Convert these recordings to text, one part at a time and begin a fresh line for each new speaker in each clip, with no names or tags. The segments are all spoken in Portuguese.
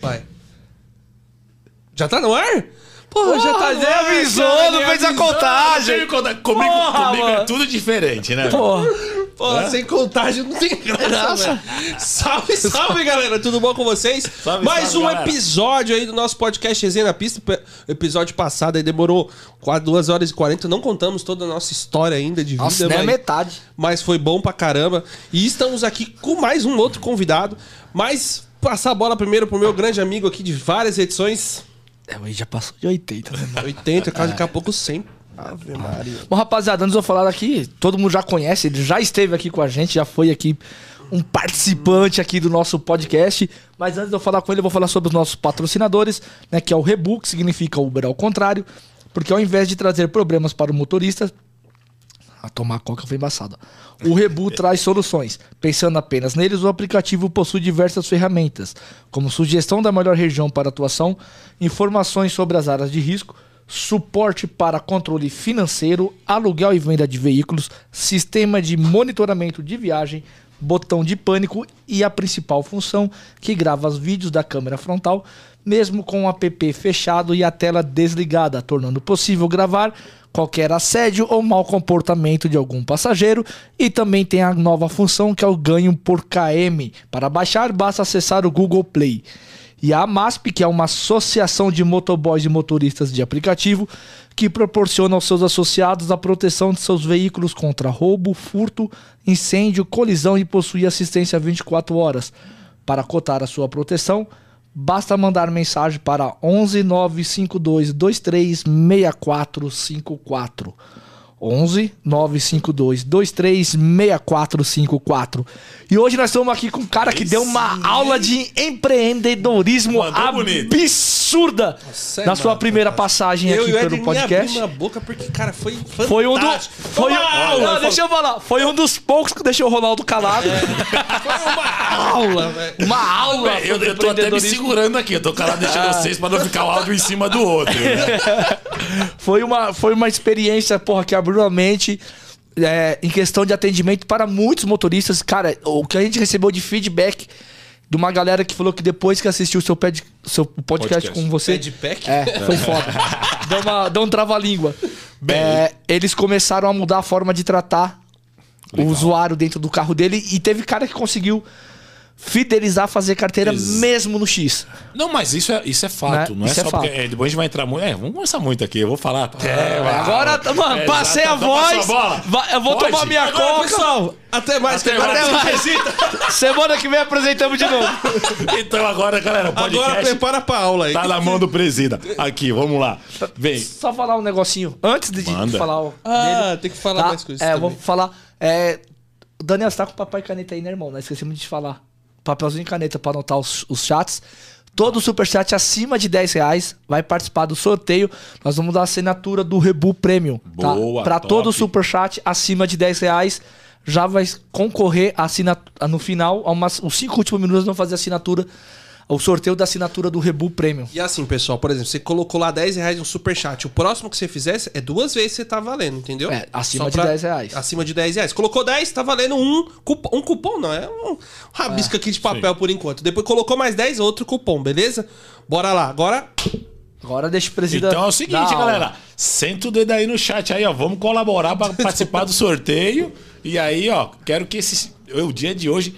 Vai. Já tá no ar? Porra, já tá
nem avisou, não fez a contagem.
Comigo,
Porra,
comigo é tudo diferente, né?
Porra.
Pô, sem contagem não tem graça. Salve, salve, galera. Tudo bom com vocês?
Salve,
Mais
salve,
um
galera.
episódio aí do nosso podcast Resenha na Pista. O episódio passado aí demorou quase 2 horas e 40. Não contamos toda a nossa história ainda de vida,
Nossa,
mas,
metade.
mas foi bom pra caramba. E estamos aqui com mais um outro convidado. Mas passar a bola primeiro pro meu grande amigo aqui de várias edições.
É, mas já passou de 80, né, mano?
80, quase daqui a pouco 100. Ave Maria.
Bom, rapaziada, antes de eu falar aqui, todo mundo já conhece, ele já esteve aqui com a gente, já foi aqui um participante aqui do nosso podcast. Mas antes de eu falar com ele, eu vou falar sobre os nossos patrocinadores, né? Que é o Rebu, que significa Uber ao contrário. Porque ao invés de trazer problemas para o motorista, a tomar coca foi embaçada. O Rebu traz soluções. Pensando apenas neles, o aplicativo possui diversas ferramentas, como sugestão da melhor região para atuação, informações sobre as áreas de risco, suporte para controle financeiro, aluguel e venda de veículos, sistema de monitoramento de viagem, botão de pânico e a principal função que grava os vídeos da câmera frontal, mesmo com o app fechado e a tela desligada, tornando possível gravar qualquer assédio ou mau comportamento de algum passageiro e também tem a nova função que é o ganho por KM. Para baixar, basta acessar o Google Play. E a AMASP, que é uma associação de motoboys e motoristas de aplicativo, que proporciona aos seus associados a proteção de seus veículos contra roubo, furto, incêndio, colisão e possui assistência 24 horas. Para cotar a sua proteção, basta mandar mensagem para 11 952 23 6454. 11 952 23 6454. E hoje nós estamos aqui com um cara que
Aí
deu uma aula de empreendedorismo
Mandou
absurda
Nossa, é
na sua primeira
cara.
passagem
Eu
aqui
o
pelo podcast.
a boca porque, cara, foi fantástico.
Foi um dos. Foi,
uma aula.
Não, deixa eu falar. Foi um dos poucos que deixou o Ronaldo calado.
Foi uma aula, velho.
Uma aula.
Eu, eu tô até me segurando aqui, eu tô calado deixando vocês pra não ficar um áudio em cima do outro. né?
Foi uma, foi uma experiência, porra, que abriu a mente é, em questão de atendimento para muitos motoristas. Cara, o que a gente recebeu de feedback de uma galera que falou que depois que assistiu o seu, ped, seu podcast,
Podcast.
com você.
Padpack?
É, foi foda. deu, uma, deu um trava-língua. É, eles começaram a mudar a forma de tratar o usuário dentro do carro dele e teve cara que conseguiu fidelizar, fazer carteira
Ex-
mesmo no X.
Não, mas isso é, isso é fato,
Né?
não é
Isso é
só porque.
fato.
é, depois a gente vai entrar muito. É, vamos começar muito aqui, eu vou falar.
É, agora, mano,
É,
passei a voz.
bola.
vai- eu vou
Pode?
tomar minha
Agora,
coca.
pessoal, até mais.
Até
agora
Até mais. Semana que vem apresentamos de novo.
Então agora, galera, podcast
Agora prepara pra aula aí.
tá na mão do presida. Aqui, vamos lá. Vem.
Só falar um negocinho. Antes de, de falar o
Ah,
dele,
tem que falar
tá?
mais coisas
É, eu vou
também.
falar. É, o Daniel, você tá com papai e caneta aí, né, irmão? Nós esquecemos de falar. Papelzinho e caneta pra anotar os, os chats. Todo superchat acima de 10 reais vai participar do sorteio. Nós vamos dar a assinatura do Rebu Premium. Tá?
Boa,
Pra
top.
todo superchat acima de 10 reais já vai concorrer a assinatura. No final, a umas, os cinco últimos minutos, vamos fazer assinatura. O sorteio da assinatura do Rebu Premium.
E assim, pessoal, por exemplo, você colocou lá 10 reais no superchat. O próximo que você fizesse é duas vezes que você tá valendo, entendeu?
É, acima
Só
de 10 reais.
Acima de 10 reais. Colocou 10, tá valendo um cupom. Um cupom não, é um rabisco aqui de papel por enquanto. Depois colocou mais 10, outro cupom, beleza? Bora lá. Agora,
Agora deixa o presidente.
Então é o seguinte, galera. Senta o dedo aí no chat aí, ó. Vamos colaborar para participar do sorteio. E aí, ó, quero que esse o dia de hoje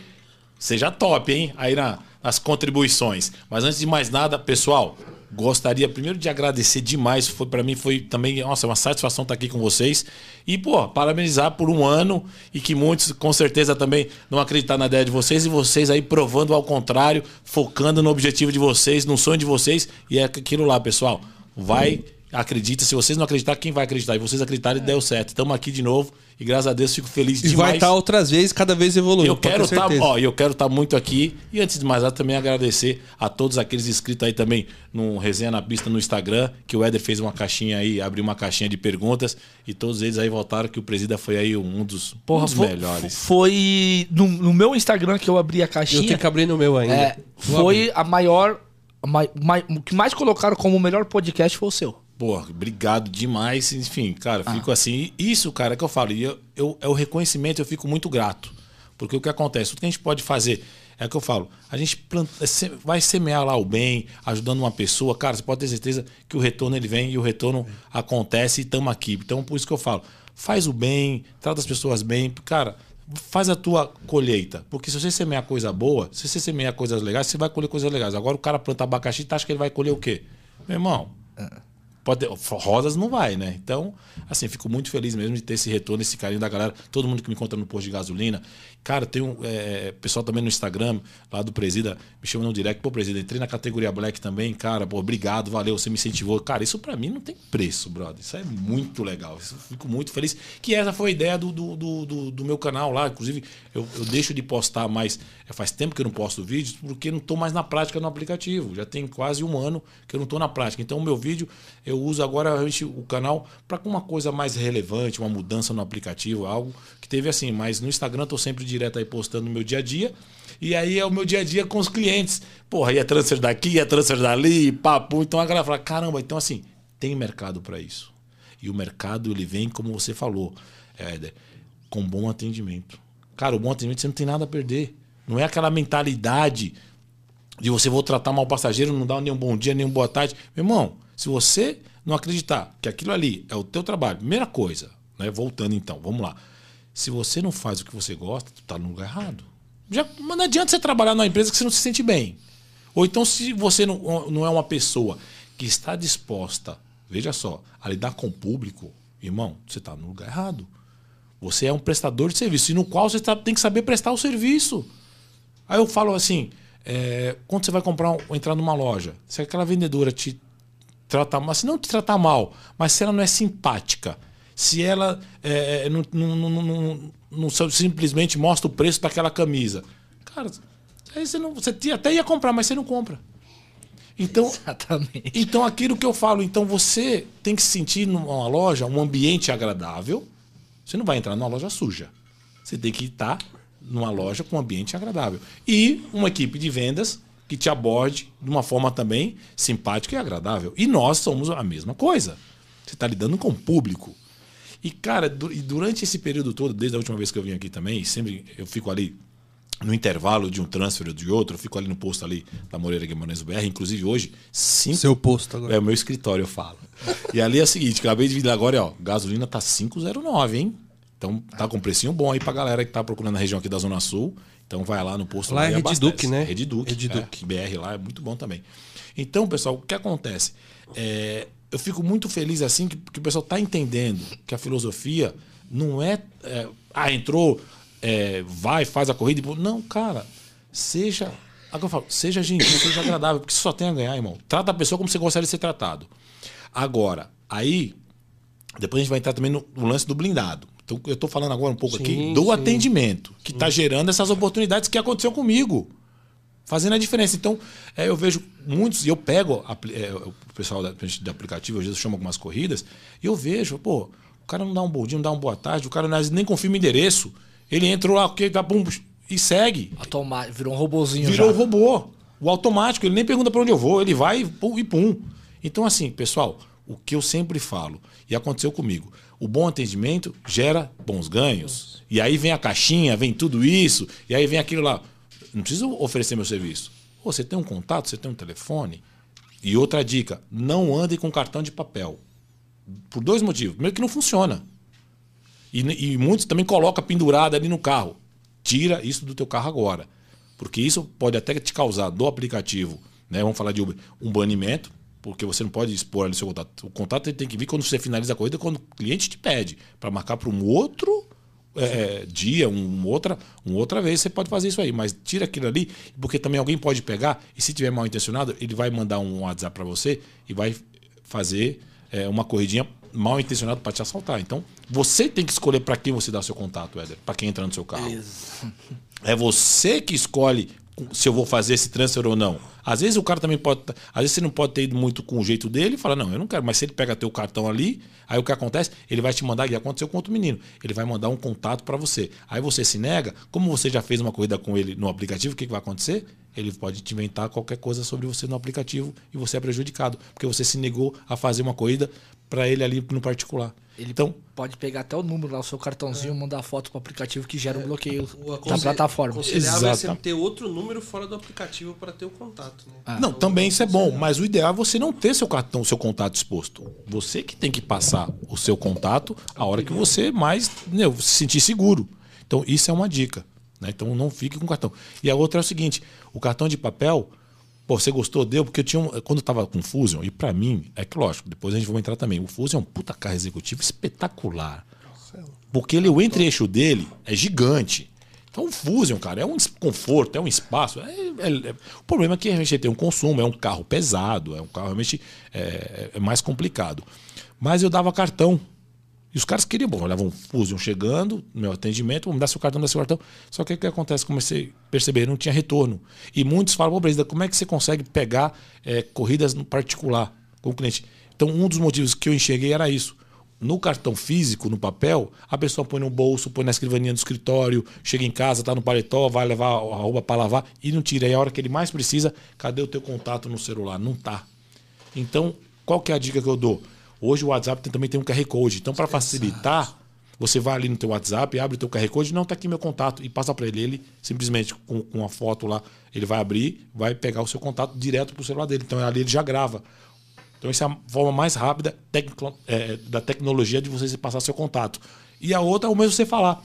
seja top, hein? Aí na- nas contribuições. Mas antes de mais nada, pessoal, gostaria primeiro de agradecer demais. Foi para mim foi também, nossa, uma satisfação estar aqui com vocês e pô, parabenizar por um ano e que muitos com certeza também não acreditar na ideia de vocês e vocês aí provando ao contrário, focando no objetivo de vocês, no sonho de vocês e é aquilo lá, pessoal. Vai Acredita, se vocês não acreditar, quem vai acreditar? E vocês acreditarem, deu certo. Estamos aqui de novo e graças a Deus fico feliz
e vai
demais.
estar outras vezes, cada vez evoluindo.
Eu quero estar,
certeza.
ó, eu quero estar muito aqui e antes de mais nada também agradecer a todos aqueles inscritos aí também no resenha na pista no Instagram, que o Éder fez uma caixinha aí, abriu uma caixinha de perguntas e todos eles aí voltaram que o presida foi aí um dos, um
Porra,
dos
fo-
melhores.
Foi no, no meu Instagram que eu abri a
Eu
caixinha.
tenho que abrir no meu ainda.
É, foi a maior. a mai- mai- o que mais colocaram como o melhor podcast foi o seu.
Pô, obrigado demais. Enfim, cara,
Ah.
fico assim. Isso, cara, é que eu falo. E eu, eu- é o reconhecimento, eu fico muito grato. Porque o que acontece? O que a gente pode fazer É o que eu falo. A gente planta, é vai semear lá o bem, ajudando uma pessoa. Cara, você pode ter certeza que o retorno ele vem e o retorno acontece e estamos aqui. Então, por isso que eu falo. Faz o bem, trata as pessoas bem. Cara, faz a tua colheita. Porque se você semear coisa boa, se você semear coisas legais, você vai colher coisas legais. Agora o cara planta abacaxi e acha que ele vai colher o quê? Meu irmão, Pode rosas não vai, né? Então, assim, fico muito feliz mesmo de ter esse retorno, esse carinho da galera. Todo mundo que me encontra no posto de gasolina. Cara, tem um é, pessoal também no Instagram, lá do Presida, me chama no direct. Pô, Presida, entrei na categoria Black também. Cara, pô, obrigado, valeu, você me incentivou. Cara, isso pra mim não tem preço, brother. Isso é muito legal. Isso, fico muito feliz. Que essa foi a ideia do, do, do, do- meu canal lá. Inclusive, eu, eu deixo de postar mais. é, Faz tempo que eu não posto vídeos, porque não tô mais na prática no aplicativo. Já tem quase um ano que eu não tô na prática. Então, o meu vídeo, eu uso agora realmente o canal para uma coisa mais relevante, uma mudança no aplicativo, algo que teve assim. Mas no Instagram, eu tô sempre direto aí postando no meu dia a dia. E aí é o meu dia a dia com os clientes. Porra, ia transfer daqui, ia transfer dali, papo. Então a galera fala: caramba, então assim, tem mercado para isso. E o mercado, ele vem, como você falou, Éder, com bom atendimento. Cara, o bom atendimento você não tem nada a perder. Não é aquela mentalidade de você vou tratar mal o passageiro, não dar nem um bom dia, nem uma boa tarde. Meu irmão, se você não acreditar que aquilo ali é o teu trabalho, primeira coisa, né? Voltando então, vamos lá. Se você não faz o que você gosta, tu tá no lugar errado. Já, mas não adianta você trabalhar numa empresa que você não se sente bem. Ou então, se você não, não é uma pessoa que está disposta, veja só, a lidar com o público, irmão, você está no lugar errado. Você é um prestador de serviço, e no qual você tá- tem que saber prestar o serviço. Aí eu falo assim: é, quando você vai comprar entrar numa loja, se aquela vendedora te trata mal, se não te tratar mal, mas se ela não é simpática, se ela é, não, não- não- não- não- simplesmente mostra o preço daquela camisa, cara, aí você, não, você até ia comprar, mas você não compra. Então,
Exatamente.
então, aquilo que eu falo, então você tem que se sentir numa loja um ambiente agradável. Você não vai entrar numa loja suja. Você tem que estar numa loja com um ambiente agradável. E uma equipe de vendas que te aborde de uma forma também simpática e agradável. E nós somos a mesma coisa. Você está lidando com o público. E, cara, du- durante esse período todo, desde a última vez que eu vim aqui também, sempre eu fico ali no intervalo de um transfer ou de outro, eu fico ali no posto ali da Moreira Guimarães BR, inclusive hoje, cinco
Seu posto agora.
é o meu escritório, eu falo. E ali é o seguinte, acabei de vir agora, ó, gasolina tá 5,09, hein? Então tá com um precinho bom aí pra galera que tá procurando a região aqui da Zona Sul. Então vai lá no posto
Lá é. Duque, né?
Rede Duque.
Rede
é. BR lá é muito bom também. Então, pessoal, o que acontece? É, eu fico muito feliz assim que, que o pessoal tá entendendo que a filosofia não é, é, ah, entrou, é, vai, faz a corrida. Não, cara, seja. é o que eu falo, seja gentil, seja agradável, porque você só tem a ganhar, irmão. Trata a pessoa como você gostaria de ser tratado. Agora, aí, depois a gente vai entrar também no, no lance do blindado. Então, eu estou falando agora um pouco
Sim,
aqui do
sim.
atendimento, que está gerando essas oportunidades que aconteceu comigo. Fazendo a diferença. Então, é, eu vejo muitos, e eu pego apli- é, o pessoal da, de aplicativo, às vezes eu chamo algumas corridas, e eu vejo, pô, o cara não dá um bom dia, não dá uma boa tarde, o cara nem confirma o endereço. Ele entrou lá, ok, tá, pum, e segue.
Automa- Virou um robozinho
Virou o
já.
robô. O automático, ele nem pergunta para onde eu vou, ele vai e pum, e pum. Então, assim, pessoal, o que eu sempre falo, e aconteceu comigo, o bom atendimento gera bons ganhos. E aí vem a caixinha, vem tudo isso, e aí vem aquilo lá. Não preciso oferecer meu serviço. Você tem um contato, você tem um telefone. E outra dica, não ande com cartão de papel. Por dois motivos. Primeiro que não funciona. E, e muitos também colocam pendurado ali no carro. Tira isso do teu carro agora. Porque isso pode até te causar do aplicativo, né? Vamos falar de Uber, um banimento, porque você não pode expor ali seu contato. O contato tem que vir quando você finaliza a corrida, quando o cliente te pede, para marcar para um outro é, dia, um outra, uma outra vez você pode fazer isso aí, mas tira aquilo ali, porque também alguém pode pegar e se tiver mal intencionado, ele vai mandar um WhatsApp para você e vai fazer é, uma corridinha mal intencionada para te assaltar. Então, você tem que escolher para quem você dá seu contato, Éder, para quem entra no seu carro. É você que escolhe se eu vou fazer esse transfer ou não. Às vezes o cara também pode. Às vezes você não pode ter ido muito com o jeito dele e fala, não, eu não quero. Mas se ele pega teu cartão ali, aí o que acontece? Ele vai te mandar, e aconteceu com outro menino. Ele vai mandar um contato para você. Aí você se nega, como você já fez uma corrida com ele no aplicativo, o que, que vai acontecer? Ele pode te inventar qualquer coisa sobre você no aplicativo e você é prejudicado. Porque você se negou a fazer uma corrida para ele ali no particular.
Ele
Então,
pode pegar até o número lá, o seu cartãozinho, mandar foto pro aplicativo que gera um bloqueio
O
da plataforma.
aconselhável é sempre ter outro número fora do aplicativo para ter o contato. Né?
não, também isso é bom, mas o ideal é você não ter seu cartão, seu contato exposto. Você que tem que passar o seu contato a hora que você mais né, se sentir seguro. Então, isso é uma dica. Né? Então, não fique com o cartão. E a outra é o seguinte: o cartão de papel, pô, você gostou? Deu? Porque eu tinha um, quando eu tava com o Fusion, e pra mim, é que lógico, depois a gente vai entrar também. O Fusion é um puta carro executivo espetacular. Porque ele, o entre-eixo dele é gigante. Então o Fusion, cara, é um conforto, é um espaço. é- é- é- O problema é que a gente tem um consumo, é um carro pesado, é um carro realmente é, é mais complicado. Mas eu dava cartão. E os caras queriam, bom, olhavam Fusion chegando, meu atendimento, vamos dar seu cartão, dá seu cartão. Só que o que acontece? Comecei a perceber, não tinha retorno. E muitos falam, Brenda, como é que você consegue pegar é, corridas no particular com o cliente? Então, um dos motivos que eu enxerguei era isso. No cartão físico, no papel, a pessoa põe no bolso, põe na escrivaninha do escritório, chega em casa, tá no paletó, vai levar a roupa para lavar e não tira. Aí a hora que ele mais precisa, cadê o teu contato no celular? Não tá. Então, qual que é a dica que eu dou? Hoje o WhatsApp também tem um QR Code. Então, para facilitar, você vai ali no teu WhatsApp, abre o teu QR Code, não, tá aqui meu contato, e passa para ele. Ele simplesmente, com, com a foto lá, ele vai abrir, vai pegar o seu contato direto pro celular dele. Então, ali ele já grava. Então, essa é a forma mais rápida tecno- é, da tecnologia de você passar seu contato. E a outra é o mesmo você falar.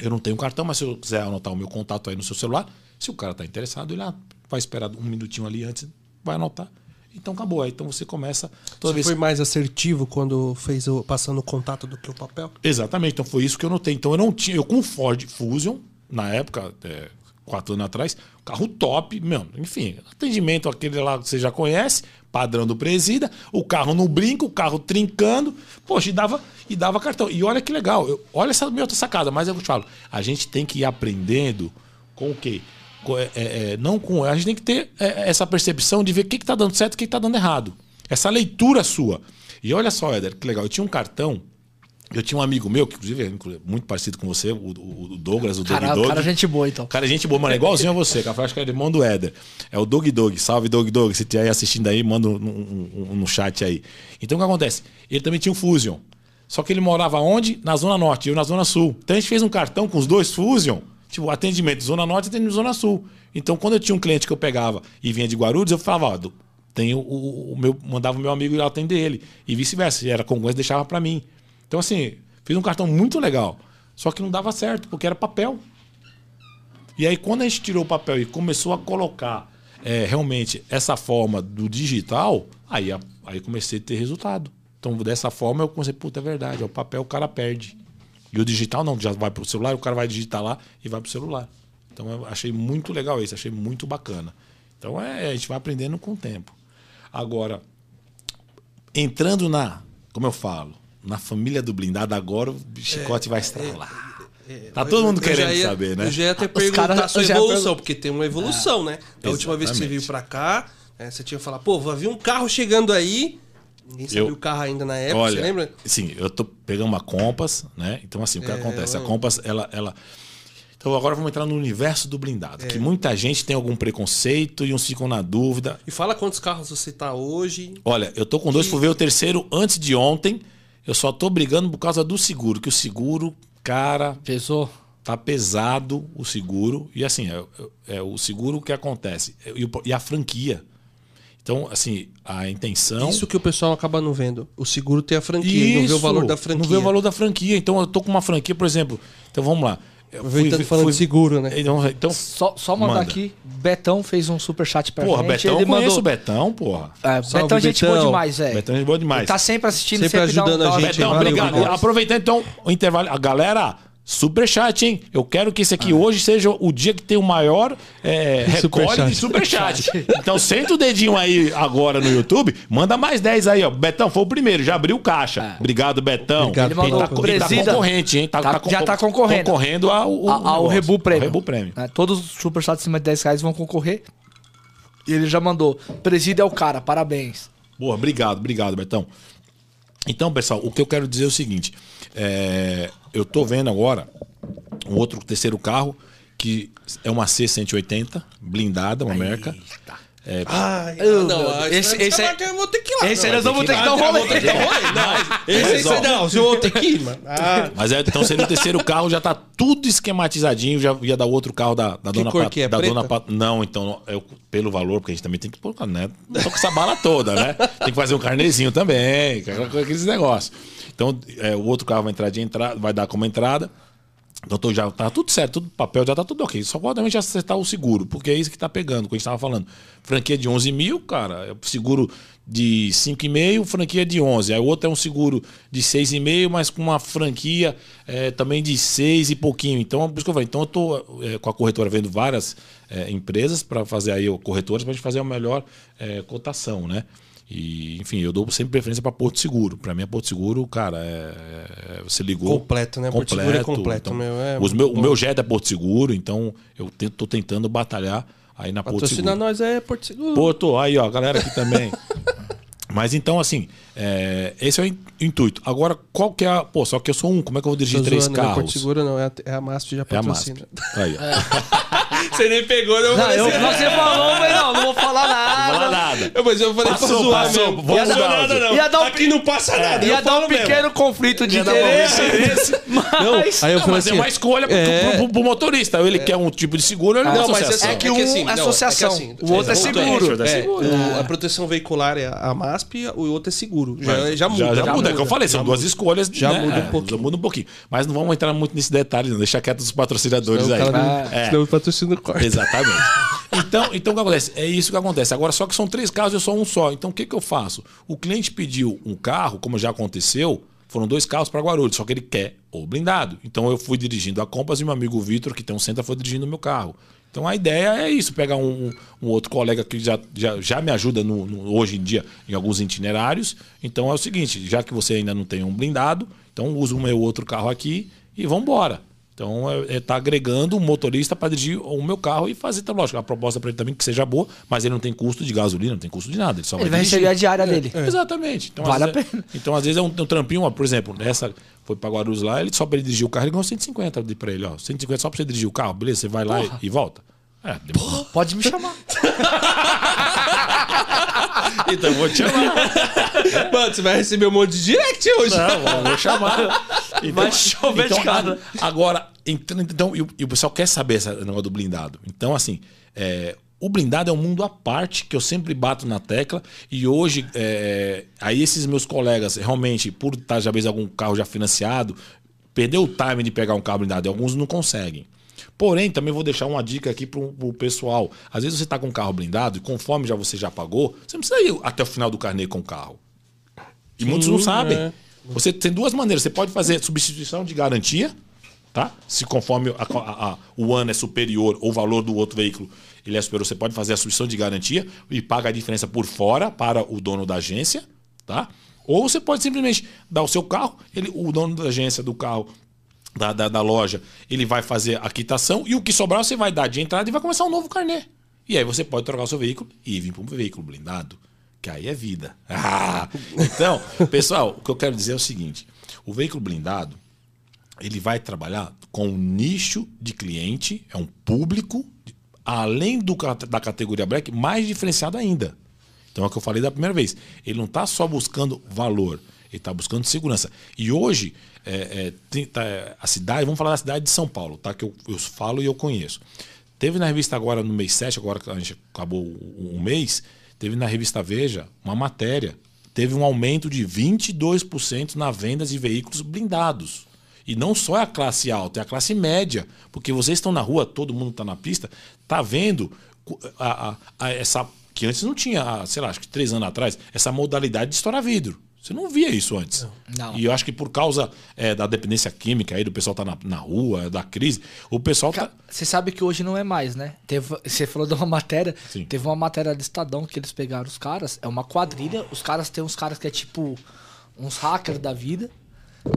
Eu não tenho cartão, mas se eu quiser anotar o meu contato aí no seu celular, se o cara está interessado, ele ah, vai esperar um minutinho ali antes, vai anotar. Então acabou. Aí então você começa toda
Você
vez.
foi mais assertivo quando fez o passando o contato do que o papel?
Exatamente. Então foi isso que eu notei. Então eu não tinha. Eu com o Ford Fusion, na época, é, quatro anos atrás, carro top, meu, enfim, atendimento aquele lá que você já conhece, padrão do presida, o carro no brinco, o carro trincando, poxa, e dava, e dava cartão. E olha que legal, eu, olha essa minha outra sacada, mas eu te falo, a gente tem que ir aprendendo com o quê? Com, é, é, não com. A gente tem que ter é, essa percepção de ver o que está dando certo e o que está dando errado. Essa leitura sua. E olha só, Éder, que legal. Eu tinha um cartão eu tinha um amigo meu, que inclusive é muito parecido com você, o, o- o Douglas, o Dog
Cara,
Dog.
cara, gente boa, então.
Cara, gente boa, mano, é igualzinho a você, cara. Acho que é irmão do Éder. É o Dog Dog. Salve, Dog Dog. Se estiver aí assistindo aí, manda um- um- um- no chat aí. Então o que acontece? Ele também tinha um Fusion. Só que ele morava onde? Na Zona Norte, eu na Zona Sul. Então a gente fez um cartão com os dois Fusion, tipo, atendimento Zona Norte atendimento Zona Sul. Então quando eu tinha um cliente que eu pegava e vinha de Guarulhos, eu falava, ó, tem o, o- meu, mandava o meu amigo ir lá atender ele. E vice-versa. Era concorrência, deixava pra mim. Então, assim, fiz um cartão muito legal. Só que não dava certo, porque era papel. E aí, quando a gente tirou o papel e começou a colocar é, realmente essa forma do digital, aí, aí comecei a ter resultado. Então, dessa forma, eu comecei, puta, é verdade, é o papel o cara perde. E o digital não, já vai pro celular, o cara vai digitar lá e vai pro celular. Então, eu achei muito legal isso, achei muito bacana. Então, é, a gente vai aprendendo com o tempo. Agora, entrando na, como eu falo, na família do blindado, agora o chicote vai estralar. Tá todo mundo querendo
ia-
saber, né?
Eu já ia até perguntar
caras-
a sua evolução,
pergun-
porque tem uma evolução, né? Da última vez que você
exatamente.
veio pra cá, né, você tinha que falar, pô, vai vir um carro chegando aí. Ninguém sabia
Eu-
o carro ainda na época,
Olha,
você lembra?
sim, eu tô pegando uma Compass, né? Então, assim, o que
É,
acontece? A Compass, ela, ela. Então, agora vamos entrar no universo do blindado,
É.
que muita gente tem algum preconceito e uns ficam na dúvida.
E fala quantos carros você tá hoje.
Olha, eu tô com dois, fui ver o terceiro antes de ontem. Eu só tô brigando por causa do seguro, que o seguro, cara,
Pesou?
tá pesado o seguro. E assim, é, é- é o seguro que acontece. E, e a franquia. Então, assim, a intenção.
Isso que o pessoal acaba não vendo. O seguro tem a franquia, não vê o valor da franquia.
Não vê o valor da franquia. Então, eu tô com uma franquia, por exemplo. Então, vamos lá. Eu
Aproveitando falando de seguro, né?
Então, então
Só, só mandar
Manda.
aqui, Betão fez um superchat pra
porra,
gente.
Betão,
ele mandou...
o Betão, porra.
É,
Salve,
Betão é gente
Betão.
boa demais, é.
Betão é boa demais.
Ele tá sempre assistindo,
Sempre
sempre, dá um-
ajudando a gente,
Betão,
valeu,
obrigado.
Betão.
Aproveitando então o intervalo. A galera, superchat, hein? Eu quero que esse aqui hoje seja o dia que tem o maior é, recorde de superchat. então senta o dedinho aí agora no YouTube, manda mais 10 aí, ó. Betão foi o primeiro, já abriu caixa. Obrigado, Betão.
Obrigado,
Ele mandou
tá, ele tá concorrente, hein?
Tá- já tá concorrendo.
Concorrendo ao,
A- ao
negócio,
Rebu Prêmio.
ao Rebu Prêmio.
É, todos os superchats acima de 10 reais vão concorrer. E ele já mandou. Presida é o cara, parabéns.
Boa, obrigado, obrigado, Betão. Então, pessoal, o que eu quero dizer é o seguinte: é, eu tô vendo agora um outro terceiro carro que é uma C180 blindada, uma marca. É,
Ai,
Eu-
não,
esse-
esse,
esse é-
eu vou ter que ir
Esse aí nós vamos ter que
Ah,
dar um rolê.
Que um esse aí não, se eu vou ter que ir, mano. Ah,
Mas é, então seria o terceiro carro, já tá tudo esquematizadinho, já ia dar outro carro da, da dona
cor
Pat-
que é?
da
Preta?
dona Pat- Não, então, eu, pelo valor, porque a gente também tem que pôr, né? Não tô com essa bala toda, né? Tem que fazer um carnezinho também, aqueles negócios. Então, é, o outro carro vai entrar de entrada, vai dar como entrada. Então já tá tudo certo, tudo papel já tá tudo ok. Só pode realmente acertar o seguro, porque é isso que tá pegando, que a gente tava falando. Franquia de 11 mil, cara, é seguro de 5,5, franquia de 11. Aí o outro é um seguro de 6,5, mas com uma franquia é, também de 6 e pouquinho. Então, por isso que eu falei, então eu tô é, com a corretora vendo várias é, empresas para fazer aí, corretoras, pra gente fazer a melhor é, cotação, né? E, enfim, eu dou sempre preferência para Porto Seguro. Para mim, é Porto Seguro, cara, é, é- você ligou.
Completo, né? Porto Seguro é completo,
Então,
meu, é
os meu, o meu jet é Porto Seguro, então eu tento, tô tentando batalhar aí na Porto Seguro.
nós é Porto Seguro.
Porto, aí ó, a galera aqui também. Mas então, assim, é, esse é o in- intuito. Agora, qual que é a. Pô, só que eu sou um, como é que eu vou dirigir
Tô
três
zoando, não é
carros?
Porto Seguro não, é a, é a MASP já
É a
patrocina.
MASP. Aí, ó.
Você nem pegou, não.
Não, eu,
falei assim,
você falou, mas não, não vou falar
Não fala
nada.
nada.
Eu, mas eu falei
Passou,
pra zoar
passou,
mesmo. Passou
mudar,
nada, não.
Ia dar um
Aqui não passa nada.
Ia
eu
dar um
falo mesmo.
pequeno conflito de
Ia
interesse.
Não,
Mas.
aí eu
Não,
falei
mas é
assim...
uma escolha pro,
é.
pro- pro motorista. Ele quer um tipo de seguro, ele não,
Não,
é
mas
associação.
é que um é associação, o outro é seguro.
É,
É, a proteção veicular é a MASP, o outro é seguro. Já, já muda.
Já, já muda, é o que eu falei, são
Já
duas
muda.
escolhas.
Já
né?
muda um
É,
pouquinho.
já muda um pouquinho. Mas não vamos entrar muito nesse detalhe, não. Deixar quieto os patrocinadores
Senão
aí.
o cara
É.
senão o patrocínio corta.
Exatamente. Então, então o que acontece? É isso que acontece. Agora, só que são três carros e eu sou um só. Então, o que, que eu faço? O cliente pediu um carro, como já aconteceu, foram dois carros para Guarulhos, só que ele quer o blindado. Então, eu fui dirigindo a Compass e meu amigo Vitor, que tem um centro, foi dirigindo o meu carro. Então, a ideia é isso: pegar um, um outro colega que já, já, já me ajuda no- no- hoje em dia em alguns itinerários. Então, é o seguinte: já que você ainda não tem um blindado, então usa o meu outro carro aqui e vamos embora. Então, é, é tá agregando um motorista para dirigir o meu carro e fazer, tá, lógico, a proposta para ele também que seja boa, mas ele não tem custo de gasolina, não tem custo de nada. Ele só
Ele vai
dirigir.
receber a diária dele.
Exatamente. Então,
Vale a
vezes,
pena.
Então, às vezes é um, um trampinho, ó, por exemplo, nessa foi para Guarulhos lá, ele só para ele dirigir o carro, ele ganhou 150 de para ele, ó. 150 só para você dirigir o carro, beleza? Você vai lá e, e volta. É, demorou.
Pode me chamar.
Então eu vou te chamar.
Mano, você vai receber um monte de direct hoje.
Não, vou chamar. Então,
Vai chover de casa.
a- Agora, então, então e, o, o pessoal quer saber esse negócio do blindado. Então, assim, é, o blindado é um mundo à parte que eu sempre bato na tecla. E hoje, é, aí esses meus colegas, realmente, por estar já vez algum carro já financiado, perdeu o time de pegar um carro blindado. E alguns não conseguem. Porém, também vou deixar uma dica aqui pro, pro pessoal. Às vezes você está com um carro blindado e conforme já você já pagou, você não precisa ir até o final do carnê com o carro. E muitos não sabem.
é.
Você tem duas maneiras. Você pode fazer substituição de garantia, tá? Se conforme a- a- a- o ano é superior ou o valor do outro veículo ele é superior, você pode fazer a substituição de garantia e paga a diferença por fora para o dono da agência, tá? Ou você pode simplesmente dar o seu carro, ele, o dono da agência do carro da, da, da loja, ele vai fazer a quitação e o que sobrar você vai dar de entrada e vai começar um novo carnê. E aí você pode trocar o seu veículo e vir para um veículo blindado, que aí é vida. Ah! Então, pessoal, o que eu quero dizer é o seguinte: o veículo blindado ele vai trabalhar com um nicho de cliente, é um público, além do, da categoria black, mais diferenciado ainda. Então é o que eu falei da primeira vez. Ele não está só buscando valor, ele está buscando segurança. E hoje, é, é, tem- tá, a cidade, vamos falar da cidade de São Paulo, tá? Que eu, eu falo e eu conheço. Teve na revista agora, no mês 7, agora que a gente acabou o, mês, teve na revista Veja uma matéria. Teve um aumento de 22% na venda de veículos blindados. E não só é a classe alta, é a classe média. Porque vocês estão na rua, todo mundo está na pista, tá vendo a- a- a- essa. Que antes não tinha, sei lá, acho que três anos atrás, essa modalidade de estourar vidro. Você não via isso antes.
Não.
E eu acho que por causa é, da dependência química aí, do pessoal tá na, na rua, da crise, o pessoal tá.
Você sabe que hoje não é mais, né? Teve, você falou de uma matéria.
Sim.
Teve uma matéria do Estadão que eles pegaram os caras. É uma quadrilha. Os caras têm uns caras que é tipo uns hackers da vida.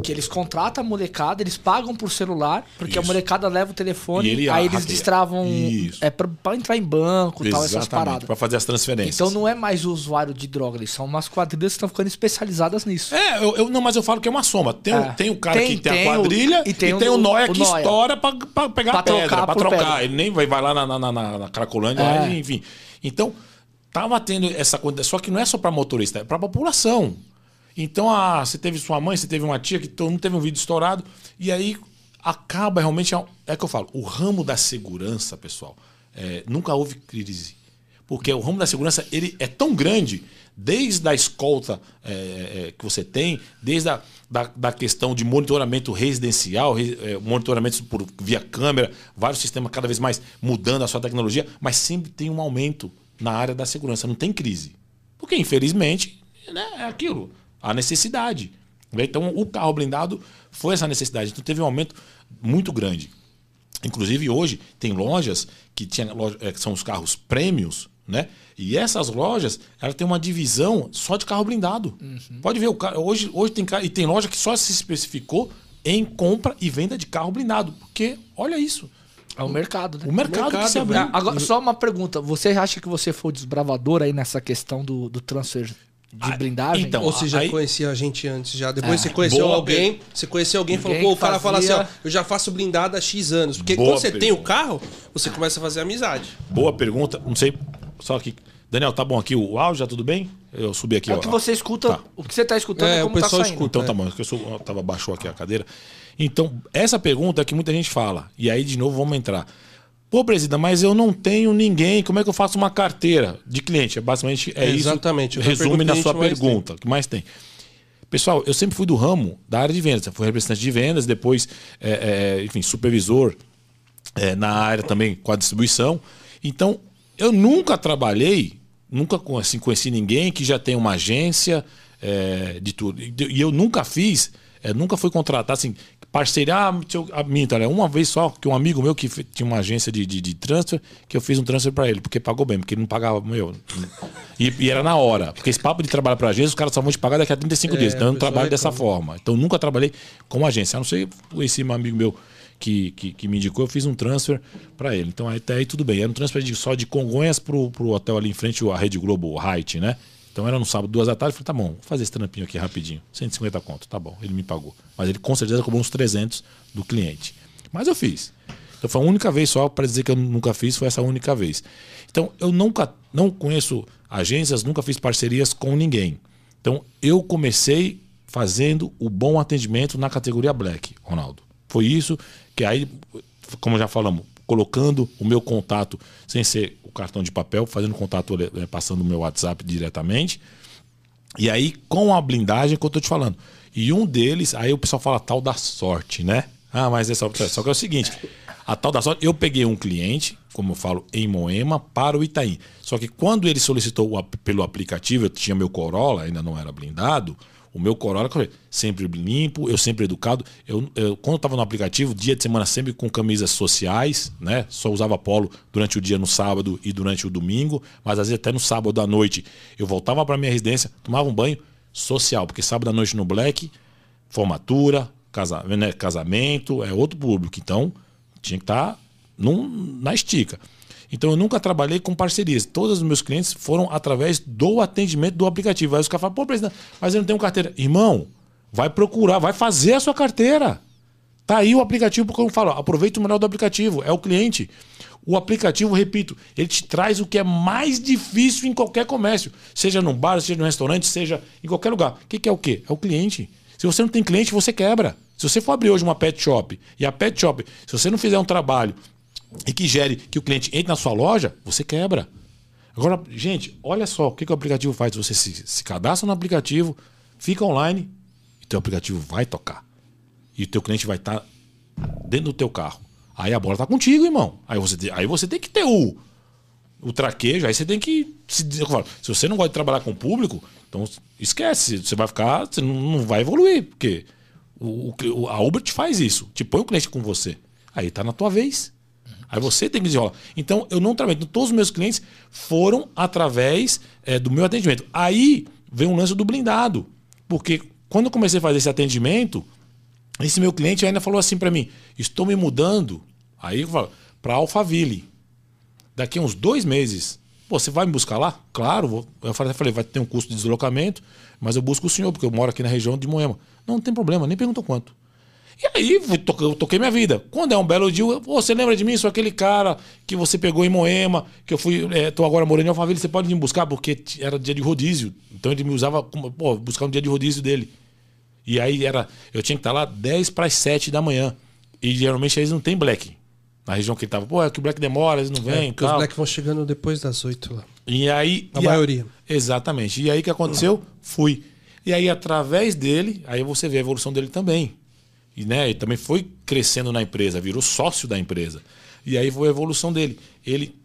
Que eles contratam a molecada, eles pagam por celular, porque a
Isso.
molecada leva o telefone,
E ele
aí eles destravam.
Isso.
É pra entrar em banco e tal, essas paradas.
para fazer as transferências.
Então não é mais o usuário de droga, eles são umas quadrilhas que estão ficando especializadas nisso.
É, eu, eu- não, mas eu falo que é uma soma. Tem, o-
É.
tem o cara
Tem-
que tem,
tem
a
o-
quadrilha
e
e
tem
tem,
o-
o, Noia
o
que
Noia.
estoura pra pegar
Pra
pedra,
por
trocar.
pedra.
Ele nem vai, vai lá na, na, na, na Cracolândia,
É.
lá, enfim. Então, tava tendo essa quantidade, só que não é só para motorista, é para população. Então, ah, você teve sua mãe, você teve uma tia que mundo teve um vídeo estourado, e aí acaba realmente. É que eu falo, o ramo da segurança, pessoal, é, nunca houve crise. Porque o ramo da segurança ele é tão grande, desde a escolta é, é, que você tem, desde a da, da questão de monitoramento residencial, é, monitoramento por, via câmera, vários sistemas cada vez mais mudando a sua tecnologia, mas sempre tem um aumento na área da segurança, não tem crise. Porque, infelizmente, né, é aquilo, a necessidade. Então, o carro blindado foi essa necessidade. Então, teve um aumento muito grande. Inclusive, hoje, tem lojas que, tinha, é, que são os carros prêmios, né? E essas lojas, ela tem uma divisão só de carro blindado. Uhum. Pode ver, o carro, hoje, hoje tem e tem loja que só se especificou em compra e venda de carro blindado. Porque, olha isso.
É o mercado, né?
O mercado, o mercado que se abriu.
Agora, só uma pergunta. Você acha que você foi desbravador aí nessa questão do, do transfer de ah, blindagem?
Então, Ou você já aí... conhecia a gente antes já? Depois é, você conheceu alguém, você conheceu alguém e falou, pô, o cara fala assim, ó, eu já faço blindada há X anos. Porque boa quando você pergunta. tem o carro, você começa a fazer amizade.
Boa pergunta. Não sei, só que... Daniel, tá bom aqui o áudio, já tudo bem? Eu subi aqui.
É o que você escuta, tá. o que você tá escutando é,
é como o pessoal tá escuta.
Então tá bom, eu, sou, eu tava baixou aqui a cadeira. Então, essa pergunta é que muita gente fala. E aí, de novo, vamos entrar. Pô, presidente, mas eu não tenho ninguém. Como é que eu faço uma carteira de cliente? É basicamente é, isso.
Exatamente.
Resume na sua pergunta. O que mais tem? Pessoal, eu sempre fui do ramo da área de vendas. Eu fui representante de vendas, depois, é, é, enfim, supervisor é, na área também com a distribuição. Então, eu nunca trabalhei, nunca assim, conheci ninguém que já tem uma agência é, de tudo. E eu nunca fiz, é, nunca fui contratar assim, parceria, ah, ah, minta, né? uma vez só, que um amigo meu que tinha uma agência de, de, de transfer, que eu fiz um transfer para ele, porque pagou bem, porque ele não pagava, meu. E, e, era na hora. Porque esse papo de trabalhar para agência, os caras só vão te pagar daqui a 35 é, dias. Então eu não trabalho dessa forma. Então nunca trabalhei como agência. A não ser esse amigo meu que, que, que, me indicou, eu fiz um transfer para ele. Então até aí tudo bem. Era um transfer de, só de Congonhas pro, pro hotel ali em frente, a Rede Globo, o Height, né? Então era no sábado, duas da tarde, eu falei, tá bom, vou fazer esse trampinho aqui rapidinho. 150 conto, tá bom. Ele me pagou. Mas ele com certeza cobrou uns 300 do cliente. Mas eu fiz. Então foi a única vez só, para dizer que eu nunca fiz, foi essa única vez. Então eu nunca, não conheço agências, nunca fiz parcerias com ninguém. Então eu comecei fazendo o bom atendimento na categoria Black, Ronaldo. Foi isso que aí, como já falamos, colocando o meu contato sem ser cartão de papel, fazendo contato, é, passando o meu WhatsApp diretamente. E aí, com a blindagem que eu tô te falando. E um deles, aí o pessoal fala tal da sorte, né? Ah, mas essa só que é o seguinte, a tal da sorte, eu peguei um cliente, como eu falo, em Moema para o Itaim. Só que quando ele solicitou pelo aplicativo, eu tinha meu Corolla, ainda não era blindado, o meu Corolla, sempre limpo, eu sempre educado. Eu, eu quando estava no aplicativo, dia de semana sempre com camisas sociais, né? Só usava polo durante o dia no sábado e durante o domingo, mas às vezes até no sábado à noite eu voltava para minha residência, tomava um banho social, porque sábado à noite no Black, formatura, casa, né, casamento, é outro público. Então, tinha que estar tá na estica. Então eu nunca trabalhei com parcerias. Todos os meus clientes foram através do atendimento do aplicativo. Aí os caras falam, pô, presidente, mas eu não tenho carteira. Irmão, vai procurar, vai fazer a sua carteira. Tá aí o aplicativo, porque eu falo, aproveita o melhor do aplicativo, é o cliente. O aplicativo, repito, ele te traz o que é mais difícil em qualquer comércio. Seja num bar, seja num restaurante, seja em qualquer lugar. O que, que é o quê? É o cliente. Se você não tem cliente, você quebra. Se você for abrir hoje uma pet shop e a pet shop, se você não fizer um trabalho e que gere que o cliente entre na sua loja, você quebra. Agora, gente, olha só o que, que o aplicativo faz. Você se, se cadastra no aplicativo, fica online e teu aplicativo vai tocar. E o teu cliente vai estar tá dentro do teu carro. Aí a bola tá contigo, irmão. Aí você, aí você tem que ter o, o traquejo, aí você tem que. Se, se você não gosta de trabalhar com o público, então esquece. Você vai ficar. Você não, vai evoluir. Porque o, o, a Uber te faz isso. Te põe o cliente com você. Aí tá na tua vez. Aí você tem que desenrolar. Então, eu não trabalho. Então, todos os meus clientes foram através é, do meu atendimento. Aí vem um lance do blindado. Porque quando eu comecei a fazer esse atendimento, esse meu cliente ainda falou assim para mim: estou me mudando. Aí eu falo, para Alphaville. Daqui a uns dois meses. Pô, você vai me buscar lá? Claro, vou. Eu falei, vai ter um custo de deslocamento, mas eu busco o senhor, porque eu moro aqui na região de Moema. Não, não tem problema, nem perguntou quanto. E aí eu toquei minha vida. Quando é um belo dia, você lembra de mim? Sou aquele cara que você pegou em Moema, que eu fui, é, tô agora morando em Alphaville, você pode me buscar, porque era dia de rodízio. Então ele me usava, como, pô, buscar um dia de rodízio dele. E aí era, eu tinha que estar lá 10 para as 7 da manhã. E geralmente eles não tem black. Na região que ele tava, pô, é que o black demora, eles não é, vêm.
É, os black vão chegando depois das 8 lá.
E aí.
A maioria.
A, exatamente. E aí o que aconteceu? Fui. E aí, através dele, aí você vê a evolução dele também. E né, ele também foi crescendo na empresa, virou sócio da empresa. E aí foi a evolução dele. Ele,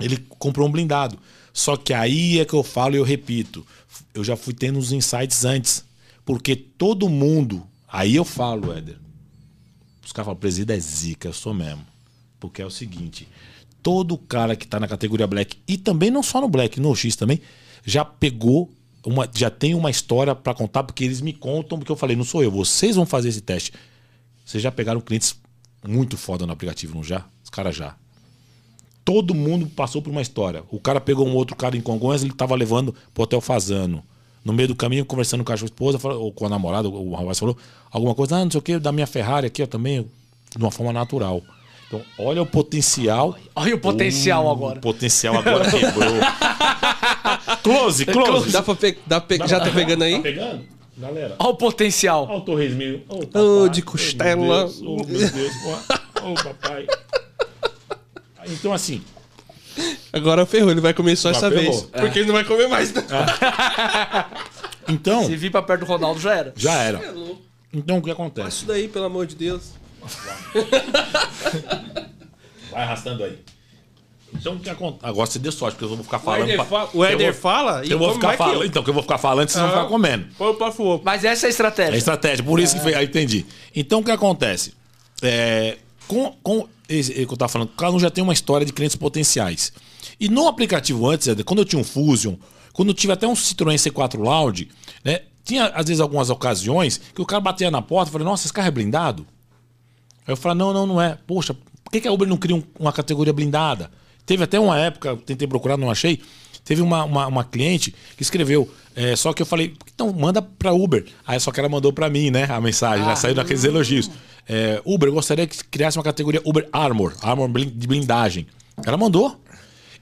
ele comprou um blindado. Só que aí é que eu falo e eu repito. Eu já fui tendo uns insights antes. Porque todo mundo. Aí eu falo, Éder. Os caras falam, presida é zica, eu sou mesmo. Porque é o seguinte: todo cara que está na categoria Black, e também não só no Black, no X também, já pegou uma, já tem uma história para contar, porque eles me contam, porque eu falei, não sou eu, vocês vão fazer esse teste. Vocês já pegaram clientes muito foda no aplicativo, não já? Os caras já. Todo mundo passou por uma história. O cara pegou um outro cara em Congonhas, ele tava levando pro Hotel Fazano. No meio do caminho, conversando com a esposa, ou com a namorada, o rapaz falou alguma coisa, ah, não sei o que, da minha Ferrari aqui, ó, também, de uma forma natural. Então, olha o potencial.
Olha o potencial uh, agora. O
potencial agora quebrou. close, close.
Dá pra pe... Dá pe... Dá Já tá pegando aí? Tá
pegando? Galera.
Olha o potencial.
Olha o torresminho.
Ô, oh, de costela.
Oh, meu Deus. Ô, oh, papai. Então, assim.
Agora ferrou, ele vai comer só essa ferrou. vez. É. Porque ele não vai comer mais. Né?
É. Então.
Se vir pra perto do Ronaldo, já era.
Já era. É então, o que acontece?
Isso daí, pelo amor de Deus.
Vai arrastando aí. Então o que acontece? Agora você deu sorte, porque eu vou ficar falando.
O Éder, fala,
eu vou ficar falando. Então, que eu vou ficar falando, vocês vão ficar comendo.
Mas essa é a estratégia. É
a estratégia, por isso é. que aí entendi. Então o que acontece? É, com, com esse, que eu tava falando, o cara já tem uma história de clientes potenciais. E no aplicativo antes, quando eu tinha um Fusion, quando eu tive até um Citroën C4 Loud, né? Tinha, às vezes, algumas ocasiões que o cara batia na porta e falei, nossa, esse carro é blindado? Aí eu falei, não, não, não é. Poxa, por que, que a Uber não cria um, uma categoria blindada? Teve até uma época, tentei procurar, não achei. Teve uma, uma, uma cliente que escreveu, é, só que eu falei, então manda para Uber. Aí só que ela mandou para mim, né, a mensagem, ah, né, saiu daqueles elogios. É, Uber, eu gostaria que criasse uma categoria Uber Armor, Armor de blindagem. Ela mandou.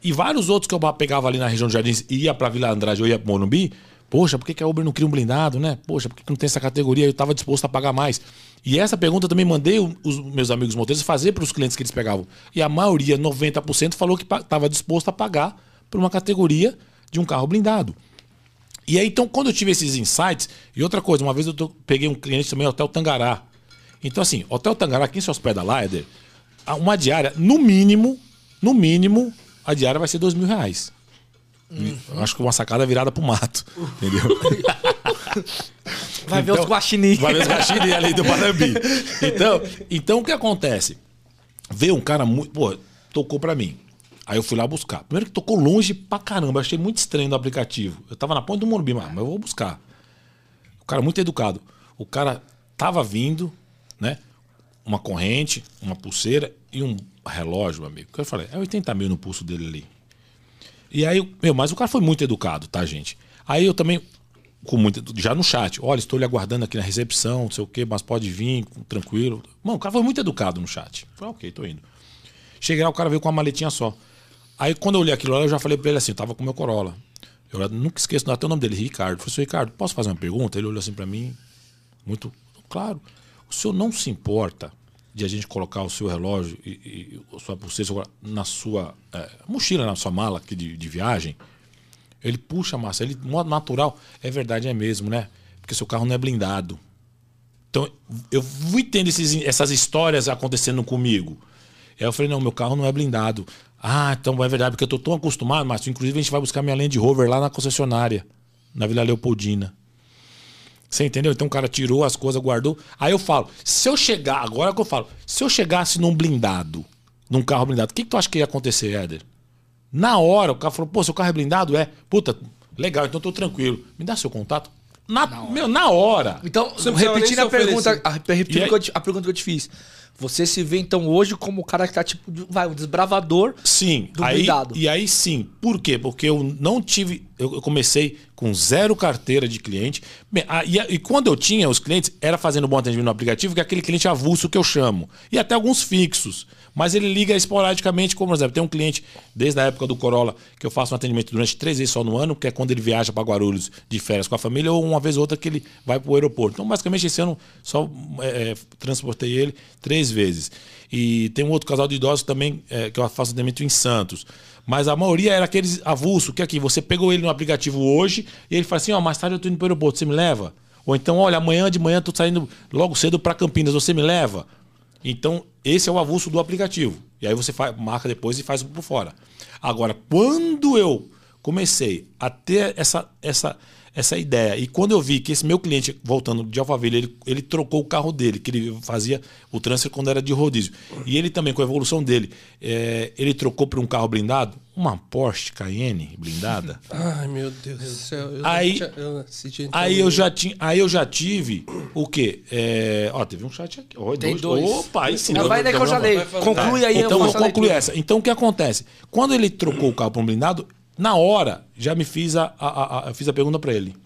E vários outros que eu pegava ali na região de Jardins e ia para Vila Andrade ou ia para Morumbi, Poxa, por que, a Uber não cria um blindado, né? Poxa, por que não tem essa categoria? Eu estava disposto a pagar mais. E essa pergunta eu também mandei os meus amigos motoristas fazer para os clientes que eles pegavam. E a maioria, 90%, falou que estava disposto a pagar por uma categoria de um carro blindado. E aí, então, quando eu tive esses insights, e outra coisa, uma vez eu peguei um cliente também, Hotel Tangará. Então, assim, Hotel Tangará, quem se hospeda lá, Éder, uma diária, no mínimo, no mínimo, a diária vai ser dois mil reais. Uhum. Acho que uma sacada virada pro mato. Entendeu?
Vai então, ver os guaxinins.
Vai ver os guaxinins ali do Panambi. Então, então o que acontece? Veio um cara muito. Pô, tocou pra mim. Aí eu fui lá buscar. Primeiro que tocou longe pra caramba. Achei muito estranho no aplicativo. Eu tava na ponta do Morumbi, mas eu vou buscar. O cara muito educado. O cara tava vindo, né? Uma corrente, uma pulseira e um relógio, amigo. Eu falei, é 80 mil no pulso dele ali. E aí, meu, mas o cara foi muito educado, tá, gente? Aí eu também, com muito, já no chat, olha, estou lhe aguardando aqui na recepção, não sei o quê, mas pode vir, tranquilo. Mano, o cara foi muito educado no chat. Falei, ok, tô indo. Cheguei lá, o cara veio com uma maletinha só. Aí quando eu olhei aquilo lá, eu já falei pra ele assim, eu tava com meu Corolla. Eu nunca esqueço até o nome dele, Ricardo. Eu falei, Ricardo, posso fazer uma pergunta? Ele olhou assim para mim, muito claro. O senhor não se importa de a gente colocar o seu relógio e, e a sua pulseira na sua é, mochila, na sua mala aqui de, de viagem, ele puxa a massa, ele, modo natural, é verdade, é mesmo, né? Porque seu carro não é blindado. Então, eu fui tendo esses, essas histórias acontecendo comigo. Aí eu falei, não, meu carro não é blindado. Ah, então é verdade, porque eu tô tão acostumado, mas inclusive a gente vai buscar minha Land Rover lá na concessionária, na Vila Leopoldina. Você entendeu? Então o cara tirou as coisas, guardou. Aí eu falo, se eu chegar, agora que eu falo, se eu chegasse num blindado, num carro blindado, o que, que tu acha que ia acontecer, Éder? Na hora, o cara falou, pô, seu carro é blindado? É. Puta, legal, então tô tranquilo. Me dá seu contato. Na, na hora. Meu, na hora.
Então, repetindo a pergunta, a, repetindo a pergunta que eu te fiz. Você se vê então hoje como o cara que tá tipo, vai, um desbravador
sim, do aí, E aí sim. Por quê? Porque eu não tive. Eu comecei com zero carteira de cliente. E, e, quando eu tinha os clientes, era fazendo bom atendimento no aplicativo, que é aquele cliente avulso que eu chamo. E até alguns fixos. Mas ele liga esporadicamente, como por exemplo, tem um cliente, desde a época do Corolla, que eu faço um atendimento durante três vezes só no ano, que é quando ele viaja para Guarulhos de férias com a família, ou uma vez ou outra que ele vai para o aeroporto. Então, basicamente, esse ano só é, é, transportei ele três vezes. E tem um outro casal de idosos também, é, que eu faço atendimento em Santos. Mas a maioria era aqueles avulso, que aqui, você pegou ele no aplicativo hoje e ele fala assim: ó, oh, mais tarde eu tô indo para o aeroporto, você me leva? Ou então, olha, amanhã de manhã eu tô saindo logo cedo para Campinas, você me leva? Então, esse é o avulso do aplicativo. E aí você faz, marca depois e faz por fora. Agora, quando eu comecei a ter essa, essa, essa ideia. E quando eu vi que esse meu cliente, voltando de Alphaville, ele, ele trocou o carro dele, que ele fazia o transfer quando era de rodízio. E ele também, com a evolução dele, é, ele trocou para um carro blindado, uma Porsche Cayenne blindada.
Ai, meu Deus do céu.
Eu aí, eu aí, eu já tinha, aí eu já tive o quê? É, ó, teve um chat aqui. Oh,
Tem dois.
dois. Opa, aí sim.
Não, vai daí que eu já leio. Conclui aí.
Então, eu vou concluir essa. Então, o que acontece? Quando ele trocou o carro para um blindado, na hora, já me fiz a, a, a, fiz a pergunta para ele.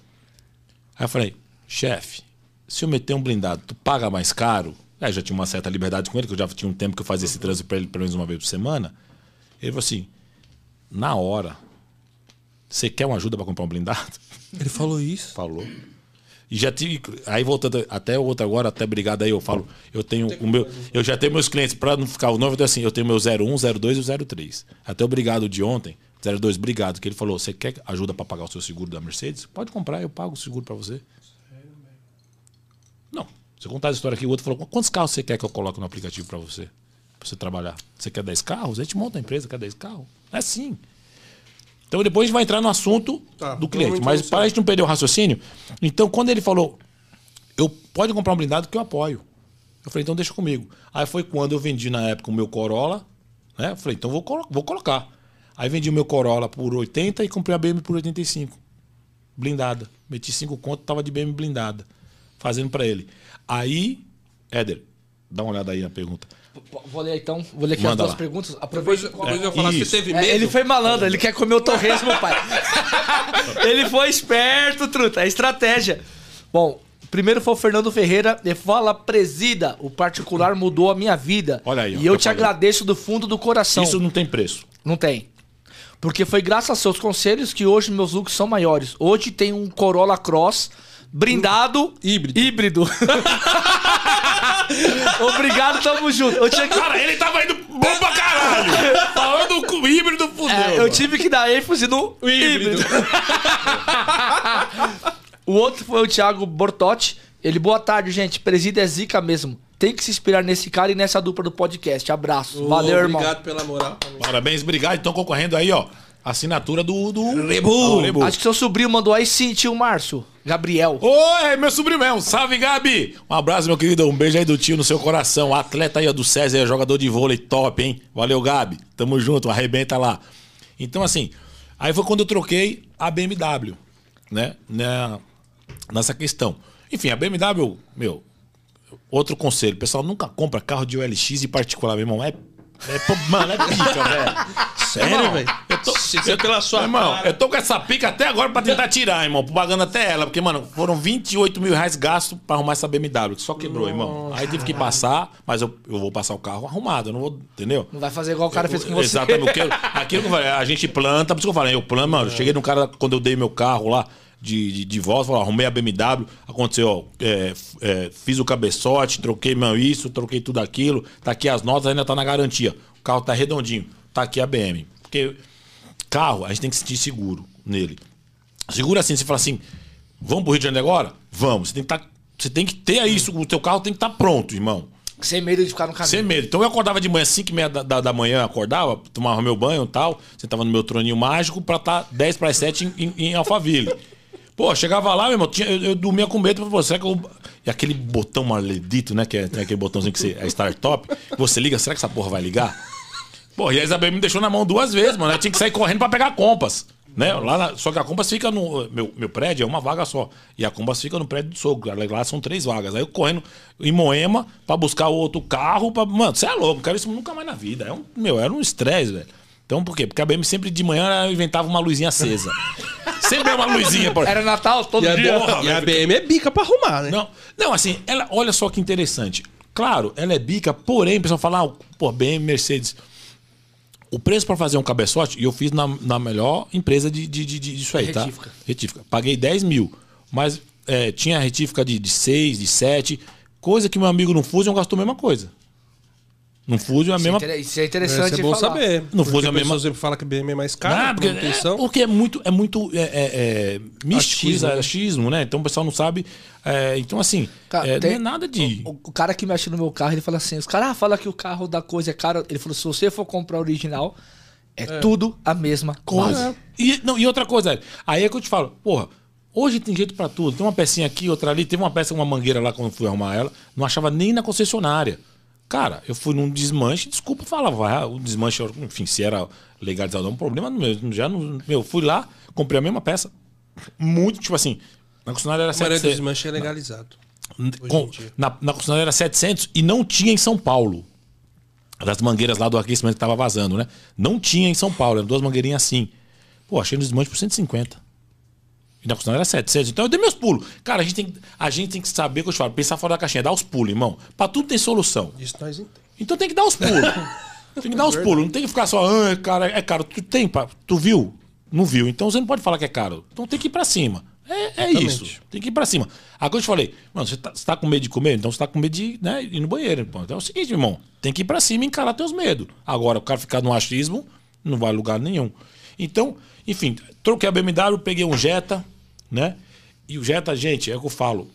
Aí eu falei, chefe, se eu meter um blindado, tu paga mais caro? Aí já tinha uma certa liberdade com ele, que eu já tinha um tempo que eu fazia esse trânsito para ele pelo menos uma vez por semana. Ele falou assim, na hora, você quer uma ajuda para comprar um blindado?
Ele falou isso?
Falou. E já tive. Aí voltando até o outro agora, até obrigado aí, eu falo, eu tenho o meu. Eu já tenho meus clientes, para não ficar o nome, eu tenho assim, eu tenho meu 01, 02 e o 03. Até obrigado de ontem. 02, obrigado. Que ele falou: você quer ajuda para pagar o seu seguro da Mercedes? Pode comprar, eu pago o seguro para você. Não. Você contar a história aqui, o outro falou: quantos carros você quer que eu coloque no aplicativo para você? Para você trabalhar? Você quer 10 carros? A gente monta a empresa, quer 10 carros? É assim. Então depois a gente vai entrar no assunto tá, do cliente. Mas para a gente não perder o raciocínio, então quando ele falou, eu pode comprar um blindado que eu apoio. Eu falei, então deixa comigo. Aí foi quando eu vendi na época o meu Corolla, né? Eu falei, então vou, vou colocar. Aí vendi o meu Corolla por 80 e comprei a BM por 85. Blindada. Meti 5 conto, tava de BM blindada. Fazendo para ele. Aí, Éder, dá uma olhada aí na pergunta.
Vou ler então, vou ler aqui Manda as duas lá. perguntas. Aproveita.
Depois, depois é, eu falar, você teve
medo? É, ele foi malandro, ele quer comer o torresmo, pai. ele foi esperto, truta, é estratégia. Bom, primeiro foi o Fernando Ferreira, e fala, presida, o particular mudou a minha vida.
Olha aí.
E eu, eu te falei. agradeço do fundo do coração.
Isso não tem preço.
Não tem. Porque foi graças a seus conselhos que hoje meus lucros são maiores. Hoje tem um Corolla Cross brindado
híbrido.
híbrido. Obrigado, tamo junto. Eu
tinha que... Cara, ele tava indo bom pra caralho. Falando com híbrido, fudeu. É,
eu tive que dar ênfase no o híbrido. híbrido. o outro foi o Thiago Bortotti. Ele, boa tarde, gente. Presida é zica mesmo. Tem que se inspirar nesse cara e nessa dupla do podcast. Abraço. Oh, Valeu, irmão.
Obrigado pela moral.
Parabéns, obrigado. Estão concorrendo aí, ó. Assinatura do. do...
Rebu. Rebu. Acho que seu sobrinho mandou aí sim, tio Márcio. Gabriel.
Oi, meu sobrinho mesmo. Salve, Gabi. Um abraço, meu querido. Um beijo aí do tio no seu coração. Atleta aí do César, jogador de vôlei top, hein? Valeu, Gabi. Tamo junto, arrebenta lá. Então, assim, aí foi quando eu troquei a BMW, né? Nessa questão. Enfim, a BMW, meu, Outro conselho, pessoal, nunca compra carro de OLX e particular, meu irmão. É, é mano, é pica, velho.
Sério, velho? Eu tô,
eu, pela sua irmão, cara. eu tô com essa pica até agora pra tentar tirar, irmão. Pagando até ela. Porque, mano, foram 28 mil reais gastos pra arrumar essa BMW. Que só quebrou, Nossa, irmão. Aí tive que passar, mas eu, eu vou passar o carro arrumado. Eu não vou, entendeu?
Não vai fazer igual o cara eu, fez com você.
Exatamente. aquilo que eu falei, a gente planta, por isso que eu falei, eu plano, mano. Eu cheguei num cara, quando eu dei meu carro lá de, de, de voz, falou, arrumei a BMW, aconteceu, ó, é, é, fiz o cabeçote, troquei meu isso, troquei tudo aquilo, tá aqui as notas, ainda tá na garantia. O carro tá redondinho, tá aqui a BM. Porque carro, a gente tem que se sentir seguro nele. Seguro assim, você fala assim, vamos pro Rio de Janeiro agora? Vamos. Você tem que, tá, você tem que ter isso, o teu carro tem que estar tá pronto, irmão.
Sem medo de ficar no caminho.
Sem medo. Então eu acordava de manhã, 5 e meia da, da, da, manhã, acordava, tomava meu banho e tal, sentava no meu troninho mágico pra estar tá 10 para 7 em, em, em Alphaville. Pô, chegava lá, meu irmão, tinha, eu, eu, dormia com medo você. Será que eu... E aquele botão maledito, né? Que é, tem aquele botãozinho que você, é startup. Você liga, será que essa porra vai ligar? Pô, e a Isabel me deixou na mão duas vezes, mano. Eu tinha que sair correndo pra pegar compas. Né? Lá na, só que a Compass fica no. Meu, meu prédio é uma vaga só. E a Compass fica no prédio do sogro. Lá são três vagas. Aí eu correndo em Moema pra buscar outro carro. Pra, mano, você é louco, quero isso nunca mais na vida. É um, meu, era um estresse, velho. Então por quê? Porque a BM sempre de manhã inventava uma luzinha acesa. sempre uma luzinha. Por...
Era Natal todo
e
dia.
A, e a BM é bica pra arrumar, né?
Não, não, assim, ela, olha só que interessante. Claro, ela é bica, porém, o pessoal fala, ah, pô, BM, Mercedes. O preço para fazer um cabeçote, e eu fiz na, na melhor empresa de, de, de, disso aí, retífica. tá? Retífica. Paguei 10 mil. Mas é, tinha retífica de, de 6, de 7. Coisa que meu amigo no Fusion gastou a mesma coisa. No Fusion é a mesma.
Isso é interessante. Isso é bom
falar. saber.
No Fusion é a mesma.
sempre fala que BM é mais cara.
Ah, porque, é, porque é muito, é muito é, é, é místico, achismo, né? achismo, né? Então o pessoal não sabe. É, então, assim, cara, é, tem, não é nada de.
O, o, cara que mexe no meu carro, ele fala assim: os caras ah, falam que o carro da coisa é caro. Ele falou: se você for comprar original, é, tudo a mesma coisa.
E, não, e outra coisa, aí é que eu te falo, porra. Hoje tem jeito para tudo. Tem uma pecinha aqui, outra ali. Teve uma peça, uma mangueira lá quando fui arrumar ela. Não achava nem na concessionária. Cara, eu fui num desmanche, desculpa falar, vai, o desmanche, enfim, se era legalizado não, um problema meu. Já não, meu, fui lá, comprei a mesma peça. Muito, tipo assim, na concessionária era
700. O desmanche é legalizado.
Com, na, na concessionária era 700 e não tinha em São Paulo. Das mangueiras lá do aquecimento que tava vazando, né? Não tinha em São Paulo, eram duas mangueirinhas assim. Pô, achei no desmanche por 150. E na concessionária era 700. Então eu dei meus pulos. Cara, a gente tem, a gente tem que saber, que eu te falo, pensar fora da caixinha, dar os pulos, irmão. Pra tudo tem solução.
Isso nós entendemos.
Então tem que dar os pulos. tem que dar os pulos. Não tem que ficar só, ah, cara, é caro. Tu tem, tu viu? Não viu. Então você não pode falar que é caro. Então tem que ir pra cima. É, é isso. Tem que ir pra cima. Agora eu te falei, mano, você tá, você tá com medo de comer? Então você tá com medo de né, ir no banheiro. Então é o seguinte, irmão, tem que ir pra cima e encarar teus medos. Agora, o cara ficar no achismo, não vai a lugar nenhum. Então, enfim, troquei a BMW, peguei um Jetta, né? E o Jetta, gente, é o que eu falo.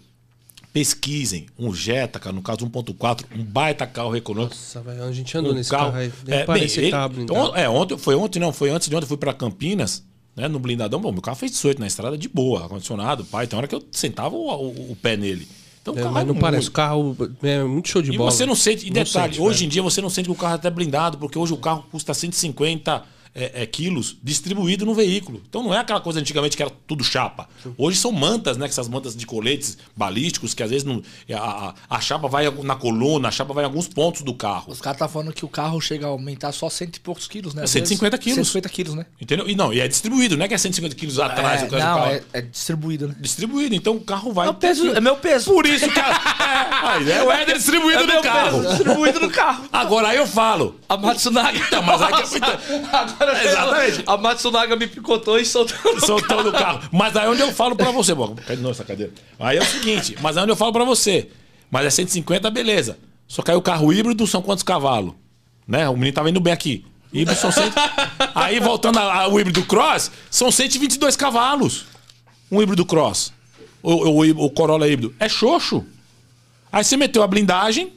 Pesquisem um Jetta, cara, no caso 1.4, um baita carro econômico.
Nossa, velho, a gente andou um nesse carro, carro aí. É, bem,
ele, carro é, ontem, foi ontem, não, foi antes de ontem, fui para Campinas, né, no blindadão. Bom, meu carro fez 18 na estrada de boa, ar-condicionado, pai. Tem hora que eu sentava o, o, o pé nele. Então,
é, mas não muito... parece, o carro é muito show de
e
bola.
E você não sente, e detalhe, sente, hoje em dia você não sente que o carro é até blindado, porque hoje o carro custa 150 é, é, quilos distribuído no veículo. Então não é aquela coisa antigamente que era tudo chapa. Hoje são mantas, né? Essas mantas de coletes balísticos que às vezes não, a, a, chapa vai na coluna, a chapa vai em alguns pontos do carro.
Os caras estão tá falando que o carro chega a aumentar só cento e poucos quilos, né?
Às 150 vezes, quilos.
150 quilos, né?
Entendeu? E não, e é distribuído, não é que é 150 quilos atrás
é,
do
Não, carro. É, é, distribuído, né?
Distribuído. Então o carro vai.
É, o peso, é meu peso.
Por isso que. é, é o Éder distribuído é no carro.
Distribuído no carro.
Agora aí eu falo.
A Matsunaga.
Então, mas aí que
Agora Exatamente. A Matsunaga me picotou e soltou
no soltou carro. no carro. Mas aí onde eu falo pra você, bom, cai de novo essa cadeira. Aí é o seguinte, mas aí onde eu falo pra você. Mas é 150, beleza. Só aí o carro híbrido são quantos cavalos? Né? O menino tava indo bem aqui. Híbrido são 100... Aí voltando ao híbrido cross, são 122 cavalos. Um híbrido cross. O, o, o Corolla híbrido. É xoxo. Aí você meteu a blindagem. O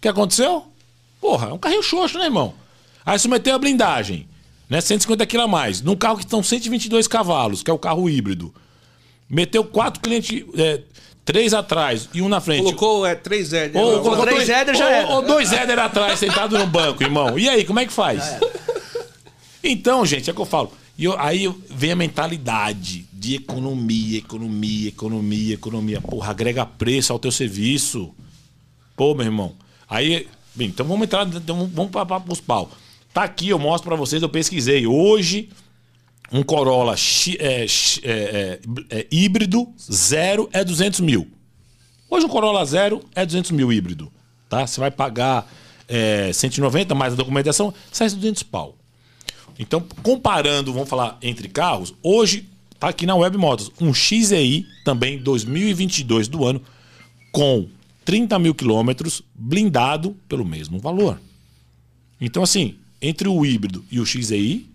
que aconteceu? Porra, é um carrinho xoxo, né, irmão? Aí você meteu a blindagem né? 150 kg a mais. Num carro que estão 122 cavalos, que é o carro híbrido. Meteu quatro clientes, é, três atrás e um na frente.
Colocou é, três Éder.
Ou, colocou três Éder já ou, era. Ou dois Éder atrás, sentado no banco, irmão. E aí, como é que faz? Então, gente, é que eu falo. E eu, aí vem a mentalidade de economia, economia, economia, economia. Porra, agrega preço ao teu serviço. Pô, meu irmão. Aí, bem, então vamos entrar, então vamos para os pau. Tá aqui, eu mostro para vocês, eu pesquisei. Hoje, um Corolla é, é, é, é, híbrido zero é 200 mil. Hoje um Corolla zero é 200 mil híbrido. Tá? Você vai pagar é, 190 mais a documentação, sai 200 pau. Então, comparando, vamos falar entre carros, hoje tá aqui na Web Motos um XEI, também 2022 do ano, com 30 mil quilômetros, blindado pelo mesmo valor. Então, assim, entre o híbrido e o XEI,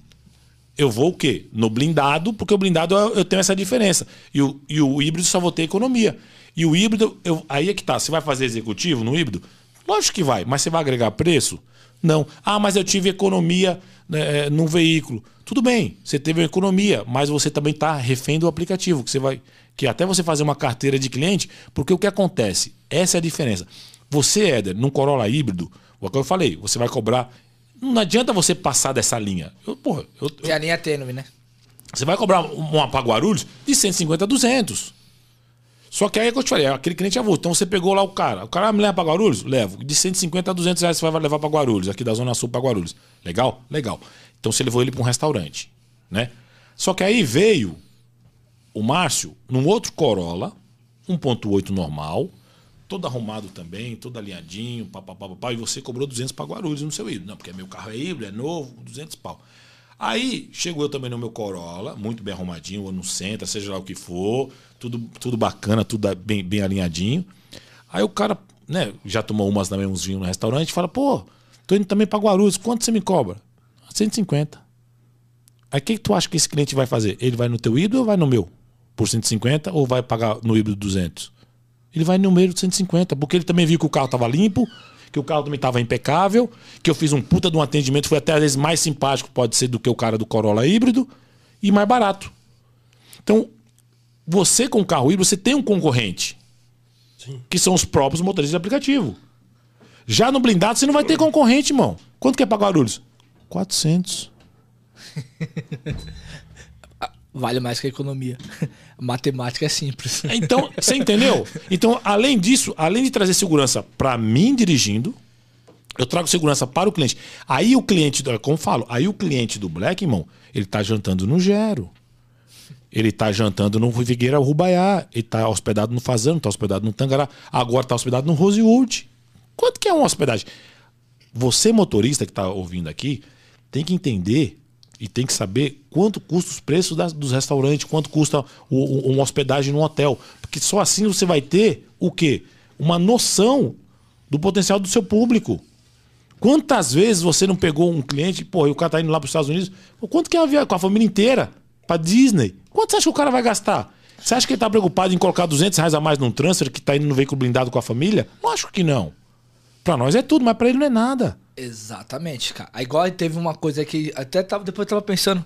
eu vou o quê? No blindado, porque o blindado eu tenho essa diferença. E o, e o híbrido só vou ter economia. E o híbrido, eu, aí é que tá. Você vai fazer executivo no híbrido? Lógico que vai, mas você vai agregar preço? Não. Ah, mas eu tive economia né, é, no veículo. Tudo bem, você teve economia, mas você também está refém do aplicativo, que você vai. Que até você fazer uma carteira de cliente, porque o que acontece? Essa é a diferença. Você, Éder, num Corolla híbrido, o que eu falei, você vai cobrar não adianta você passar dessa linha. Eu, porra, eu,
eu... É a linha tênue, né?
Você vai cobrar uma para Guarulhos de 150 a 200. Só que aí é que eu te falei, aquele cliente já voltou. Então você pegou lá o cara. O cara ah, me leva para Guarulhos? Levo. De 150 a 200 reais você vai levar para Guarulhos, aqui da Zona Sul para Guarulhos. Legal? Legal. Então você levou ele para um restaurante, né? Só que aí veio o Márcio num outro Corolla, 1.8 normal, todo arrumado também, todo alinhadinho, papapá, e você cobrou 200 para Guarulhos no seu híbrido. Não, porque meu carro é híbrido, é novo, 200 pau. Aí chegou eu também no meu Corolla, muito bem arrumadinho, ou no centro, seja lá o que for, tudo, tudo bacana, tudo bem, bem alinhadinho. Aí o cara, né, já tomou umas também, uns vinhos no restaurante, fala, pô, tô indo também para Guarulhos, quanto você me cobra? 150. Aí o que, que tu acha que esse cliente vai fazer? Ele vai no teu híbrido ou vai no meu? Por 150 ou vai pagar no híbrido 200? Ele vai no meio de 150, porque ele também viu que o carro estava limpo, que o carro também estava impecável, que eu fiz um puta de um atendimento, foi até às vezes mais simpático, pode ser, do que o cara do Corolla híbrido, e mais barato. Então, você com o carro híbrido, você tem um concorrente, Sim. que são os próprios motoristas de aplicativo. Já no blindado, você não vai ter concorrente, irmão. Quanto que é para Guarulhos? 400.
Vale mais que a economia. Matemática é simples.
Então, você entendeu? Então, além disso, além de trazer segurança para mim dirigindo, eu trago segurança para o cliente. Aí o cliente, como falo, aí o cliente do Black, irmão, ele tá jantando no Gero. Ele tá jantando no Figueira Rubaiá. Ele tá hospedado no Fazano, tá hospedado no Tangará. Agora tá hospedado no Rosewood. Quanto que é uma hospedagem? Você, motorista que tá ouvindo aqui, tem que entender e tem que saber quanto custa os preços das, dos restaurantes, quanto custa o, o, uma hospedagem no hotel. Porque só assim você vai ter o quê? Uma noção do potencial do seu público. Quantas vezes você não pegou um cliente, pô, e o cara tá indo lá para os Estados Unidos, quanto que é uma viagem com a família inteira para Disney? Quanto você acha que o cara vai gastar? Você acha que ele tá preocupado em colocar 200 reais a mais num transfer que tá indo no veículo blindado com a família? Não acho que não. Para nós é tudo, mas para ele não é nada.
Exatamente, cara. Aí, igual teve uma coisa que até tava, depois eu tava pensando.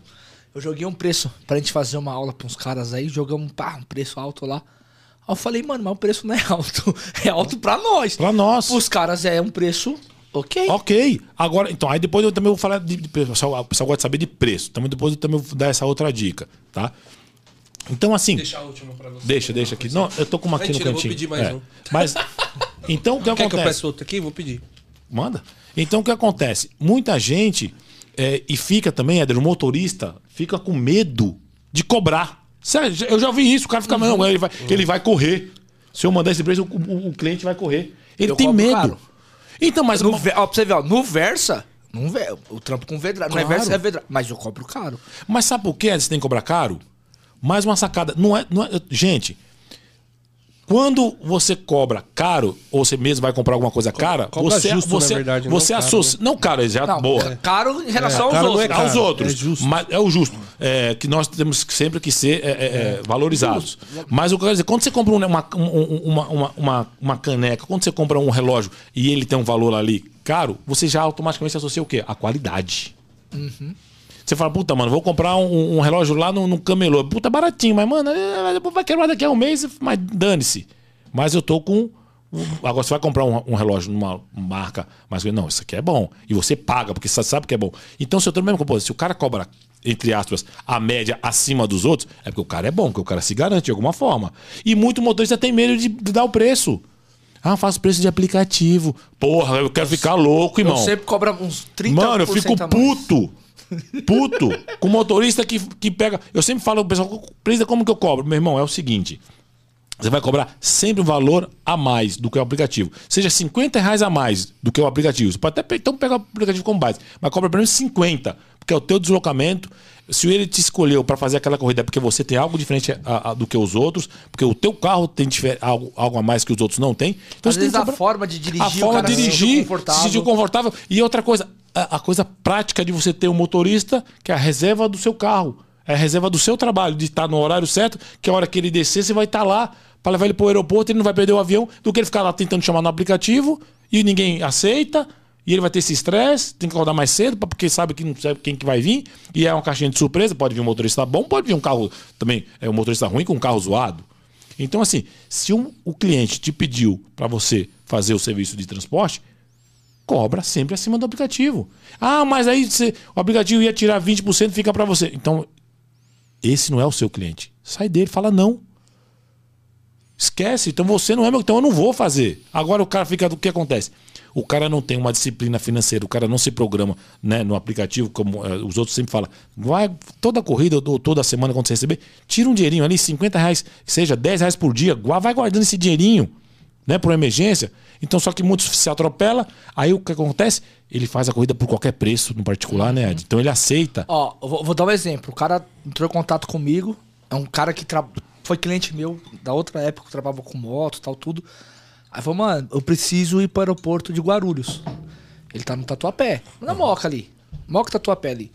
Eu joguei um preço pra gente fazer uma aula pra uns caras aí, jogamos pá, um preço alto lá. Aí eu falei, mano, mas o preço não é alto. É alto pra nós.
Pra nós.
Os caras é um preço ok.
Ok. Agora, então, aí depois eu também vou falar de, de preço. O pessoal, gosta de saber de preço. Também depois eu também vou dar essa outra dica, tá? Então, assim. Deixa a última pra você. Deixa, deixa aqui. Não, eu tô com uma aqui Mentira, no cantinho. Eu vou pedir mais é. um. Mas. Então, o que Quer acontece? que eu peço
outro aqui? Vou pedir.
Manda. Então o que acontece? Muita gente, é, e fica também, Éder, o motorista fica com medo de cobrar. Sério, eu já vi isso, o cara fica, uhum. não, ele vai, uhum. ele vai correr. Se eu mandar esse preço, o, o, cliente vai correr. Ele eu tem medo. Caro.
Então, mas. No, ó, pra você ver, ó, no Versa. Não vê, o trampo com vedra. Claro. Não é Versa, é vedra. Mas eu cobro caro.
Mas sabe por que você tem que cobrar caro? Mais uma sacada. Não é, não é, gente, quando você cobra caro, ou você mesmo vai comprar alguma coisa cara, cobra você justo, você, verdade, você associa. Caro, né? Não, caro, já não, boa. É
caro em relação é, aos outros.
É aos outros. É justo. Mas é o justo. É, que nós temos sempre que ser é, é, é valorizados. Mas o que eu quero dizer, quando você compra uma, uma, uma, uma, uma caneca, quando você compra um relógio e ele tem um valor ali caro, você já automaticamente associa o quê? A qualidade. Uhum. Você fala, puta, mano, vou comprar um, um relógio lá no, no camelô. Puta, baratinho, mas, mano, é, vai quebrar daqui a um mês, mas dane-se. Mas eu tô com. Agora você vai comprar um, um, relógio numa marca, mas não, isso aqui é bom. E você paga, porque você sabe que é bom. Então, se eu tô no mesmo composição, se o cara cobra, entre aspas, a média acima dos outros, é porque o cara é bom, porque o cara se garante de alguma forma. E muito motorista tem medo de, de dar o preço. Ah, faço preço de aplicativo. Porra, eu quero ficar louco, irmão. Eu
sempre cobra uns 30%
Mano, eu fico puto. Puto com motorista que, que pega. Eu sempre falo, pessoal, precisa como que eu cobro? Meu irmão, é o seguinte. Você vai cobrar sempre um valor a mais do que o aplicativo. Seja 50 reais a mais do que o aplicativo. Você pode até então pegar o aplicativo como base, mas cobra pelo menos 50, porque é o teu deslocamento. Se ele te escolheu para fazer aquela corrida é porque você tem algo diferente a, a, do que os outros, porque o teu carro tem algo, algo a mais que os outros não têm.
Então Às vezes a forma de dirigir,
a forma de dirigir, se confortável. se sentir confortável. E outra coisa, a, a coisa prática de você ter um motorista que é a reserva do seu carro. É a reserva do seu trabalho, de estar no horário certo, que a hora que ele descer, você vai estar lá para levar ele para o aeroporto, ele não vai perder o avião, do que ele ficar lá tentando chamar no aplicativo e ninguém aceita, e ele vai ter esse estresse, tem que acordar mais cedo, porque sabe que não sabe quem que vai vir, e é uma caixinha de surpresa, pode vir um motorista bom, pode vir um carro também, é um motorista ruim com um carro zoado. Então, assim, se um, o cliente te pediu para você fazer o serviço de transporte, cobra sempre acima do aplicativo. Ah, mas aí você, o aplicativo ia tirar 20% fica para você. Então, esse não é o seu cliente. Sai dele, fala não. Esquece, então você não é meu, então eu não vou fazer. Agora o cara fica, o que acontece? O cara não tem uma disciplina financeira, o cara não se programa né, no aplicativo, como é, os outros sempre falam. Vai toda corrida ou toda semana quando você receber, tira um dinheirinho ali, 50 reais, seja 10 reais por dia, vai guardando esse dinheirinho, né, por emergência. Então, só que muitos se atropela, aí o que acontece? Ele faz a corrida por qualquer preço, no particular, né, Ed? Então ele aceita.
Ó, vou, vou, dar um exemplo. O cara entrou em contato comigo, é um cara que tra... foi cliente meu da outra época, que trabalhava com moto tal, tudo. Aí falou, mano, eu preciso ir para o aeroporto de Guarulhos. Ele tá no Tatuapé, na Moca ali. Moca Tatuapé ali.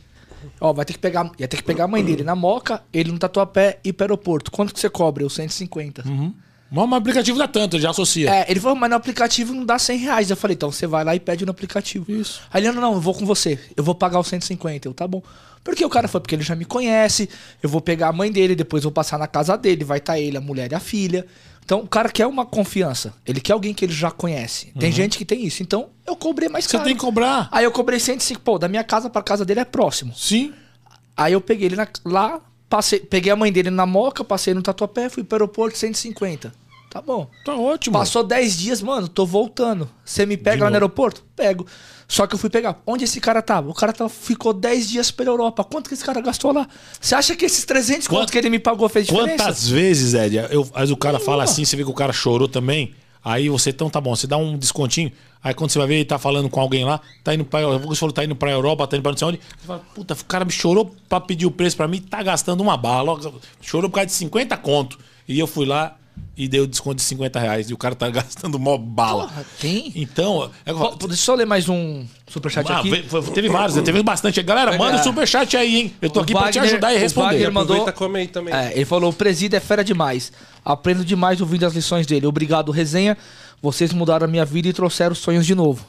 Ó, vai ter que pegar, ia ter que pegar a mãe dele na Moca, ele no Tatuapé e para o aeroporto. Quanto que você cobra? Eu 150.
Uhum. Mas o aplicativo dá tanto, já associa.
É, ele falou, mas no aplicativo não dá 100 reais. Eu falei, então você vai lá e pede no aplicativo.
Isso.
Aí ele, não, não, eu vou com você. Eu vou pagar os 150. Eu, tá bom. Porque o cara foi, porque ele já me conhece. Eu vou pegar a mãe dele, depois vou passar na casa dele. Vai estar tá ele, a mulher e a filha. Então, o cara quer uma confiança. Ele quer alguém que ele já conhece. Tem uhum. gente que tem isso. Então, eu cobrei mais caro.
Você tem que cobrar.
Aí eu cobrei 105. Pô, da minha casa pra casa dele é próximo.
Sim.
Aí eu peguei ele na, lá, passei, peguei a mãe dele na moca, passei no tatuapé, fui pro aeroporto, 150. Tá bom.
Tá ótimo.
Passou 10 dias, mano, tô voltando. Você me pega lá no aeroporto? Pego. Só que eu fui pegar. Onde esse cara tava? O cara tava, ficou 10 dias pela Europa. Quanto que esse cara gastou lá? Você acha que esses 300 Quant... que ele me pagou fez
diferença? Quantas vezes, Ed, eu, o cara fala assim, você vê que o cara chorou também. Aí você, então tá bom, você dá um descontinho. Aí quando você vai ver, ele tá falando com alguém lá, tá indo pra. Você falou, tá indo pra Europa, tá indo pra não sei onde. Você fala, puta, o cara me chorou pra pedir o preço pra mim, tá gastando uma bala. Chorou por causa de 50 conto. E eu fui lá, e deu desconto de 50 reais. E o cara tá gastando mó bala. Porra,
tem?
Então.
É... Deixa eu só ler mais um superchat ah, aqui.
Teve vários, né? teve bastante. Galera, manda o superchat aí, hein? Eu tô o aqui Wagner, pra te ajudar e responder. O Wagner
mandou. Comer também. É, ele falou: o presídio é fera demais. Aprendo demais ouvindo as lições dele. Obrigado, resenha. Vocês mudaram a minha vida e trouxeram sonhos de novo.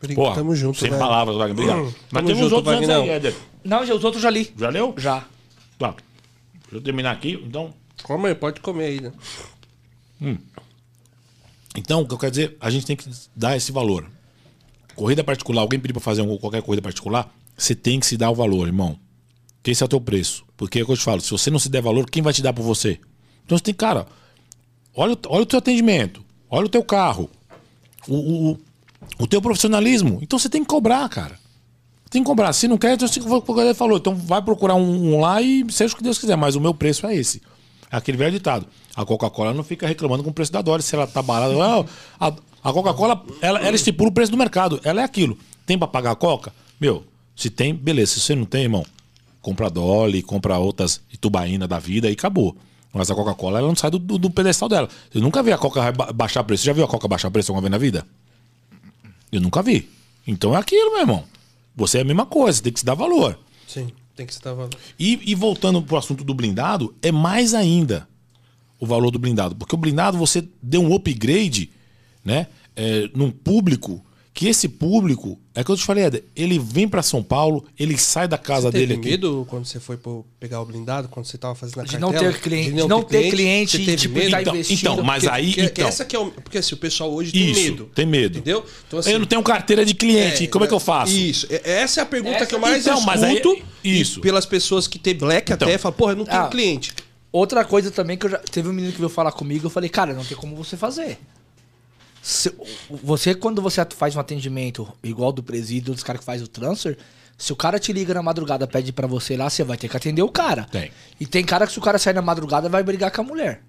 Obrigado. Tamo junto, Sem velho. palavras, Wagner. Obrigado. Hum, Mas temos uns outros
antes aí, Éder. Não, os outros já li.
Já leu?
Já.
Tá. Deixa eu terminar aqui, então.
Come aí, pode comer aí, né?
Hum. Então, o que eu quero dizer, a gente tem que dar esse valor. Corrida particular, alguém pedir para fazer qualquer corrida particular, você tem que se dar o valor, irmão. Que esse é o teu preço. Porque é o que eu te falo, se você não se der valor, quem vai te dar por você? Então você tem, cara, olha, olha o teu atendimento, olha o teu carro, o, o, o teu profissionalismo. Então você tem que cobrar, cara. Tem que cobrar. Se não quer, então você falou. Então vai procurar um, um lá e seja o que Deus quiser. Mas o meu preço é esse. Aquele velho ditado. A Coca-Cola não fica reclamando com o preço da Dória, se ela tá barata. a, a Coca-Cola, ela, ela estipula o preço do mercado. Ela é aquilo. Tem para pagar a Coca? Meu, se tem, beleza. Se você não tem, irmão, compra Dolly, compra outras Itubaína da vida e acabou. Mas a Coca-Cola, ela não sai do, do, do, pedestal dela. Eu nunca vi a Coca baixar preço. Você já viu a Coca baixar preço alguma vez na vida? Eu nunca vi. Então é aquilo, meu irmão. Você é a mesma coisa, tem que se dar valor.
Sim, tem que dar valor.
E, e voltando pro assunto do blindado, é mais ainda o valor do blindado. Porque o blindado você deu um upgrade né, é, num público que esse público, é que eu te falei, Eder, ele vem para São Paulo, ele sai da casa você dele
teve medo quando você foi pegar o blindado, quando você tava fazendo a
de cartela? Não ter cliente, de não, de não ter cliente, cliente
tipo, medo? Tá então, então, mas
porque,
aí...
Porque,
então,
essa que é o, porque assim, o pessoal hoje tem
isso,
medo.
tem medo.
Entendeu?
Então, assim, eu não tenho carteira de cliente, é, como é que eu faço?
Isso, essa é a pergunta essa, que eu mais então, escuto mas aí, isso. pelas pessoas que tem black então, até, falam, porra, eu não tenho ah, cliente.
Outra coisa também que eu já... Teve um menino que veio falar comigo, eu falei, cara, não tem como você fazer. Se, você, quando você faz um atendimento igual do presídio, dos caras que faz o transfer, se o cara te liga na madrugada, pede para você lá, você vai ter que atender o cara.
Tem.
E tem cara que se o cara sair na madrugada, vai brigar com a mulher.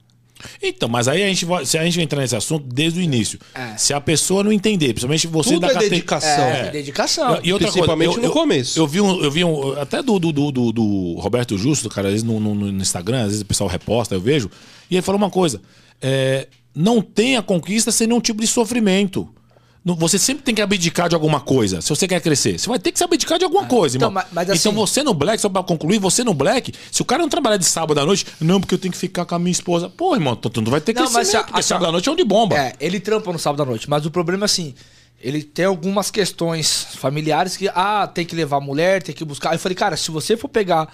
Então, mas aí a gente vai, se a gente entrar nesse assunto desde o início. É. Se a pessoa não entender, principalmente você
Tudo da é cate... dedicação.
É, é. dedicação.
E outra Principalmente
coisa, eu, no começo.
Eu, eu, vi um, eu vi um até do, do, do, do Roberto Justo, cara, às vezes no, no, no, Instagram, às vezes o pessoal reposta, eu vejo, e ele falou uma coisa: é, não tem a conquista sem nenhum tipo de sofrimento. Você sempre tem que abdicar de alguma coisa. Se você quer crescer, você vai ter que se abdicar de alguma ah, coisa, então, irmão. Mas, mas assim... Então você no Black, só pra concluir, você no Black, se o cara não trabalhar de sábado à noite, não, porque eu tenho que ficar com a minha esposa. Pô, irmão, tu, não vai ter que crescer, porque assim, sábado à noite é um de bomba.
É, ele trampa no sábado à noite, mas o problema é assim, ele tem algumas questões familiares que, ah, tem que levar a mulher, tem que buscar. Eu falei, cara, se você for pegar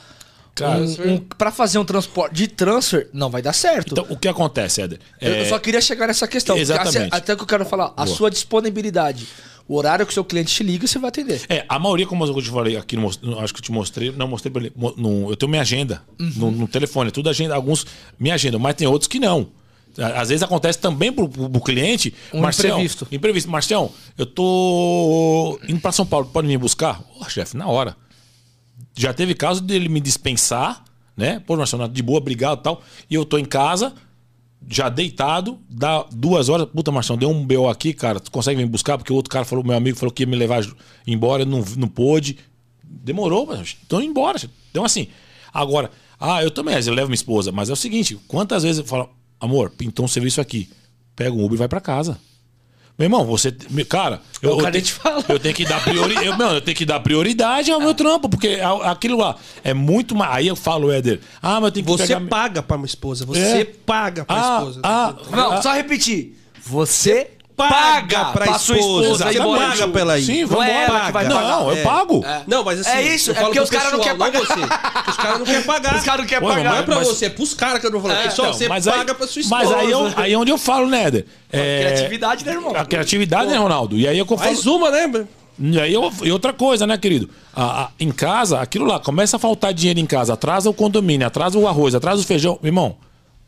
Cara, um, um, pra fazer um transporte de transfer, não vai dar certo.
Então, o que acontece, Éder?
É... Eu só queria chegar nessa questão.
Exatamente.
Até que eu quero falar, a Boa. sua disponibilidade. O horário que o seu cliente te liga, você vai atender.
É, a maioria, como eu te falei aqui, acho que eu te mostrei, não mostrei pra ele. No, eu tenho minha agenda uhum. no, no, telefone, tudo agenda, alguns minha agenda, mas tem outros que não. Às vezes acontece também pro, pro cliente.
Um Marcião, imprevisto.
Imprevisto. Marcião, eu tô indo para São Paulo, pode me buscar? Ô, oh, chefe, na hora. Já teve caso dele me dispensar, né? Pô, Marcião, de boa, obrigado tal. E eu tô em casa, já deitado, dá duas horas. Puta, Marcião, deu um BO aqui, cara. Tu consegue me buscar? Porque o outro cara falou, meu amigo falou que ia me levar embora, não, não pôde. Demorou, mas tô indo embora. Então, assim, agora, ah, eu também, eu levo minha esposa, mas é o seguinte: quantas vezes eu falo, amor, pintou um serviço aqui. Pega um Uber e vai para casa. Meu irmão, você. Cara,
eu, eu, tenho,
eu tenho que dar prioridade. eu, eu tenho que dar prioridade ao meu trampo, porque aquilo lá é muito mais. Aí eu falo, Éder, ah, mas eu tenho que
Você pegar... paga pra minha esposa. Você é? paga pra ah, esposa.
Ah, não, ah, só repetir. Você paga pra, pra sua esposa.
Você paga pra ela ir.
Sim, vamos é
pagar.
Não, eu é. pago.
É. Não, mas assim.
É isso, é porque os caras não querem pagar.
Você. Os caras não querem pagar.
Os caras não querem pagar. Não
é pra mas... você, é pros caras que eu não vou falar. É, só então, você paga aí, pra sua esposa.
Mas aí, eu, aí é onde eu falo, né, Éder?
É... Criatividade, né, irmão?
A criatividade, né, Ronaldo? E aí eu falo.
Mais uma, né?
E aí eu, e outra coisa, né, querido? A, a, em casa, aquilo lá, começa a faltar dinheiro em casa, atrasa o condomínio, atrasa o arroz, atrasa o feijão. Irmão,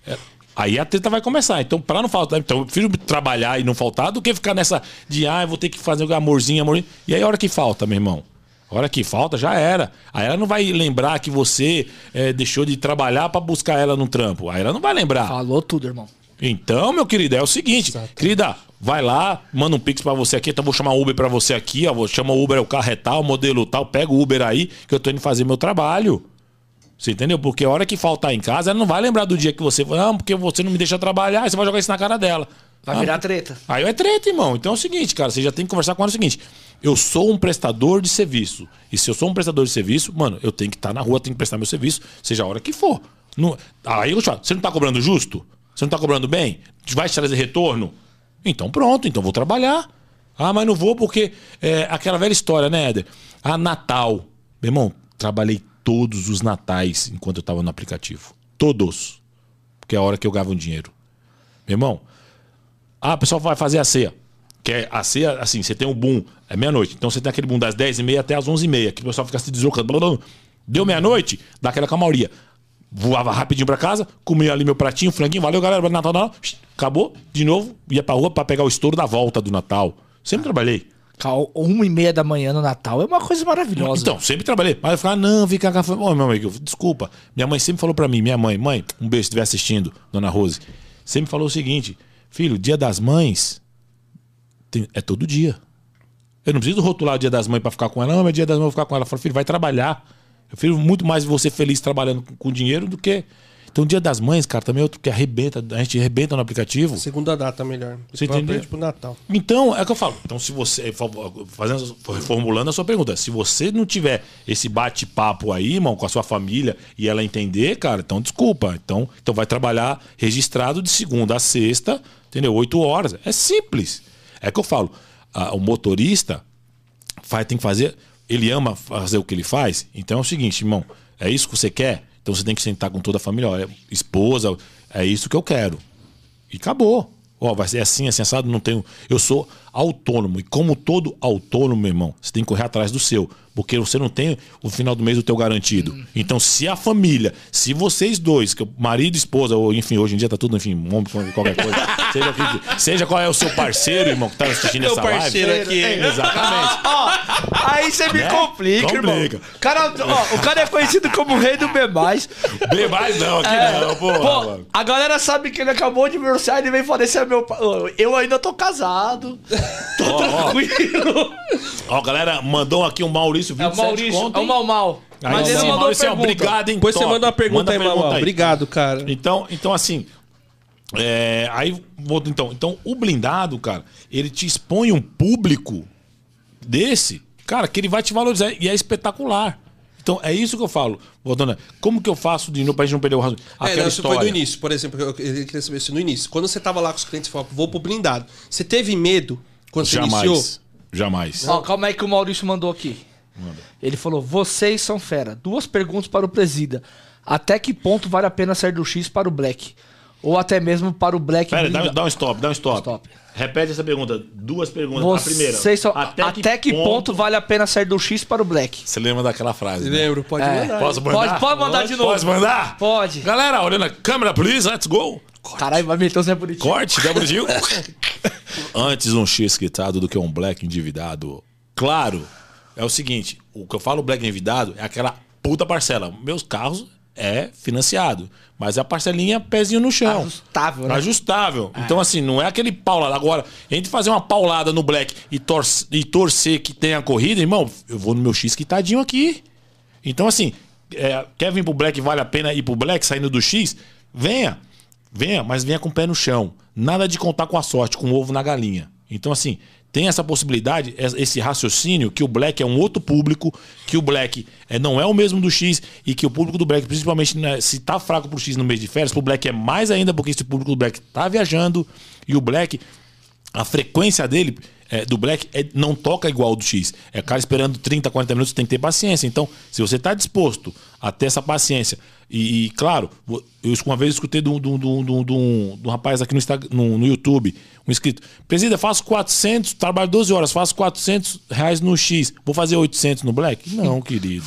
é, Aí a treta vai começar. Então, para não faltar, então eu prefiro trabalhar e não faltar do que ficar nessa de, ah, eu vou ter que fazer o amorzinho, amorzinho. E aí a hora que falta, meu irmão? A hora que falta, já era. Aí ela não vai lembrar que você é, deixou de trabalhar para buscar ela no trampo. Aí ela não vai lembrar.
Falou tudo, irmão.
Então, meu querido, é o seguinte, Exato. querida, vai lá, manda um pix para você aqui, então vou chamar o Uber para você aqui, ó, vou chamar o Uber, o carro é tal, modelo tal, pega o Uber aí, que eu tô indo fazer meu trabalho. Você entendeu? Porque a hora que faltar em casa, ela não vai lembrar do dia que você. Não, porque você não me deixa trabalhar, você vai jogar isso na cara dela.
Vai ah, virar treta.
Aí é treta, irmão. Então é o seguinte, cara, você já tem que conversar com ela o seguinte. Eu sou um prestador de serviço. E se eu sou um prestador de serviço, mano, eu tenho que estar tá na rua, tenho que prestar meu serviço, seja a hora que for. Não, aí eu te falo, você não tá cobrando justo? Você não tá cobrando bem? Vai te trazer retorno? Então pronto, então vou trabalhar. Ah, mas não vou porque é aquela velha história, né, Éder? Ah, Natal. Meu irmão, trabalhei todos os natais enquanto eu estava no aplicativo. Todos. Porque é a hora que eu ganhava um dinheiro. Meu irmão, ah, o pessoal vai fazer a ceia. Que é a ceia, assim, você tem um boom, é meia-noite. Então você tem aquele boom das 10h30 até as 11h30, que o pessoal fica se deslocando. Deu meia-noite, dá aquela calmaria. Voava rapidinho para casa, comia ali meu pratinho, franguinho, valeu galera, Natal, Natal, acabou, de novo, ia pra rua para pegar o estouro da volta do Natal. Sempre trabalhei
uma e meia da manhã no Natal é uma coisa maravilhosa.
Então, sempre trabalhei. Mas eu falava, não, fica cá. Ô, meu amigo, desculpa. Minha mãe sempre falou para mim, minha mãe, mãe, um beijo se estiver assistindo, dona Rose. Sempre falou o seguinte: filho, dia das mães tem, é todo dia. Eu não preciso rotular o dia das mães para ficar com ela. Não, mas dia das mães eu vou ficar com ela. Eu falo, filho, vai trabalhar. Eu prefiro muito mais você feliz trabalhando com dinheiro do que então, o Dia das Mães, cara, também é outro que arrebenta, a gente arrebenta no aplicativo.
Segunda data melhor.
Você entendeu?
Pro Natal.
Então, é o que eu falo. Então, se você, fazendo, reformulando a sua pergunta, se você não tiver esse bate-papo aí, irmão, com a sua família e ela entender, cara, então desculpa. Então, então vai trabalhar registrado de segunda a sexta, entendeu? Oito horas. É simples. É que eu falo. A, o motorista faz, tem que fazer. Ele ama fazer o que ele faz. Então é o seguinte, irmão. É isso que você quer? Então você tem que sentar com toda a família, esposa, é isso que eu quero. E acabou. Ó, vai ser assim, assim, assado, não tenho. Eu sou autônomo. E como todo autônomo, meu irmão, você tem que correr atrás do seu. Porque você não tem o final do mês o teu garantido. Uhum. Então, se a família, se vocês dois, que marido e esposa, ou enfim, hoje em dia tá tudo, enfim, qualquer coisa. seja, seja qual é o seu parceiro, irmão, que tá assistindo essa live.
parceiro aqui.
Exatamente.
ó, aí você me né? complica, complica, irmão. O cara, ó, o cara é conhecido como o rei do B+.
B+, não, aqui é, não, porra. Pô,
a galera sabe que ele acabou de divorciar e ele vem falar, esse é meu. Eu ainda tô casado. Tô ó, tranquilo.
Ó, galera, mandou aqui um Maurício 27
É o Maurício,
conto,
é o Mal Mal.
Aí, Mas ele mandou Maurício, pergunta. Obrigado, hein?
Depois top. você manda uma pergunta manda aí, Mal Mal. Obrigado, cara.
Então, então assim, é, aí, então, então, o blindado, cara, ele te expõe um público desse, cara, que ele vai te valorizar e é espetacular. Então, é isso que eu falo. Dona, como que eu faço de novo pra gente não perder o raciocínio?
É, não, história. foi no início, por exemplo, eu queria saber se no início. Quando você tava lá com os clientes e falou, vou pro blindado, você teve medo quando
Jamais.
você iniciou?
Jamais.
Ó, calma aí que o Maurício mandou aqui. Manda. Ele falou: vocês são fera. Duas perguntas para o presida. Até que ponto vale a pena sair do X para o Black? Ou até mesmo para o Black
Pera, dá, dá, um stop, dá um stop. stop. Repete essa pergunta. Duas perguntas. Vocês a primeira.
São, até, até que, que ponto... ponto... vale a pena sair do X para o Black?
Você lembra daquela frase?
Né? Lembro, pode é. mandar.
Posso mandar?
Pode, pode mandar pode, de novo.
Pode mandar?
Pode.
Galera, olhando a câmera, please, let's go.
Caralho, vai meter o Zé Bonitinho.
Corte, Zé Bonitinho. Antes um X quitado do que um Black endividado. Claro, é o seguinte: o que eu falo Black endividado é aquela puta parcela. Meus carros é financiado. Mas é a parcelinha pezinho no chão.
Ajustável, né?
Ajustável. É. Então, assim, não é aquele paulado. Agora, entre fazer uma paulada no black e, torce, e torcer que tenha corrida, irmão, eu vou no meu X quitadinho aqui. Então, assim, é, quer vir pro black, vale a pena ir pro black, saindo do X? Venha. Venha, mas venha com o pé no chão. Nada de contar com a sorte, com o ovo na galinha. Então, assim, tem essa possibilidade, esse raciocínio, que o Black é um outro público, que o Black é, não é o mesmo do X e que o público do Black, principalmente né, se tá fraco pro X no mês de férias, pro Black é mais ainda porque esse público do Black tá viajando e o Black, a frequência dele é, do Black é, não toca igual do X. É cara esperando 30, 40 minutos, tem que ter paciência. Então, se você está disposto a ter essa paciência, e, e claro, eu uma vez escutei de um, de um, de um, de um, rapaz aqui no, Instagram, no, no YouTube, um inscrito. Presidente, faço 400, trabalho 12 horas, faço 400 reais no X, vou fazer 800 no Black? Não, querido.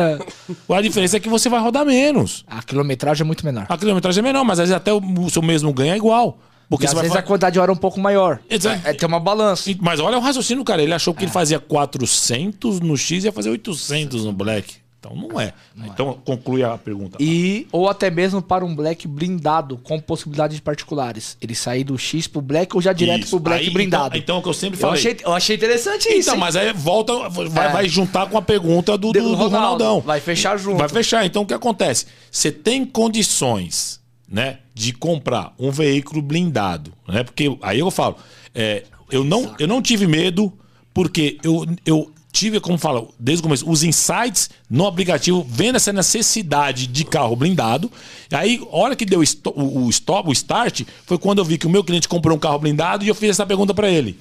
a diferença é que você vai rodar menos.
A quilometragem é muito menor.
A quilometragem é menor, mas às vezes até o, o seu mesmo ganho é igual.
Porque e às vezes falar... a quantidade de hora é um pouco maior.
Exato.
É, é ter uma balança.
Mas olha o raciocínio, cara. Ele achou que é. ele fazia 400 no X e ia fazer 800 no Black. Então não é. Não então é. conclui a pergunta.
E ou até mesmo para um black blindado com possibilidades particulares. Ele sair do X pro black ou já direto isso. pro black aí, blindado.
Então, então é o que eu sempre falei.
Eu achei, eu achei interessante isso. Então,
hein? mas aí volta, vai, é. vai, juntar com a pergunta do, do, do, Ronaldo. Ronaldão.
Vai fechar junto.
Vai fechar. Então o que acontece? Você tem condições, né, de comprar um veículo blindado, né? Porque aí eu falo, é, eu não, eu não tive medo porque eu, eu tive, como fala, desde o começo, os insights no aplicativo, vendo essa necessidade de carro blindado. Aí, a hora que deu o stop, o start, foi quando eu vi que o meu cliente comprou um carro blindado e eu fiz essa pergunta para ele.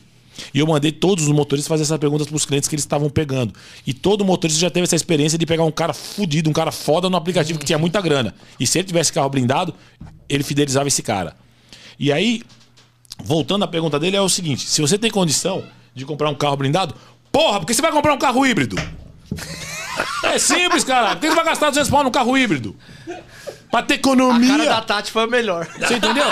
E eu mandei todos os motoristas fazer essas perguntas para os clientes que eles estavam pegando. E todo motorista já teve essa experiência de pegar um cara fudido, um cara foda no aplicativo que tinha muita grana. E se ele tivesse carro blindado, ele fidelizava esse cara. E aí, voltando à pergunta dele, é o seguinte: se você tem condição de comprar um carro blindado, Porra, porque você vai comprar um carro híbrido? É simples, cara. Por que você vai gastar 200 pau num carro híbrido? Pra ter economia. A
cara da Tati foi a melhor.
Você entendeu?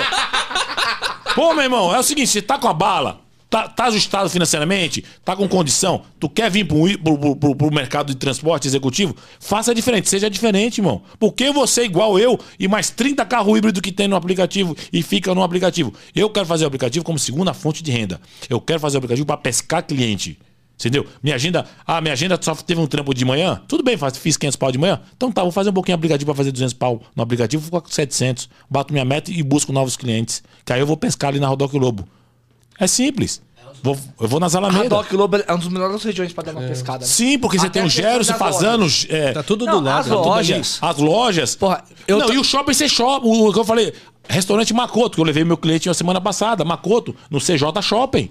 Pô, meu irmão, é o seguinte: você tá com a bala, tá, tá ajustado financeiramente, tá com condição, tu quer vir pro, pro, pro, pro, mercado de transporte executivo, faça diferente, seja diferente, irmão. Por que você, igual eu, e mais 30 carros híbridos que tem no aplicativo e fica no aplicativo? Eu quero fazer o aplicativo como segunda fonte de renda. Eu quero fazer o aplicativo para pescar cliente. Entendeu? Minha agenda. Ah, minha agenda só teve um trampo de manhã? Tudo bem, fiz 500 pau de manhã? Então tá, vou fazer um pouquinho de aplicativo para fazer 200 pau no aplicativo, vou com 700, bato minha meta e busco novos clientes. Que aí eu vou pescar ali na Rodoc Lobo. É simples. Vou, eu vou nas Alamedas. A
Rodoc Lobo é uma das melhores regiões para dar uma é. pescada. Né?
Sim, porque Até você tem o Gero se fazendo.
É, tá tudo do Não, lado.
As tá lojas.
As lojas. Porra, eu Não, tô... e o shopping ser shopping. O que eu falei, restaurante Makoto, que eu levei meu cliente na semana passada. Makoto, no CJ Shopping.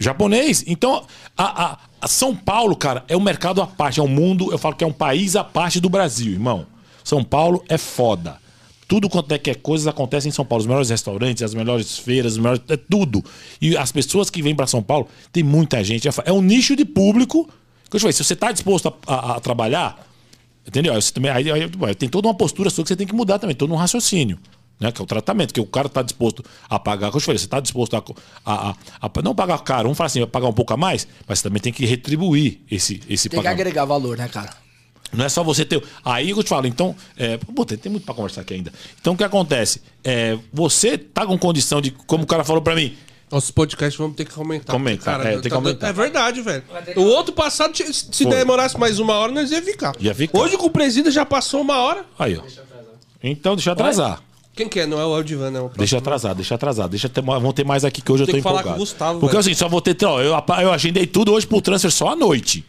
Japonês. Então, a, a, a, São Paulo, cara, é um mercado à parte, é um mundo, eu falo que é um país à parte do Brasil, irmão. São Paulo é foda. Tudo quanto é que é coisas acontece em São Paulo. Os melhores restaurantes, as melhores feiras, melhores, é tudo. E as pessoas que vêm para São Paulo, tem muita gente. É um nicho de público. Que eu te falei, se você está disposto a, a, a, trabalhar, entendeu? Você também, aí, aí, tem toda uma postura sua que você tem que mudar também, todo um raciocínio né? Que é o tratamento, que o cara está disposto a pagar. Como eu falei, você está disposto a, a, a, a, não pagar caro, vamos falar assim, pagar um pouco a mais, mas você também tem que retribuir esse, esse
Tem pagamento. que agregar valor, né, cara?
Não é só você ter. Aí eu te falo, então. É, pô, tem, tem muito para conversar aqui ainda. Então o que acontece? É, você tá com condição de. Como o cara falou para mim,
nossos podcasts vamos ter que comentar.
Comentar, cara, é, tem que comentar.
É verdade, velho. O outro passado, se Foi. demorasse mais uma hora, nós ia ficar.
Ia ficar.
Hoje com o presídio já passou uma hora.
Aí, ó. Então deixa eu atrasar.
Quem que é? Não é o Aldivan, não.
Deixa atrasar, deixa atrasar. Deixa ter, vão ter mais aqui que hoje eu tô que empolgado.
falar com o Gustavo,
Porque velho. assim, só vou ter. Ó, eu, eu agendei tudo hoje pro transfer só à noite.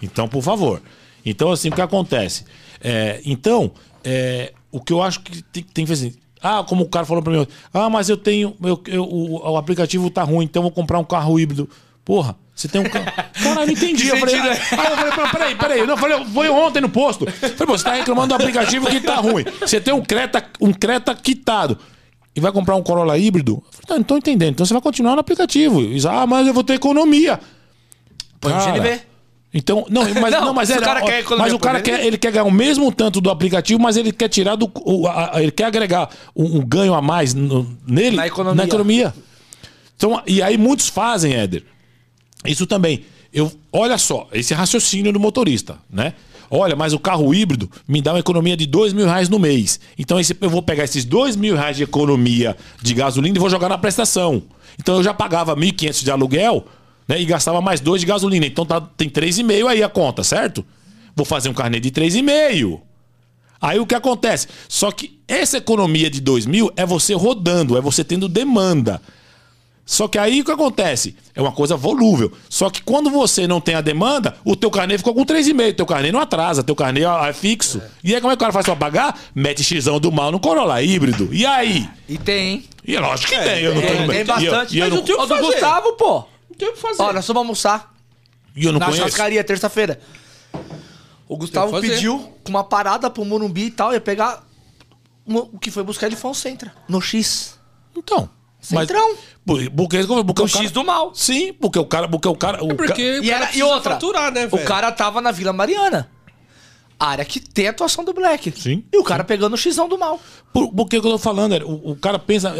Então, por favor. Então, assim, o que acontece? É, então, é, o que eu acho que tem, tem que fazer. Assim, ah, como o cara falou pra mim, ah, mas eu tenho. Eu, eu, o, o aplicativo tá ruim, então eu vou comprar um carro híbrido. Porra, você tem um carro. Cara, não entendi. eu falei, aí eu falei, peraí, peraí. Não, eu falei, foi ontem no posto. Eu falei, pô, você tá reclamando do aplicativo que tá ruim. Você tem um Creta, um Creta quitado. E vai comprar um Corolla híbrido? Eu falei, tá, não tô entendendo. Então você vai continuar no aplicativo. E, ah, mas eu vou ter economia.
Põe o GNV.
Então, não, mas não, não mas é, o cara quer mas o cara quer, ele quer ganhar o mesmo tanto do aplicativo, mas ele quer tirar do o, a, ele quer agregar um, um ganho a mais no, nele na economia. na economia. Então, e aí muitos fazem, Éder. Isso também. Eu, olha só, esse raciocínio do motorista, né? Olha, mas o carro híbrido me dá uma economia de dois mil reais no mês. Então esse, eu vou pegar esses dois mil reais de economia de gasolina e vou jogar na prestação. Então eu já pagava 1.500 de aluguel né? E gastava mais dois de gasolina. Então tá, tem 3,5 aí a conta, certo? Vou fazer um carnê de 3,5. Aí o que acontece? Só que essa economia de 2 mil é você rodando, é você tendo demanda. Só que aí o que acontece? É uma coisa volúvel. Só que quando você não tem a demanda, o teu carnê ficou com 3,5. Teu carnê não atrasa, teu carnê é fixo. É. E aí como é que o cara faz pra pagar? Mete xizão do mal no Corolla híbrido. E aí?
E tem, hein?
E é lógico que é, tem. Eu não
tenho... Tem bastante. E eu, e eu Mas não... o do Gustavo, pô. Não tem o que fazer. Ó, nós vamos almoçar.
E eu não
na
conheço.
churrascaria, terça-feira. O Gustavo pediu com uma parada pro Morumbi e tal, ia pegar o que foi buscar ele foi um Centra, no X.
Então.
Centrão.
Mas, porque, porque
o, o X do mal.
Sim, porque o cara. Porque o cara. O é
porque
ca...
e, era, e outra. Faturar, né, o cara tava na Vila Mariana. Área que tem atuação do Black.
Sim.
E o cara sim. pegando o Xão do mal.
Por, porque eu tô falando, o, o, cara pensa.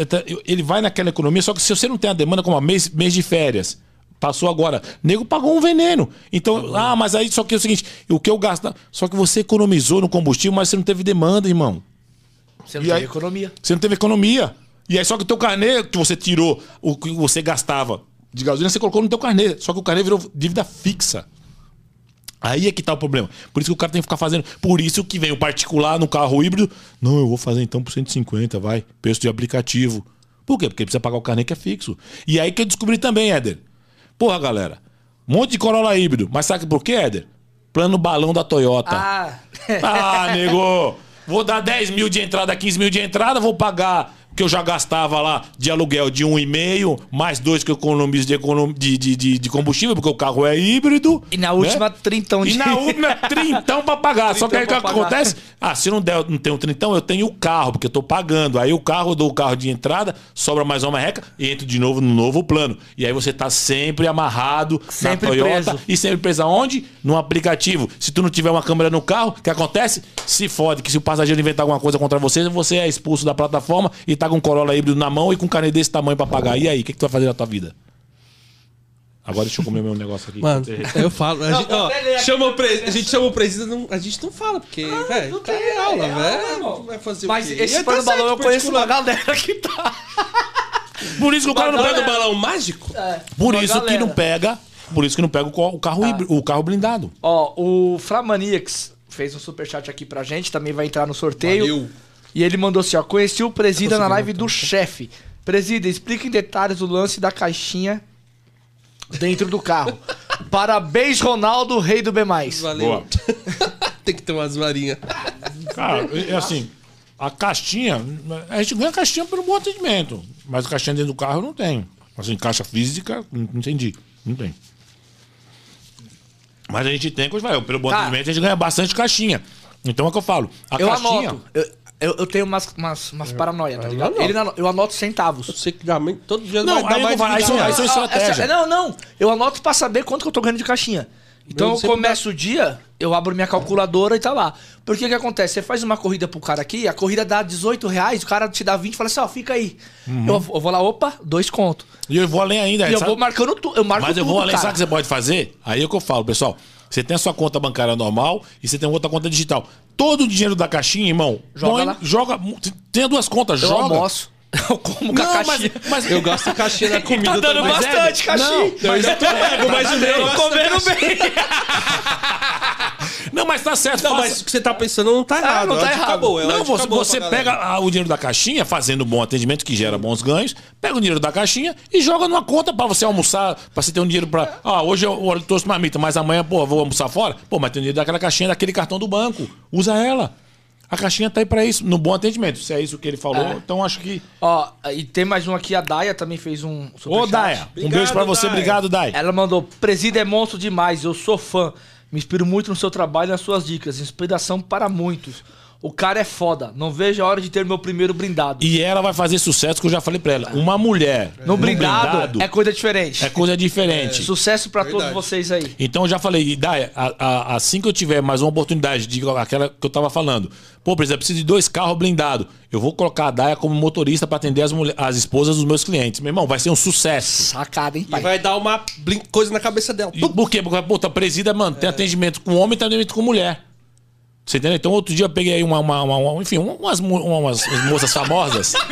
Ele vai naquela economia, só que se você não tem a demanda como mês, mês de férias, Passou agora. Nego pagou um veneno. Então, ah, mas aí só que é o seguinte: o que eu gasto. Só que você economizou no combustível, mas você não teve demanda, irmão.
Você não e teve aí, economia.
Você não teve economia. E aí só que o teu carnê que você tirou, o que você gastava de gasolina, você colocou no teu carnê. Só que o carnê virou dívida fixa. Aí é que tá o problema. Por isso que o cara tem que ficar fazendo. Por isso que vem o particular no carro híbrido. Não, eu vou fazer então por 150, vai. Preço de aplicativo. Por quê? Porque precisa pagar o carnê que é fixo. E aí que eu descobri também, Éder. Porra, galera. Um monte de Corolla híbrido. Mas sabe por quê, Éder? Plano balão da Toyota.
Ah,
ah nego. Vou dar 10 mil de entrada, 15 mil de entrada, vou pagar que eu já gastava lá de aluguel de um e meio, mais dois que eu economizo de, de, de, de, combustível, porque o carro é híbrido.
E na última, né? trintão
de... E na última, trintão pra pagar. Só que aí o que acontece? Ah, se não der, não tenho trintão, eu tenho o carro, porque eu tô pagando. Aí o carro, dou o carro de entrada, sobra mais uma reca e entro de novo no novo plano. E aí você tá sempre amarrado sempre na Toyota. Preso. E sempre preso aonde? No aplicativo. Se tu não tiver uma câmera no carro, o que acontece? Se fode, que se o passageiro inventar alguma coisa contra você, você é expulso da plataforma e tá tá com um Corolla híbrido na mão e com um carnê desse tamanho pra pagar. E aí, o que, que tu vai fazer na tua vida? Agora deixa eu comer meu negócio aqui.
Mano, eu falo. A, gente, ó, chama o pre... a gente chama o presidente, a gente não fala, porque, ah, velho, tá em aula, velho. Vai fazer
Mas o quê? esse pano balão eu conheço uma galera que tá.
Por isso que o cara não pega o balão mágico? É, por isso galera. que não pega. Por isso que não pega o carro, ah. híbrido, o carro blindado.
Ó, o Flamaniacs fez um superchat aqui pra gente, também vai entrar no sorteio. Valeu. E ele mandou assim, ó, conheci o Presida na live do chefe. Presida, explica em detalhes o lance da caixinha dentro do carro. Parabéns, Ronaldo, rei do B+.
Valeu. Tem que ter umas varinhas.
Cara, é assim, a caixinha, a gente ganha a caixinha pelo bom atendimento, mas a caixinha dentro do carro eu não tenho. Assim, caixa física, não entendi, não tem. Mas a gente tem, pelo bom atendimento, a gente ganha bastante caixinha. Então é o que eu falo. A
eu
caixinha,
anoto. Eu, eu, eu tenho umas, umas, umas paranoia, tá ligado? Ele, eu anoto centavos. Eu
sei que todo dia
não, vai dar mais vai, aí, aí são estratégia.
Não, não. Eu anoto pra saber quanto que eu tô ganhando de caixinha. Então eu começo o dia, eu abro minha calculadora e tá lá. Porque o que acontece? Você faz uma corrida pro cara aqui, a corrida dá 18 reais, o cara te dá 20 e fala assim, ó, fica aí. Uhum. Eu, eu, vou lá, opa, dois contos.
E eu vou além ainda.
E eu vou marcando tudo. Eu marco
Mas eu
tudo,
vou além, cara. sabe o que você pode fazer? Aí é o que eu falo, pessoal. Você tem a sua conta bancária normal e você tem outra conta digital. Todo o dinheiro da caixinha, irmão, joga põe, lá. Joga, tem duas contas, eu joga.
Almoço. Eu como com a caixinha.
Mas, mas, eu gosto de caixinha na comida
tá dando bastante é, caixinha. Não,
mas eu tô pego, mas o meu
comendo bem.
Não, mas tá certo.
Não, mas o que você tá pensando não tá ah, errado.
Ah, não tá errado. Acabou,
não, você, acabou você pega o dinheiro da caixinha, fazendo bom atendimento, que gera bons ganhos, pega o dinheiro da caixinha e joga numa conta pra você almoçar, pra você ter um dinheiro pra. Ah, hoje eu, eu trouxe marmita, mas amanhã, pô, vou almoçar fora. Pô, mas tem o dinheiro daquela caixinha, daquele cartão do banco. Usa ela. A caixinha tá aí pra isso, no bom atendimento. Se é isso que ele falou, é. então acho que.
Ó, e tem mais um aqui, a Daia também fez um.
Ô, Daia, um beijo pra você, Daya. obrigado, Daia.
Ela mandou: Presida é monstro demais, eu sou fã. Me inspiro muito no seu trabalho e nas suas dicas. Inspiração para muitos. O cara é foda. Não vejo a hora de ter meu primeiro blindado.
E ela vai fazer sucesso, que eu já falei pra ela. Uma mulher
no, blindado, blindado, é coisa diferente.
É coisa diferente. É.
Sucesso para todos vocês aí.
Então eu já falei, Dai, assim que eu tiver mais uma oportunidade de aquela que eu tava falando. Pô, por exemplo, preciso de dois carros blindados. Eu vou colocar a Daia como motorista para atender as, as esposas dos meus clientes. Meu irmão, vai ser um sucesso.
Sacada, hein, pai?
E vai dar uma coisa na cabeça dela.
E, por quê? Porque, puta, presida, mano, é. tem atendimento com homem e tem atendimento com mulher. Você entendeu? Então, outro dia eu peguei uma, uma, uma, uma enfim, umas, umas, umas moças famosas.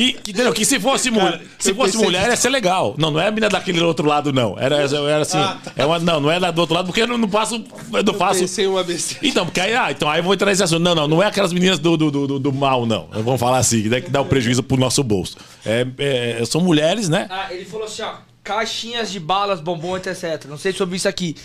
Que, que, entendeu? que se fosse, Cara, mulher, se fosse mulher, ia ser legal. Não, não é a menina daquele outro lado, não. Era, era assim. Ah, tá. é uma, não, não é do outro lado, porque eu não, não passo. Eu não faço.
Uma besteira.
Então, porque aí, ah, então aí eu vou entrar nesse assunto. Não, não, não é aquelas meninas do, do, do, do mal, não. Vamos falar assim, né, que dá um prejuízo pro nosso bolso. É, é, são mulheres, né?
Ah, ele falou assim, ó. Caixinhas de balas, bombom, etc. Não sei sobre isso aqui.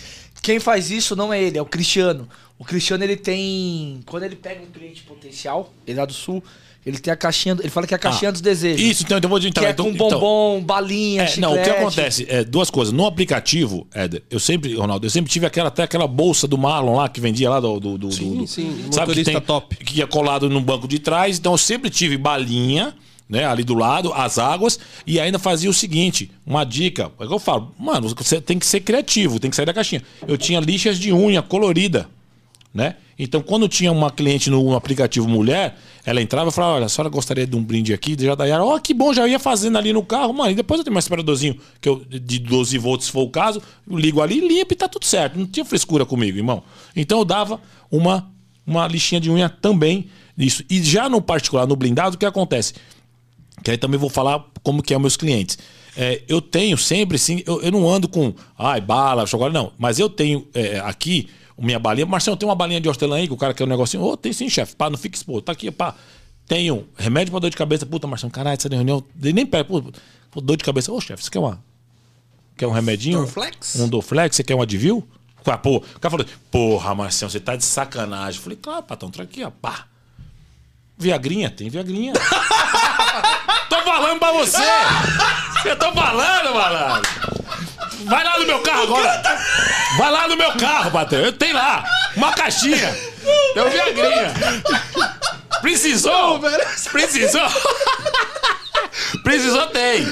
Quem faz isso não é ele, é o Cristiano. O Cristiano, ele tem. Quando ele pega um cliente potencial, ele é lá do sul, ele tem a caixinha. Ele fala que é a caixinha ah, dos desejos.
Isso, então, então eu vou
então, que é
então,
com bombom, então, balinha, é,
Não, o que acontece? É, duas coisas. No aplicativo, Éder, eu sempre, Ronaldo, eu sempre tive aquela, até aquela bolsa do Marlon lá que vendia lá do. do, do
sim,
do,
sim.
Sabe que tem, top. Que ia colado no banco de trás. Então eu sempre tive balinha né, ali do lado, as águas, e ainda fazia o seguinte, uma dica, é que eu falo, mano, você tem que ser criativo, tem que sair da caixinha. Eu tinha lixas de unha colorida, né? Então, quando tinha uma cliente no aplicativo mulher, ela entrava e falava: Olha, a senhora gostaria de um brinde aqui? Já daí ó, oh, que bom, já ia fazendo ali no carro, mano. E depois eu tenho um separadorzinho que eu, de 12 volts, se for o caso, eu ligo ali, limpo e tá tudo certo. Não tinha frescura comigo, irmão. Então, eu dava uma, uma lixinha de unha também nisso. E já no particular, no blindado, o que acontece? Que aí também vou falar como que é os meus clientes. É, eu tenho sempre, sim, eu, eu, não ando com, ai, bala, chocolate, não. Mas eu tenho é, aqui minha balinha. Marcelo, tem uma balinha de hortelã aí que o cara quer um negocinho. Ô, oh, tem sim, chefe. Pá, não fica exposto. Tá aqui, pá. Tenho remédio pra dor de cabeça. Puta, Marcelo, caralho, essa reunião. Nem pega. Pô, dor de cabeça. Ô, chefe, você quer uma. Quer um remedinho?
Dorflex?
Um Dorflex? Você quer um Advil? Pô, o cara falou, porra, Marcelo, você tá de sacanagem. Eu falei, claro, patrão, tá aqui, ó. Pá. Viagrinha, tem Viagrinha. tô falando pra você! Eu tô falando, malandro! Vai lá no meu carro agora! Vai lá no meu carro, patrão! Eu tenho lá! Uma caixinha! Tem Viagrinha! Precisou? Precisou? Precisou, tem!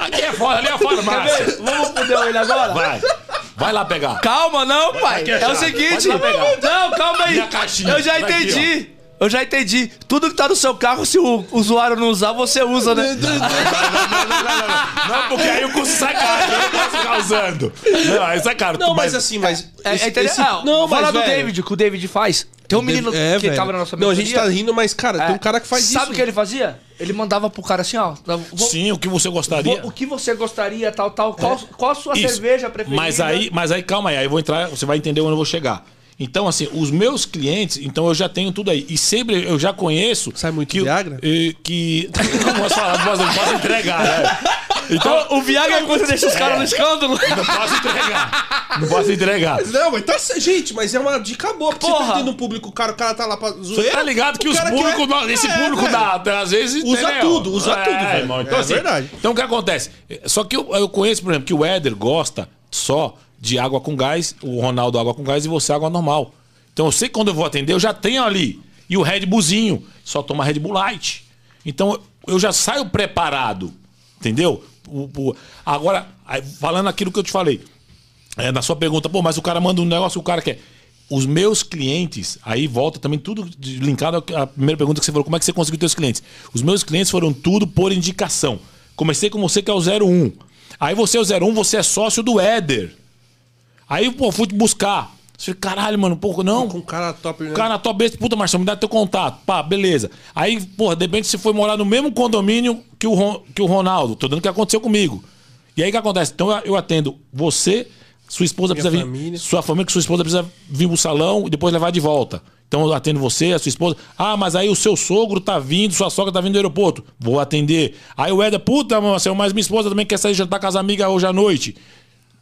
Aqui é fora, ali é fora, Márcia!
Vamos fuder ele agora?
Vai! Vai lá pegar!
Calma, não, pai! É, é o seguinte! Não, calma aí! Eu já entendi! Eu já entendi. Tudo que tá no seu carro, se o usuário não usar, você usa, né?
Não, não, não, não, porque aí o custo sai caro. Eu não posso ficar usando. Não, aí sai caro.
Não, mas assim, mas.
É, esse, é esse... Ah, não, fala do David, que o David faz. Tem um menino é, que velho. tava na nossa
Não, a gente tá rindo, mas, cara, é. tem um cara que faz
Sabe
isso.
Sabe o que ele fazia? Ele mandava pro cara assim, ó.
Vou, Sim, o que você gostaria.
Vou, o que você gostaria, tal, tal. Qual, qual a sua isso. cerveja preferida?
Mas aí, mas aí, calma aí. Aí eu vou entrar, você vai entender onde eu vou chegar. Então, assim, os meus clientes, então eu já tenho tudo aí. E sempre eu já conheço.
Sai muito
que,
Viagra?
Que. que não posso falar, não posso, entregar, né?
Então, o, o Viagra é quando deixa os caras é, no escândalo.
Não posso entregar. Não posso entregar.
Não, mas tá. Gente, mas é uma dica boa. Porque Porra. você tá no público, o cara, o cara tá lá pra
zoeira. Tá ligado que os públicos. Quer... esse é, público dá, às vezes.
Usa
entendeu?
tudo, usa é, tudo, velho. Irmão.
Então, é assim, verdade. Então o que acontece? Só que eu, eu conheço, por exemplo, que o Éder gosta só de água com gás, o Ronaldo água com gás e você água normal. Então eu sei que quando eu vou atender, eu já tenho ali. E o Red Bullzinho, só toma Red Bull Light. Então eu já saio preparado. Entendeu? Agora, falando aquilo que eu te falei. É, na sua pergunta, pô, mas o cara manda um negócio, o cara quer. Os meus clientes, aí volta também tudo linkado à primeira pergunta que você falou, como é que você conseguiu os clientes? Os meus clientes foram tudo por indicação. Comecei com você que é o 01. Aí você é o 01, você é sócio do Éder. Aí, pô, fui te buscar. Você caralho, mano, pô, não.
Com um cara top, né?
Cara top, puta, Marcelo, me dá teu contato. Pá, beleza. Aí, porra, de repente você foi morar no mesmo condomínio que o, Ron, que o Ronaldo. Tô dando o que aconteceu comigo. E aí o que acontece? Então eu atendo você, sua esposa Minha precisa família. vir. Sua família, que sua esposa precisa vir pro salão e depois levar de volta. Então eu atendo você, a sua esposa. Ah, mas aí o seu sogro tá vindo, sua sogra tá vindo do aeroporto. Vou atender. Aí o Eda, puta, Marcelo, mas minha esposa também quer sair jantar com as amigas hoje à noite.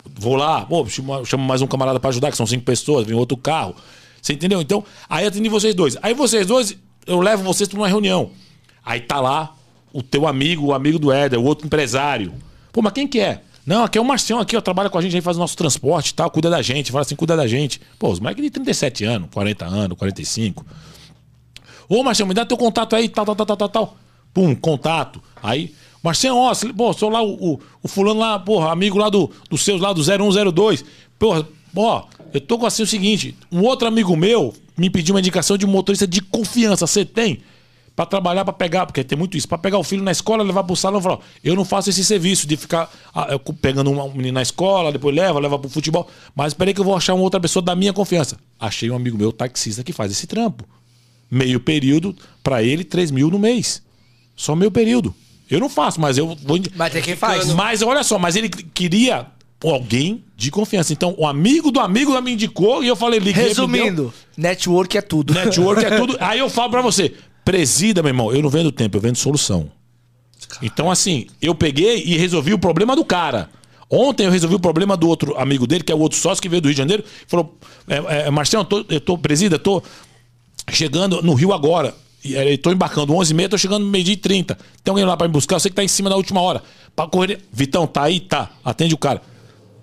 Vou lá, pô, chamo mais um camarada para ajudar, que são cinco pessoas, vem outro carro. Você entendeu? Então, aí atendi vocês dois. Aí vocês dois, eu levo vocês para uma reunião. Aí tá lá o teu amigo, o amigo do Éder, o outro empresário. Pô, mas quem que é? Não, aqui é o Marcião aqui, ó, trabalha com a gente aí, faz o nosso transporte e tal, cuida da gente, fala assim, cuida da gente. Pô, os moleques de 37 anos, 40 anos, 45. Ô, Marcião, me dá teu contato aí, tal, tal, tal, tal, tal, tal. Pum, contato. Aí, Marcião, ó, pô, sou lá o, o, o, fulano lá, porra, amigo lá do, do seus lá do 0102. Porra, ó, eu tô com assim o seguinte, um outro amigo meu me pediu uma indicação de um motorista de confiança. Você tem? para trabalhar, para pegar, porque tem muito isso, para pegar o filho na escola, levar pro salão e falar: eu não faço esse serviço de ficar ah, pegando um menino na escola, depois leva, leva pro futebol, mas esperei que eu vou achar uma outra pessoa da minha confiança. Achei um amigo meu, taxista, que faz esse trampo. Meio período, para ele, 3 mil no mês. Só meio período. Eu não faço, mas eu vou.
Mas tem quem faz.
Mas olha só, mas ele queria alguém de confiança. Então, o amigo do amigo me indicou e eu falei, liguei.
Resumindo, network é tudo.
Network é tudo. Aí eu falo para você, Presida, meu irmão, eu não vendo tempo, eu vendo solução. Então, assim, eu peguei e resolvi o problema do cara. Ontem eu resolvi o problema do outro amigo dele, que é o outro sócio que veio do Rio de Janeiro. Falou: é, é, Marcelo, eu tô, eu tô, presida, eu tô chegando no Rio agora. Eu tô embarcando 11h30, tô chegando no meio-dia e 30. Tem alguém lá para me buscar? Eu sei que tá em cima da última hora. Pra correr. Vitão, tá aí? Tá. Atende o cara.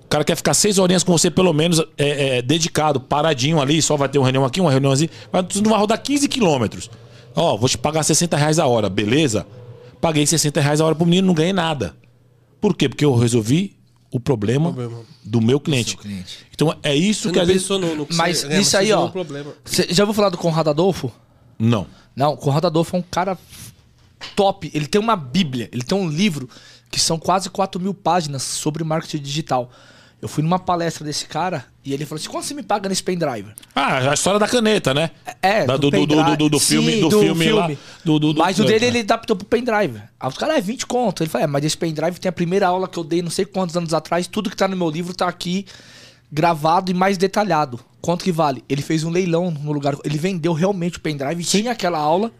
O cara quer ficar seis horinhas com você, pelo menos, é, é, dedicado, paradinho ali, só vai ter uma reunião aqui, uma reuniãozinha. Mas tu não vai rodar 15 quilômetros. Ó, vou te pagar 60 reais a hora, beleza? Paguei 60 reais a hora pro menino, não ganhei nada. Por quê? Porque eu resolvi o problema, problema. do meu cliente. cliente. Então é isso você que a gente.
No, no que mas você, isso aí, ó. Já ouviu falar do Conrado Adolfo?
Não.
Não, o Conrado Adolfo é um cara top. Ele tem uma bíblia, ele tem um livro que são quase 4 mil páginas sobre marketing digital. Eu fui numa palestra desse cara e ele falou assim: quanto você me paga nesse pendrive?
Ah, a história da caneta, né?
É,
da, do, do, do, do, do, filme, Sim, do, do filme, filme. Lá,
do, do, mas o dele ele adaptou pro pendrive. Aí os caras, é 20 conto. Ele falou: é, mas esse pendrive tem a primeira aula que eu dei não sei quantos anos atrás, tudo que tá no meu livro tá aqui gravado e mais detalhado. Quanto que vale? Ele fez um leilão no lugar. Ele vendeu realmente o pendrive, tinha aquela aula.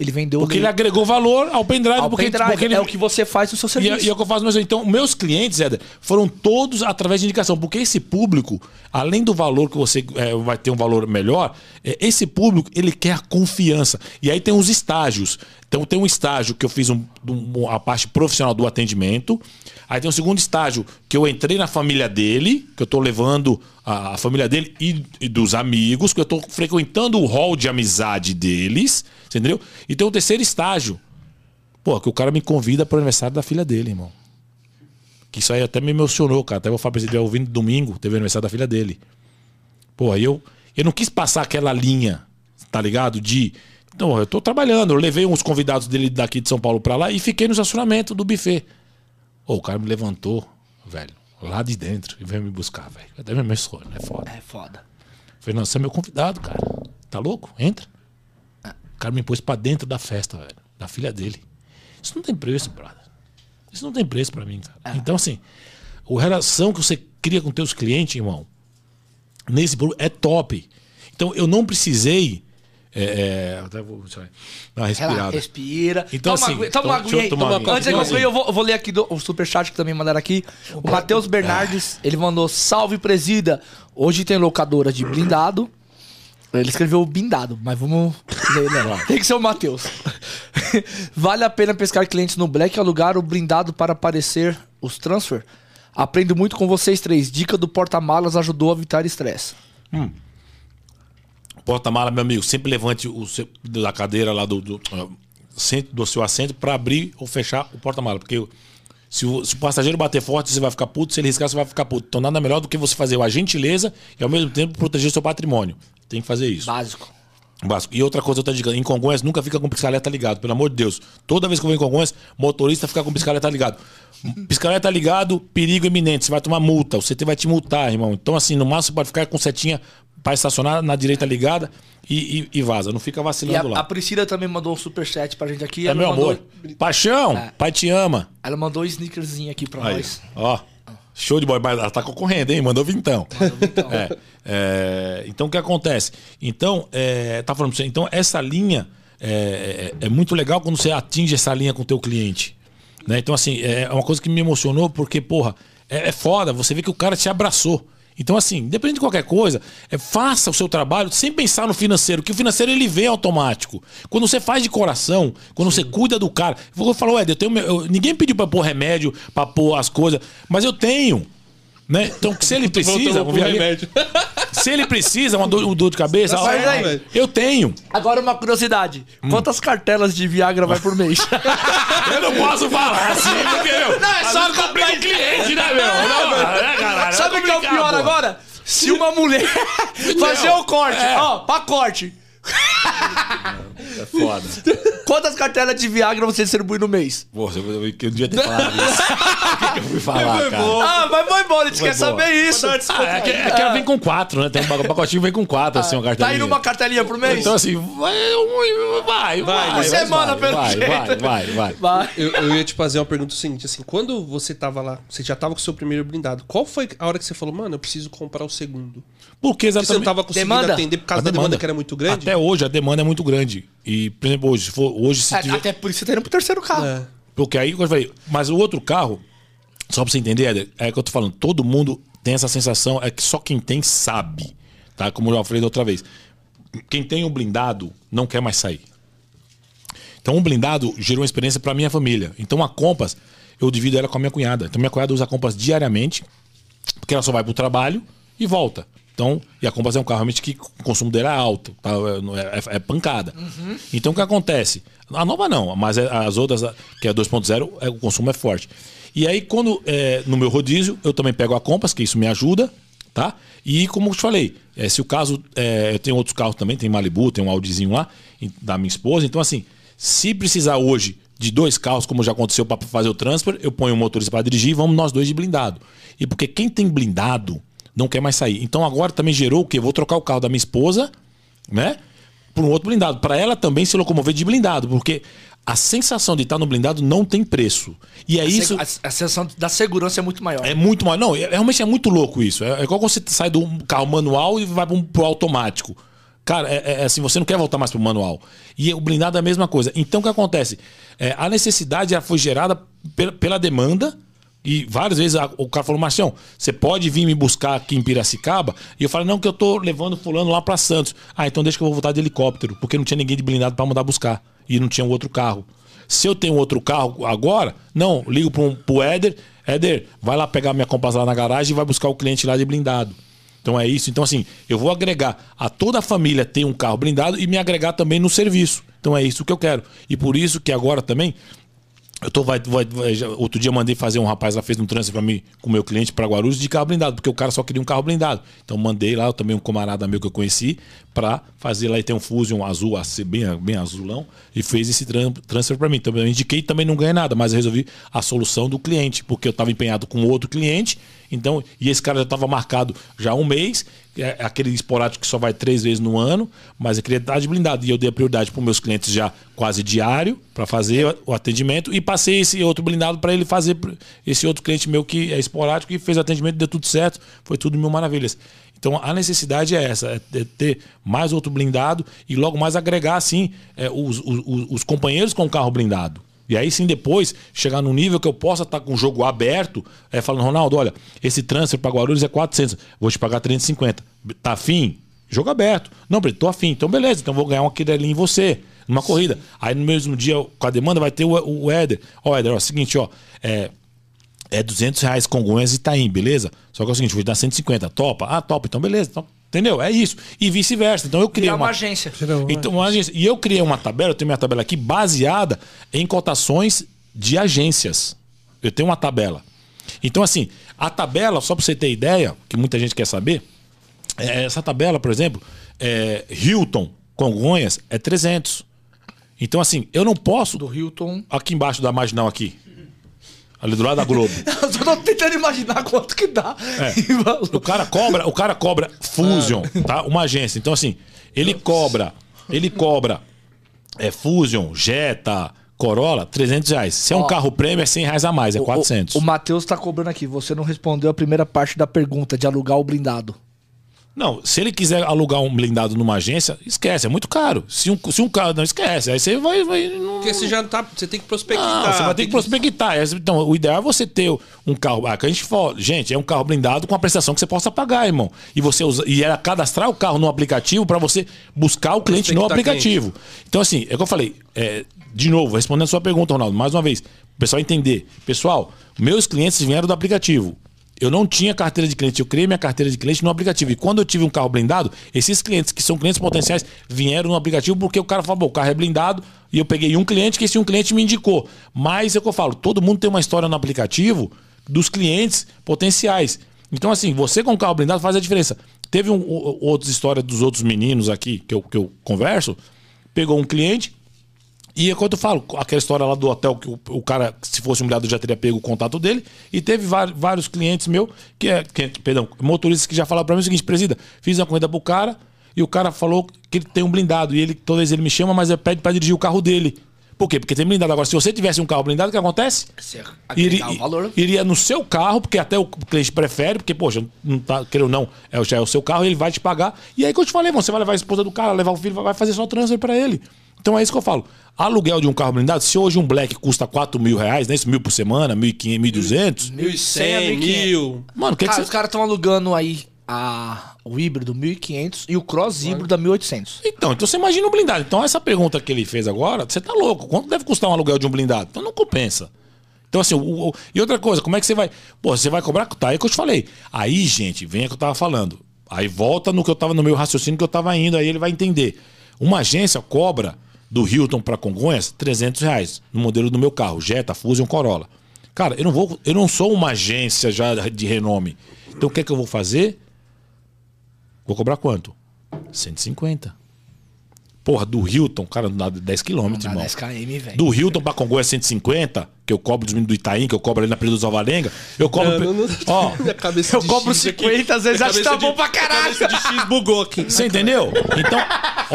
Ele vendeu
Porque ele agregou valor ao pendrive. Ao porque,
pendrive
porque ele...
É o que você faz no seu serviço.
E, e é o que eu faço mesmo. Então, meus clientes, Éder, foram todos através de indicação. Porque esse público, além do valor que você é, vai ter um valor melhor, é, esse público, ele quer a confiança. E aí tem os estágios. Então, tem um estágio que eu fiz um, um, a parte profissional do atendimento. Aí tem um segundo estágio que eu entrei na família dele, que eu estou levando a, família dele e, e, dos amigos, que eu estou frequentando o hall de amizade deles, entendeu? E tem um terceiro estágio. Pô, que o cara me convida para o aniversário da filha dele, irmão. Que isso aí até me emocionou, cara. Até falar pra ele, ouvindo domingo, teve o aniversário da filha dele. Pô, aí eu, eu não quis passar aquela linha, tá ligado? De. Então, eu tô trabalhando, eu levei uns convidados dele daqui de São Paulo para lá e fiquei no estacionamento do buffet. Pô, o cara me levantou, velho, lá de dentro e veio me buscar, velho. Até me abençoou, né? Foda.
É foda.
Falei, não, você é meu convidado, cara. Tá louco? Entra. O cara me pôs pra dentro da festa, velho. Da filha dele. Isso não tem preço, brother. Isso não tem preço para mim, cara. É. Então, assim, a relação que você cria com teus clientes, irmão, nesse é top. Então, eu não precisei é, é, até vou dar uma respirada.
respira.
Então, toma assim,
toma uma aguinha aí. Toma Antes de concluir, eu vou, eu vou ler aqui do, o superchat que também mandaram aqui. O Matheus Bernardes, ele mandou: Salve presida. Hoje tem locadora de blindado. Ele escreveu blindado, mas vamos. tem que ser o Matheus. vale a pena pescar clientes no Black e alugar o blindado para aparecer os transfer? Aprendo muito com vocês três. Dica do porta-malas ajudou a evitar estresse. Hum.
Porta-mala, meu amigo, sempre levante o seu, da cadeira lá do, do, do seu assento para abrir ou fechar o porta-mala. Porque se o, se o, passageiro bater forte, você vai ficar puto. Se ele riscar, você vai ficar puto. Então nada melhor do que você fazer a gentileza e ao mesmo tempo proteger seu patrimônio. Tem que fazer isso.
Básico.
Básico. E outra coisa eu tô dizendo, em Congonhas nunca fica com piscaleta ligado, pelo amor de Deus. Toda vez que eu vou em Congonhas, motorista fica com piscaleta ligado. Piscaleta ligado, perigo iminente, você vai tomar multa, o CT vai te multar, irmão. Então assim, no máximo você pode ficar com setinha para estacionar na direita ligada e, e, e, vaza. Não fica vacilando
a,
lá.
A Priscila também mandou um superchat pra gente aqui.
É meu
mandou...
amor. Paixão, é. pai te ama.
Ela mandou um sneakerzinho aqui pra Aí, nós.
Ó, show de bola. Mas ela tá concorrendo, hein? Mandou vintão. Mandou vintão. é, é, então o que acontece? Então, é, tá falando pra você, então essa linha é, é, é, muito legal quando você atinge essa linha com o teu cliente. Né? Então, assim, é uma coisa que me emocionou porque, porra, é, é foda. Você vê que o cara te abraçou. Então, assim, independente de qualquer coisa, é, faça o seu trabalho sem pensar no financeiro, que o financeiro ele vem automático. Quando você faz de coração, quando Sim. você cuida do cara. Eu falo, Ed, eu tenho. Eu, ninguém pediu pra pôr remédio, pra pôr as coisas, mas eu tenho. Né? Então, se ele precisa. remédio. Se ele precisa, uma dor, uma dor de cabeça, ó, aí, eu tenho.
Agora uma curiosidade. Hum. Quantas cartelas de Viagra vai por mês?
eu não posso falar assim, porque, meu. Não, é só comprar o cliente, né, meu? Não,
é, caralho, Sabe o que é o pior pô. agora? Se uma mulher fazer o corte, é. ó, pra corte.
É foda.
Quantas cartelas de Viagra você distribui no mês?
Pô, eu, eu, eu devia ter falado isso. o que, eu fui falar, cara?
Ah, mas foi embora, a gente quer saber isso. Ah,
é, que, é que ela vem com quatro, né? Tem um pacotinho vem com quatro, assim, uma cartelinha.
Tá indo uma cartelinha por mês?
Então, assim, vai, vai, vai. Uma
semana, pelo
vai,
jeito.
Vai, vai, vai. vai.
Eu, eu ia te fazer uma pergunta seguinte, assim, quando você tava lá, você já tava com o seu primeiro blindado, qual foi a hora que você falou, mano, eu preciso comprar o segundo?
Porque exatamente. Porque você
não tava conseguindo demanda. atender por causa da demanda que era muito grande?
Até hoje, a demanda é muito grande. E, por exemplo, hoje, se for, hoje se
é, tiver... Até por isso você tá indo pro terceiro carro.
É. Porque aí, eu falei, mas o outro carro, só pra você entender, Éder, é que eu tô falando, todo mundo tem essa sensação, é que só quem tem sabe. Tá? Como eu já falei da outra vez. Quem tem um blindado não quer mais sair. Então, um blindado gerou uma experiência para minha família. Então, a Compass, eu divido ela com a minha cunhada. Então, minha cunhada usa a Compass diariamente, porque ela só vai pro trabalho e volta. Então, e a Compass é um carro realmente que o consumo dele é alto, tá? é, é, é, pancada. Uhum. Então o que acontece? A nova não, mas é, as outras, que é 2.0, é, o consumo é forte. E aí, quando é, no meu rodízio, eu também pego a Compass, que isso me ajuda, tá? E como eu te falei, é, se o caso. É, eu tenho outros carros também, tem Malibu, tem um Audizinho lá, da minha esposa. Então, assim, se precisar hoje de dois carros, como já aconteceu para fazer o transfer, eu ponho o motorista para dirigir e vamos nós dois de blindado. E porque quem tem blindado não quer mais sair. Então agora também gerou o quê? Vou trocar o carro da minha esposa, né? Por um outro blindado. Para ela também se locomover de blindado, porque a sensação de estar no blindado não tem preço. E é a isso.
A, a, sensação da segurança é muito maior.
É muito maior. Não, é, realmente é muito louco isso. É, é igual você sai do carro manual e vai para o automático. Cara, é, é, é, assim, você não quer voltar mais para o manual. E o blindado é a mesma coisa. Então o que acontece? É, a necessidade já foi gerada pela, pela demanda e várias vezes a, o cara falou, Marcião, você pode vir me buscar aqui em Piracicaba? E eu falei, não, que eu tô levando fulano lá para Santos. Ah, então deixa que eu vou voltar de helicóptero, porque não tinha ninguém de blindado para mandar buscar. E não tinha um outro carro. Se eu tenho outro carro agora, não, ligo pro, pro Éder, Éder, vai lá pegar minha compras lá na garagem e vai buscar o cliente lá de blindado. Então é isso. Então, assim, eu vou agregar a toda a família ter um carro blindado e me agregar também no serviço. Então é isso que eu quero. E por isso que agora também eu tô, vai, vai, vai, outro dia mandei fazer um rapaz lá fez um trânsito para mim com meu cliente para Guarulhos de carro blindado, porque o cara só queria um carro blindado. Então mandei lá também um camarada meu que eu conheci para fazer lá e tem um Fusion azul, bem, bem azulão, e fez esse transfer para mim. Então eu indiquei também não ganhei nada, mas eu resolvi a solução do cliente, porque eu estava empenhado com outro cliente, então, e esse cara já estava marcado já há um mês, é aquele esporádico que só vai três vezes no ano, mas estar de blindado. E eu dei a prioridade para os meus clientes já quase diário para fazer o atendimento e passei esse outro blindado para ele fazer esse outro cliente meu que é esporádico e fez o atendimento, deu tudo certo, foi tudo mil maravilhas. Então a necessidade é essa, é ter mais outro blindado e logo mais agregar assim é, os, os, os companheiros com o carro blindado. E aí sim, depois, chegar no nível que eu possa estar com o jogo aberto, é, falando, Ronaldo, olha, esse transfer para Guarulhos é 400, vou te pagar 350. Tá afim? Jogo aberto. Não, Preto, tô afim. Então, beleza, então vou ganhar uma quirelinha em você, numa corrida. Aí no mesmo dia, com a demanda, vai ter o, o Éder. Ó, Éder, ó, seguinte, ó, é, é 200 reais Congonhas e Itaim, beleza? Só que é o seguinte, vou te dar 150, topa? Ah, topa, então beleza. Então, Entendeu? É isso. E vice-versa. Então eu criei uma,
uma, agência.
Então, uma agência. E eu criei uma tabela, eu tenho minha tabela aqui, baseada em cotações de agências. Eu tenho uma tabela. Então, assim, a tabela, só para você ter ideia, que muita gente quer saber, é, essa tabela, por exemplo, é, Hilton, Congonhas, é 300. Então, assim, eu não posso.
Do Hilton.
Aqui embaixo da marginal aqui. Ali do lado da Globo.
eu só tô tentando imaginar quanto que dá.
É. O cara cobra, o cara cobra Fusion, tá? Uma agência. Então, assim, ele cobra, ele cobra é, Fusion, Jetta, Corolla, 300 reais. Se é um Ó, carro prêmio, é 100 reais a mais, é 400.
O, o Matheus tá cobrando aqui. Você não respondeu a primeira parte da pergunta de alugar o blindado.
Não, se ele quiser alugar um blindado numa agência, esquece, é muito caro. Se um, se um carro. Não, esquece. Aí você vai. vai
não... Porque você já tá. Você tem que prospectar.
Não, você vai ter que prospectar. Então, o ideal é você ter um carro. Ah, que a gente fala, gente, é um carro blindado com a prestação que você possa pagar, irmão. E você usa, e era cadastrar o carro no aplicativo para você buscar o cliente no aplicativo. Cliente. Então, assim, é o que eu falei. É, de novo, respondendo a sua pergunta, Ronaldo, mais uma vez, o pessoal entender. Pessoal, meus clientes vieram do aplicativo. Eu não tinha carteira de cliente, eu criei minha carteira de cliente no aplicativo. E quando eu tive um carro blindado, esses clientes que são clientes potenciais vieram no aplicativo porque o cara falou: o carro é blindado. E eu peguei um cliente que esse um cliente me indicou. Mas é o que eu falo: todo mundo tem uma história no aplicativo dos clientes potenciais. Então, assim, você com um carro blindado faz a diferença. Teve um, outras histórias dos outros meninos aqui que eu, que eu converso. Pegou um cliente, e é quando eu falo, aquela história lá do hotel, que o, o cara, se fosse um mulher, já teria pego o contato dele. E teve vários, clientes meus, que é, que, perdão, motoristas que já falaram para mim o seguinte: presida, fiz uma corrida pro cara e o cara falou que ele tem um blindado. E ele, toda vez ele me chama, mas ele pede para dirigir o carro dele. Por quê? Porque tem blindado. Agora, se você tivesse um carro blindado, o que acontece? Iria, iria no seu carro, porque até o cliente prefere, porque, poxa, não tá, queira ou não, é, já é o seu carro, ele vai te pagar. E aí que eu te falei, você vai levar a esposa do cara, levar o filho, vai fazer só transfer para ele. Então é isso que eu falo. Aluguel de um carro blindado, se hoje um Black custa 4 mil reais, né? Isso, mil por semana, 1.500, 1.200.
1.100, mil.
Mano, que cara, que você... os caras estão alugando aí a, o híbrido 1.500 e o cross híbrido a 1.800.
Então, então você imagina um blindado. Então essa pergunta que ele fez agora, você tá louco. Quanto deve custar um aluguel de um blindado? Então não compensa. Então, assim, o, o, e outra coisa, como é que você vai. Pô, você vai cobrar? Tá aí que eu te falei. Aí, gente, vem o que eu tava falando. Aí volta no que eu tava no meu raciocínio que eu tava indo, aí ele vai entender. Uma agência cobra do Hilton para Congonhas, 300 reais no modelo do meu carro, Jetta, Fusion, Corolla. Cara, eu não vou, eu não sou uma agência já de renome. Então o que é que eu vou fazer? Vou cobrar quanto? 150. Porra, do Hilton, cara, não dá 10 km, irmão. 10 km, velho. Do Hilton pra Congonhas 150, que eu cobro dos meninos do Itaim, que eu cobro ali na Pedro dos Alvarenga, eu cobro. Não, não, não. Ó,
eu cobro 50, aqui, às vezes acho que tá bom pra caralho. A
de X bugou aqui.
Você entendeu? Então,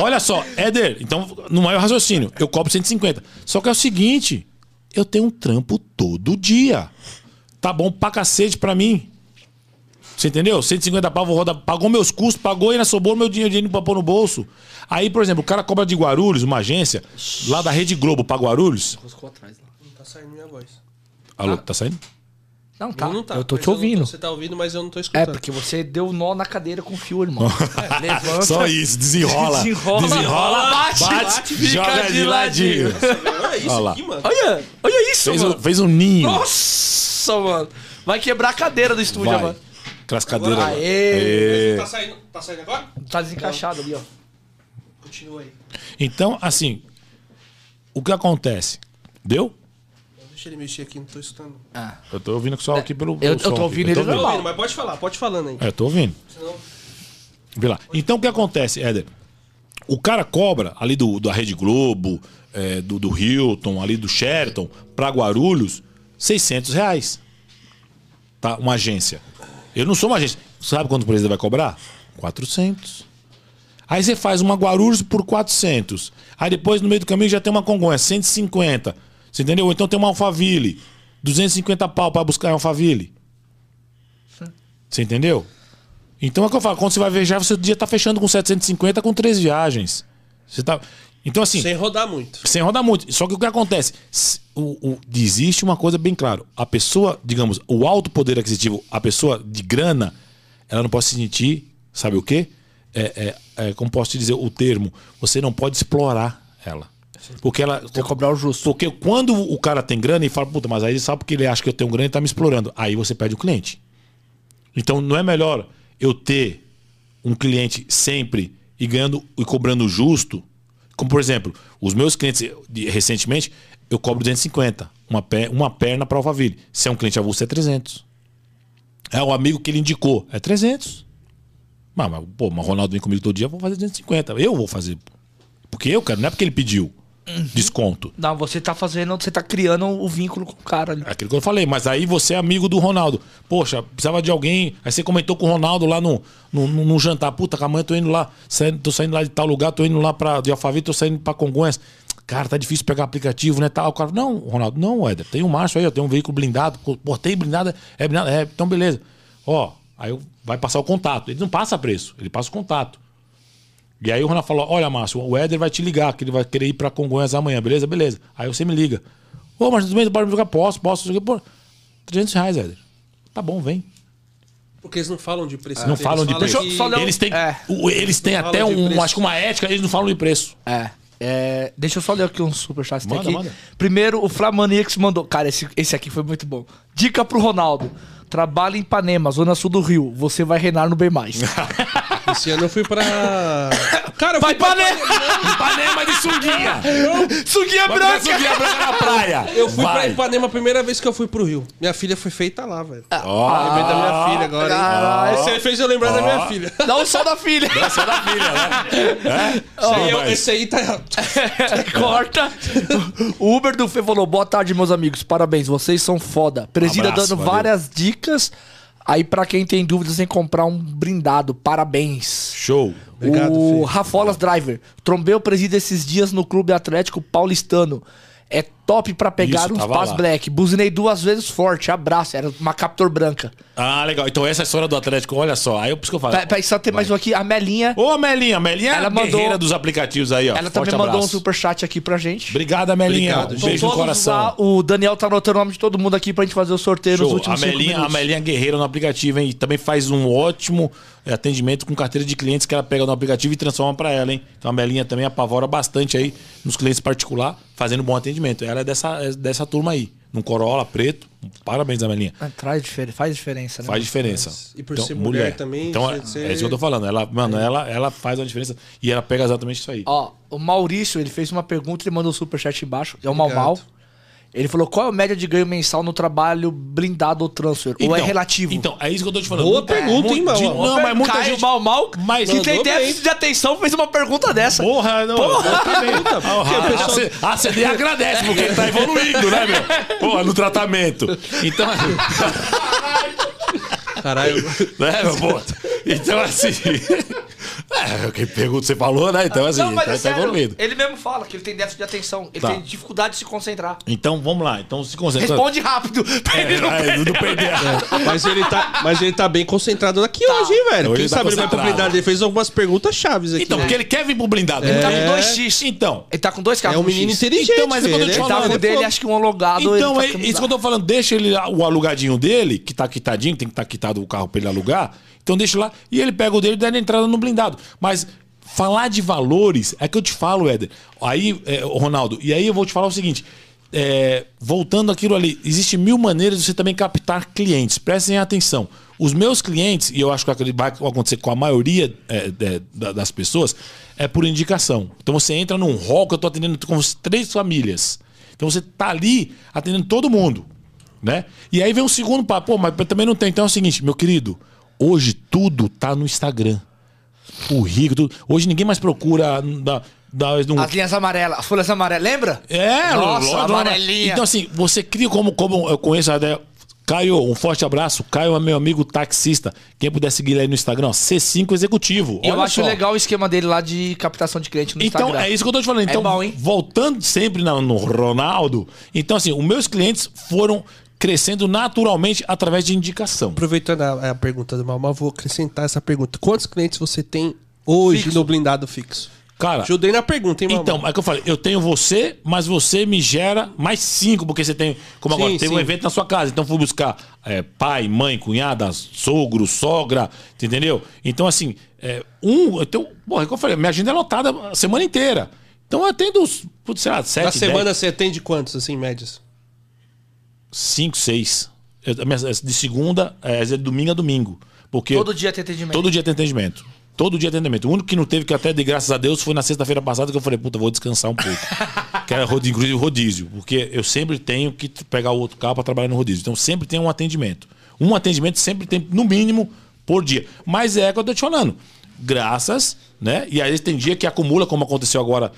olha só, Éder, então, no maior raciocínio, eu cobro 150. Só que é o seguinte, eu tenho um trampo todo dia. Tá bom pra cacete pra mim. Você entendeu? 150 pau, vou rodar, pagou meus custos, pagou e ainda sobrou meu dinheiro, dinheiro pra pôr no bolso. Aí, por exemplo, o cara cobra de Guarulhos, uma agência, lá da Rede Globo pra Guarulhos. Roscou atrás lá. Não tá saindo minha voz. Alô, ah. tá saindo?
Não, tá. Não tá. Eu tô te ouvindo. Tô,
você tá ouvindo, mas eu não tô escutando.
É, porque você deu nó na cadeira com o fio, irmão.
É, levanta. Só isso, desenrola. Desenrola, desenrola bate, bate, bate joga de ladinho.
Olha isso olha aqui, mano. Olha, olha isso,
fez
mano.
Um, fez um ninho.
Nossa, mano. Vai quebrar a cadeira do estúdio, Vai. mano.
Aquelas cadeiras.
Aê. Aê. Tá, saindo, tá saindo agora?
Tá desencaixado ali, ó.
Continua aí.
Então, assim, o que acontece? Deu?
Deixa ele mexer aqui, não tô escutando.
Ah. Eu tô ouvindo só aqui pelo.
Eu, eu tô ouvindo ele
normal. Ouvindo, mas pode falar, pode falando aí.
É, eu tô ouvindo. Senão... Vê lá. Então o que acontece, Éder? O cara cobra ali do, da Rede Globo, é, do, do Hilton, ali do Sheraton, pra Guarulhos, 600 reais. Tá? Uma agência. Eu não sou uma agência. Sabe quanto o presidente vai cobrar? 400. Aí você faz uma Guarulhos por 400. Aí depois no meio do caminho já tem uma Congonha, 150. Você entendeu? Ou então tem uma Alphaville, 250 pau para buscar a Alphaville. Você entendeu? Então é o que eu falo, quando você vai viajar, você dia tá fechando com 750 com três viagens. Você tá então, assim.
Sem rodar muito.
Sem rodar muito. Só que o que acontece? O, o, existe uma coisa bem clara. A pessoa, digamos, o alto poder aquisitivo, a pessoa de grana, ela não pode se sentir, sabe o quê? É, é, é, como posso te dizer o termo? Você não pode explorar ela. Porque ela.
Tem que cobrar o justo.
Porque quando o cara tem grana e fala, puta, mas aí ele sabe porque ele acha que eu tenho grana e tá me explorando. Aí você perde o cliente. Então não é melhor eu ter um cliente sempre e ganhando e cobrando justo como, por exemplo, os meus clientes, recentemente, eu cobro 250. Uma, per uma perna para Alphaville. Se é um cliente avulso, é 300. É o amigo que ele indicou. É 300. Mas, mas pô, mas Ronaldo vem comigo todo dia, eu vou fazer 250. Eu vou fazer. Porque eu quero, não é porque ele pediu. Uhum. Desconto.
Não, você tá fazendo, você tá criando o vínculo com o cara ali.
É aquilo que eu falei, mas aí você é amigo do Ronaldo. Poxa, precisava de alguém. Aí você comentou com o Ronaldo lá no, no, no, no jantar. Puta, amanhã tô indo lá, saindo, tô saindo lá de tal lugar, tô indo lá pra, de Alphaville, tô saindo pra Congonhas. Cara, tá difícil pegar aplicativo, né? Tal. O cara, não, Ronaldo, não, Éder, tem um Márcio aí, ó, tem um veículo blindado. Pô, tem blindado? É blindado? É, então beleza. Ó, Aí vai passar o contato. Ele não passa preço, ele passa o contato. E aí o Ronaldo falou: Olha, Márcio, o Éder vai te ligar, que ele vai querer ir pra Congonhas amanhã, beleza? Beleza. Aí você me liga. Ô, mas tudo bem, pode me jogar? Posso, posso. Pô, 300 reais, Éder. Tá bom, vem.
Porque eles não falam de preço.
Não eles falam de preço. Que... Eles têm, é. eles têm até um, acho que uma ética, eles não falam de preço.
É. É, deixa eu só ler aqui um superchat manda, aqui. Manda. Primeiro, o Flamanix mandou. Cara, esse, esse aqui foi muito bom. Dica pro Ronaldo. Trabalha em Ipanema, zona sul do Rio. Você vai reinar no bem mais.
Esse ano eu fui pra.
Cara, eu Vai
fui pra Ipanema! Ipanema de sunguinha!
sunguinha branca!
Sunguinha branca na praia!
Eu fui Vai. pra Ipanema a primeira vez que eu fui pro Rio. Minha filha foi feita lá, velho. Ah, lembrei da minha filha agora. Ah, Você fez eu lembrar da minha filha.
Não só da filha.
Só da filha, né?
É? Esse, aí, esse aí tá.
Corta. O Uber do Fê falou: boa tarde, meus amigos. Parabéns, vocês são foda. Presida abraço, dando valeu. várias dicas Aí, para quem tem dúvidas em comprar um brindado, parabéns.
Show.
Obrigado, o Rafolas Driver. Trombei o presídio esses dias no Clube Atlético Paulistano. É top para pegar Isso, uns Pass Black. Buzinei duas vezes forte. Abraço. Era uma Captor branca.
Ah, legal. Então essa é a história do Atlético, olha só. Aí eu preciso que eu falo.
Peraí, só tem mais um aqui. A Melinha.
Ô, a Melinha. A Melinha é a mandou... dos aplicativos aí, ó.
Ela Forte também mandou um super chat aqui pra gente.
Obrigado, Melinha. Obrigado, um beijo no coração. Lá,
o Daniel tá anotando o nome de todo mundo aqui pra gente fazer o sorteio Show. nos últimos
a Melinha, A Melinha Guerreira no aplicativo, hein? E também faz um ótimo é, atendimento com carteira de clientes que ela pega no aplicativo e transforma para ela, hein? Então a Melinha também apavora bastante aí nos clientes particular, fazendo bom atendimento. Ela é dessa, é dessa turma aí. Num Corolla preto. Parabéns, Amelinha.
Traz faz diferença, né?
Faz diferença.
E por então, ser mulher, mulher, também.
Então, é, ser... é isso que eu tô falando. Ela, mano, é. ela, ela faz uma diferença e ela pega exatamente isso aí.
Ó, o Maurício, ele fez uma pergunta e mandou o superchat embaixo. É o Mal Mal. Ele falou qual é a média de ganho mensal no trabalho blindado ou transfer? Então, ou é então, relativo?
Então, é isso que eu tô te falando.
Boa muita, pergunta, hein, mano?
Não, mas muita Caio gente... mal, mal,
mas
que tem déficit de atenção fez uma pergunta dessa.
Porra, não. Porra. Pergunta, ah, pessoa... A CD agradece, porque ele tá evoluindo, né, meu? Porra, no tratamento. Então...
Caralho.
Né, meu pô? Então, assim... É, quem pergunta, você falou, né? Então, assim, não, mas tá, é tá evoluindo.
Ele mesmo fala que ele tem déficit de atenção. Ele tá. tem dificuldade de se concentrar.
Então, vamos lá. Então, se concentra.
Responde rápido. Pra é, ele não, é,
não perder.
É. Mas, ele tá, mas ele tá bem concentrado aqui tá. hoje, hein, velho? Hoje Quem tá sabe ele vai pro blindado. Ele fez algumas perguntas chaves aqui.
Então, né? porque ele quer vir pro blindado.
Ele tá com dois X. Então. Ele tá com dois carros.
É um menino inteligente. Então,
mas é quando eu te falo. Ele tá com dele, acho que um alugado.
Então, é isso que eu tô falando. Deixa ele o alugadinho dele, que tá quitadinho, tem que estar tá quitado o carro pra ele alugar. Então deixa lá. E ele pega o dele e dá entrada no blindado. Mas falar de valores é que eu te falo, Éder. Aí, é, Ronaldo, e aí eu vou te falar o seguinte. É, voltando aquilo ali, existe mil maneiras de você também captar clientes. Prestem atenção. Os meus clientes, e eu acho que vai acontecer com a maioria é, é, das pessoas, é por indicação. Então você entra num hall que eu estou atendendo com três famílias. Então você tá ali atendendo todo mundo. Né? E aí vem um segundo papo, pô, mas também não tem. Então é o seguinte, meu querido, Hoje tudo tá no Instagram. O rico, tudo. Hoje ninguém mais procura. Da, da,
um... As linhas amarelas, as folhas amarelas, lembra?
É,
Nossa, lógico, amarelinha.
Então, assim, você cria como, como eu conheço a ideia. Caio, um forte abraço. Caio é meu amigo taxista. Quem puder seguir ele aí no Instagram, ó, C5 Executivo.
eu acho só. legal o esquema dele lá de captação de cliente no
então,
Instagram.
Então, é isso que eu tô te falando. É então, é bom, voltando sempre no Ronaldo. Então, assim, os meus clientes foram crescendo naturalmente através de indicação.
Aproveitando a, a pergunta do Malma, vou acrescentar essa pergunta. Quantos clientes você tem hoje fixo. no blindado fixo?
Cara,
ajudei na pergunta, hein,
Malma? Então, é que eu falei, eu tenho você, mas você me gera mais cinco, porque você tem, como sim, agora, tem um evento na sua casa, então fui buscar é, pai, mãe, cunhada, sogro, sogra, entendeu? Então, assim, é, um, então, porra, é que eu falei, minha agenda é lotada a semana inteira. Então eu atendo, putz, sei lá, sete,
Na semana dez. você atende quantos, assim, médias?
Cinco, seis. De segunda, é, de domingo a domingo. Porque
todo dia tem atendimento.
Todo dia tem atendimento. Todo dia atendimento. O único que não teve, que até de graças a Deus, foi na sexta-feira passada que eu falei, puta, vou descansar um pouco. que era inclusive rodízio. Porque eu sempre tenho que pegar o outro carro para trabalhar no rodízio. Então sempre tem um atendimento. Um atendimento sempre tem, no mínimo, por dia. Mas é que eu tô te falando. Graças, né? E aí tem dia que acumula, como aconteceu agora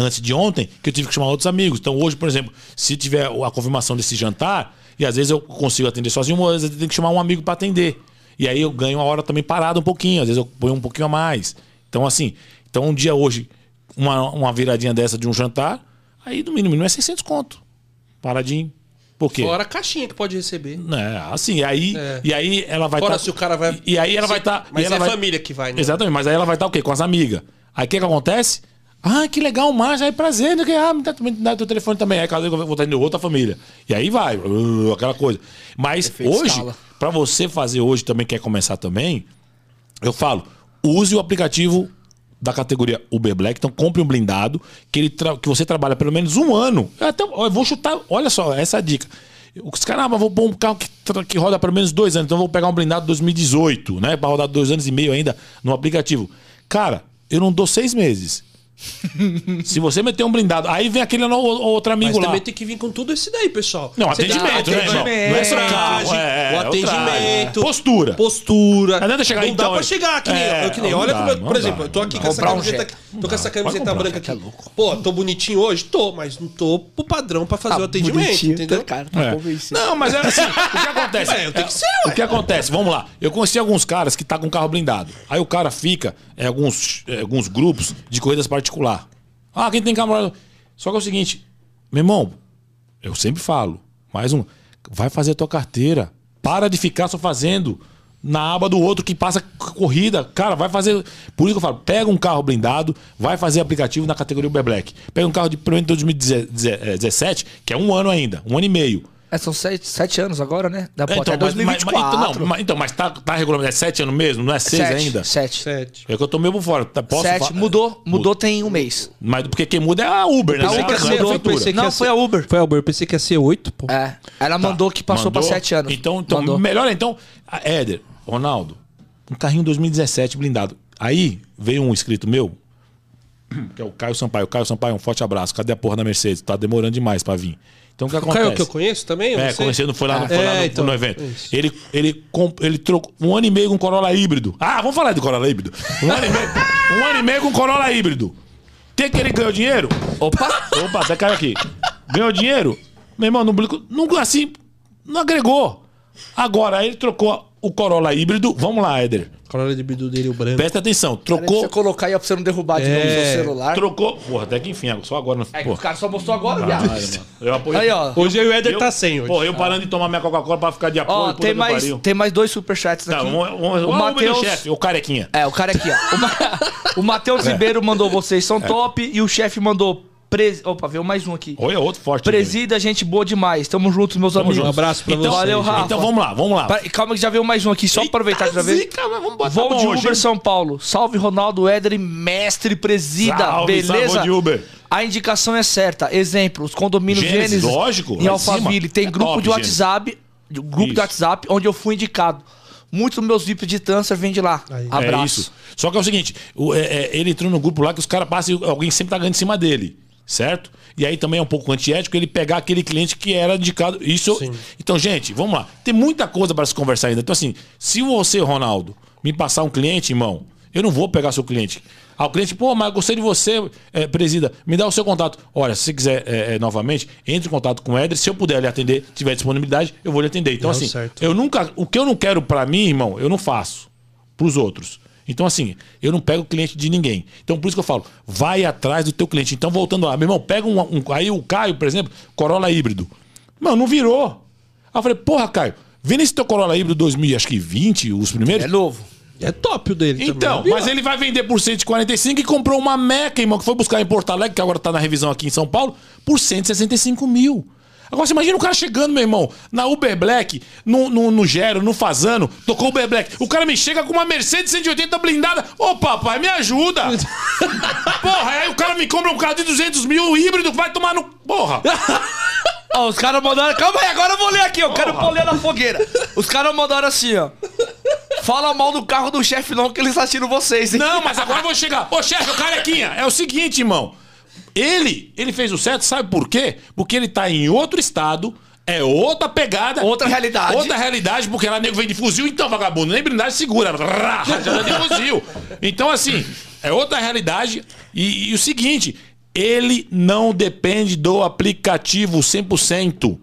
antes de ontem, que eu tive que chamar outros amigos. Então hoje, por exemplo, se tiver a confirmação desse jantar, e às vezes eu consigo atender sozinho, às vezes eu tenho que chamar um amigo para atender. E aí eu ganho uma hora também parada um pouquinho, às vezes eu ponho um pouquinho a mais. Então assim, então um dia hoje, uma, uma viradinha dessa de um jantar, aí no mínimo não é 600 conto. Paradinho. Por quê?
Fora a caixinha que pode receber.
É, assim, aí,
É.
e aí ela vai
Fora
tá-
se o cara vai.
E aí ela vai estar.
Mas
ela
é
vai...
família que vai, né?
Exatamente, mas aí ela vai estar o quê? Com as amigas. Aí o que, que acontece? Ah, que legal, Márcio, aí prazer, né? Ah, me dá, me dá teu telefone também. Aí cada vez eu vou estar indo outra família. E aí vai, uh, aquela coisa. Mas hoje, pra você fazer hoje também, quer começar também, eu falo, use o aplicativo da categoria Uber Black. Então compre um blindado que, ele que você trabalha pelo menos um ano. Eu, até, eu vou chutar, olha só, essa é a dica. Os caras, ah, mas vou pôr um carro que, que roda pelo menos dois anos. Então eu vou pegar um blindado 2018, né? Pra rodar dois anos e meio ainda no aplicativo. Cara, eu não dou seis meses. Se você meter um blindado, aí vem aquele no- outro amigo
Mas
lá.
também tem que vir com tudo isso daí, pessoal.
Não,
Você
atendimento, né, irmão? Não é só carro, é,
o
é,
atendimento.
Postura.
Postura.
Não adianta chegar,
Não
então,
dá pra
é-
chegar que nem
é,
eu. Que nem, olha
dá,
como eu, por
dá,
exemplo, eu tô aqui
dá.
com essa
um
camiseta.
jet.
tô com essa camiseta
comprar,
branca
que
aqui.
é louco.
Pô, tô bonitinho hoje? Tô, mas não tô pro padrão pra fazer o atendimento,
bonitinho,
entendeu?
tá, cara, tá
É. Não, mas é assim, o que acontece?
É, eu tenho que ser,
O que acontece? Vamos lá. Eu conheci alguns caras que tá com carro blindado. Aí o cara fica em alguns, alguns grupos de corridas particular. Ah, quem tem blindado? Só que é o seguinte, meu irmão, eu sempre falo, mais um, vai fazer a tua carteira. Para de ficar só fazendo na aba do outro que passa corrida. Cara, vai fazer. Por isso que eu falo, pega um carro blindado, vai fazer aplicativo na categoria Uber Black. Pega um carro de pelo menos 2017, que é um ano ainda, um ano e meio.
É, são sete, sete anos agora, né? Da
É,
pô, até
mas-
2024.
Mas, mas, então, não, mas, então, mas tá, tá regulamentado. É sete anos mesmo? Não é seis
sete,
ainda?
Sete.
Sete.
É que eu tô meio por fora. Tá, posso
Sete.
fa-
Mudou, mudou tem um mês.
Mas porque quem muda é a Uber, né?
A
Não é
Uber que ia ser-
prefeitura.
pensei
Não, foi a Uber.
Foi a Uber, eu pensei que ia ser oito, pô.
É. Ela mandou que passou
Mandou?
pra sete anos.
Então, então
Mandou.
melhor é, então. a Éder, Ronaldo, um carrinho 2017 blindado. Aí veio um inscrito meu, que é o Caio Sampaio. Caio Sampaio, um forte abraço. Cadê a porra da Mercedes? Tá demorando demais pra vir. Então o que
O
acontece?
Caio que eu conheço também? Eu
É, conhecendo, foi lá, no,
Ah,
foi lá
é,
no,
então,
no evento.
isso.
Ele, ele, ele trocou um ano e meio com Corolla híbrido. Ah, vamos falar de Corolla híbrido. Um ano e meio, um ano e meio com Corolla híbrido. O que, que ele ganhou dinheiro?
Opa!
Opa, até caiu aqui. Ganhou dinheiro? Meu irmão, não, assim, não agregou. Agora, aí ele trocou o Corolla híbrido. Vamos lá, Éder.
Corolla de bidu dele, o branco.
Presta atenção. Trocou.
Você colocar aí pra você não derrubar de novo o
É.
seu celular.
Trocou. Porra, até que enfim, só agora. Não,
É que o cara só mostrou agora, viado.
Eu apoio.
Aí, ó.
Hoje eu e o Éder
Eu-
tá sem hoje.
Pô, eu parando de tomar minha Coca-Cola pra ficar de apoio.
Ó, tem mais, tem mais dois superchats
Tá,
aqui. o
vamos ver o
Matheus...
chefe, o carequinha.
É, o cara aqui, ó. O, Ma... o Matheus Ribeiro mandou vocês são top e o chefe mandou... Pres... Opa, veio mais um aqui.
Olha, outro forte.
Presida, gente boa demais. Tamo juntos, meus amigos.
junto. Um abraço pra
então,
vocês,
Valeu. Rafa.
Então vamos lá, vamos lá.
Pa- Calma que já veio mais um aqui, só aproveitar que já veio.
Zica, vamos botar bom
de
hoje,
Uber
hein?
São Paulo. Salve Ronaldo Éder mestre presida.
Salve, salve,
Beleza?
voo de Uber.
A indicação é certa. Exemplo, os condomínios
Gênesis,
Gênesis,
lógico,
em Alphaville. Tem
É
grupo
top,
de WhatsApp, grupo
Isso.
de WhatsApp, onde eu fui indicado. Muitos dos meus VIPs de Transfer vêm de lá.
Aí.
É
Abraço.
isso. Só que é o seguinte, o- é- é, ele entrou no grupo lá que os caras passam e alguém sempre tá ganhando em cima dele. Certo? E aí também é um pouco antiético ele pegar aquele cliente que era indicado. Isso.
Sim.
Então, gente, vamos lá. Tem muita coisa para se conversar ainda. Então, assim, se você, Ronaldo, me passar um cliente, irmão, eu não vou pegar seu cliente. Ah, o cliente, pô, mas eu gostei de você, é, presida, me dá o seu contato. Olha, se você quiser é, é, novamente, entre em contato com o Éder. Se eu puder lhe atender, tiver disponibilidade, eu vou lhe atender. Então,
Não,
assim,
certo.
eu nunca. O que eu não quero para mim, irmão, eu não faço pros outros. Então, assim, eu não pego cliente de ninguém. Então, por isso que eu falo, vai atrás do teu cliente. Então, voltando lá, meu irmão, pega um. um- aí o Caio, por exemplo, Corolla híbrido. Mano, não virou. Aí eu falei, porra, Caio, vê nesse teu Corolla híbrido 2020, os primeiros.
É novo.
É top o dele
Então,
também.
mas ele vai vender por 145 e comprou uma Meca, irmão, que foi buscar em Porto Alegre, que agora tá na revisão aqui em São Paulo, por 165 mil. Agora você imagina o cara chegando, meu irmão, na Uber Black, no, no, no Gero, no Fazano, tocou Uber Black. O cara me chega com uma Mercedes 180 blindada. Ô, papai, me ajuda! Porra, aí o cara me compra um carro de 200 mil híbrido, vai tomar no. Porra!
Ó, os caras mandaram. Calma aí, agora eu vou ler aqui, eu quero pôr ler na fogueira. Os caras mandaram assim, ó. Fala mal do carro do chefe, não, que eles assistindo vocês, hein?
Não, mas agora eu vou chegar. Ô, chefe, o carequinha, é o seguinte, irmão. Ele, ele fez o certo, sabe por quê? Porque ele tá em outro estado, é outra pegada.
Outra realidade.
Outra realidade, porque lá nego vem de fuzil, então, vagabundo, nem blindagem segura. Rajada de fuzil. Então, assim, é outra realidade. E, e o seguinte, ele não depende do aplicativo 100%.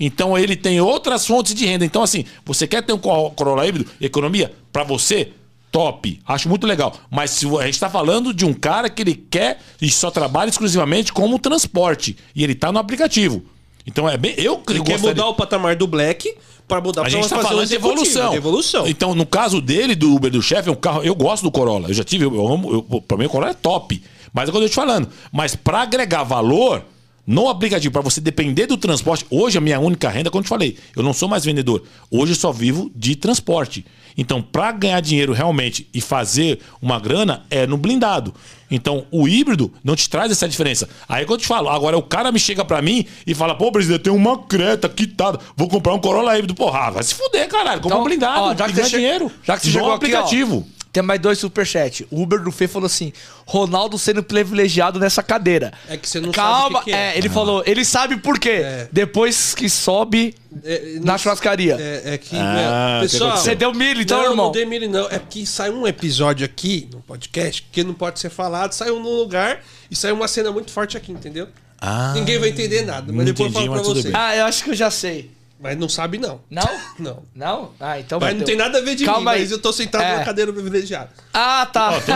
Então ele tem outras fontes de renda. Então, assim, você quer ter um Cor- Corolla híbrido, economia, pra você, top. Acho muito legal. Mas se a gente tá falando de um cara que ele quer e só trabalha exclusivamente como transporte. E ele tá no aplicativo. Então é bem. Eu
Ele quer mudar o patamar do Black para mudar
A gente tá falando de evolução.
de evolução.
Então, no caso dele, do Uber do chefe, é um carro. Eu gosto do Corolla. Eu já tive, eu amo. Eu, pra mim, o Corolla é top. Mas é o que eu tô te falando. Mas para agregar valor no aplicativo, para você depender do transporte, hoje a minha única renda, como eu te falei, eu não sou mais vendedor. Hoje eu só vivo de transporte. Então, para ganhar dinheiro realmente e fazer uma grana, é no blindado. Então, o híbrido não te traz essa diferença. Aí que eu te falo, agora o cara me chega para mim e fala, pô, presidente, tem uma creta quitada, vou comprar um Corolla híbrido. Porra, vai se fuder, caralho. Compra
Então,
um blindado,
ó, já que
ganha
che-
dinheiro.
já que você chegou aqui, ó,
aplicativo.
Tem mais dois superchats. O Uber do Fê falou assim: Ronaldo sendo privilegiado nessa cadeira.
É que você não
Calma,
sabe que que é.
ele falou, ele sabe por quê.
É.
Depois que sobe
É,
na
não-
churrascaria.
É, é que,
Ah,
né, pessoal,
Você deu milho, então,
não,
irmão?
Não dei milho, não. É que sai um episódio aqui no podcast que não pode ser falado, saiu num lugar e saiu uma cena muito forte aqui, entendeu?
Ah,
Ninguém vai entender nada, mas depois eu
entendi,
falo pra você.
bem.
Ah, eu acho que eu já sei.
Mas não sabe, não.
Não?
Não.
Não? Ah, então
Mas
vai
não tem nada a ver de
Calma
mim,
aí.
mas eu tô sentado
É.
na cadeira privilegiada.
Ah, tá.
Não, você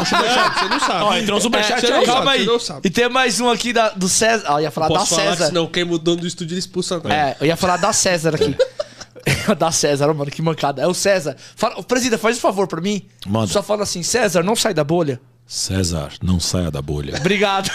não sabe.
Ó, entrou um superchat
você
aí.
não
Calma
sabe,
aí.
você não sabe.
E tem mais um aqui da, do César. Ah, eu ia falar
Posso
da
falar
César.
que senão quem o dono do estúdio ele expulsa. nós.
É, eu ia falar da César aqui. da César, mano, que mancada. É o César. Fala, Presida, faz um favor pra mim.
Manda.
Só fala assim, César, não sai da bolha.
César, não saia da bolha.
Obrigado.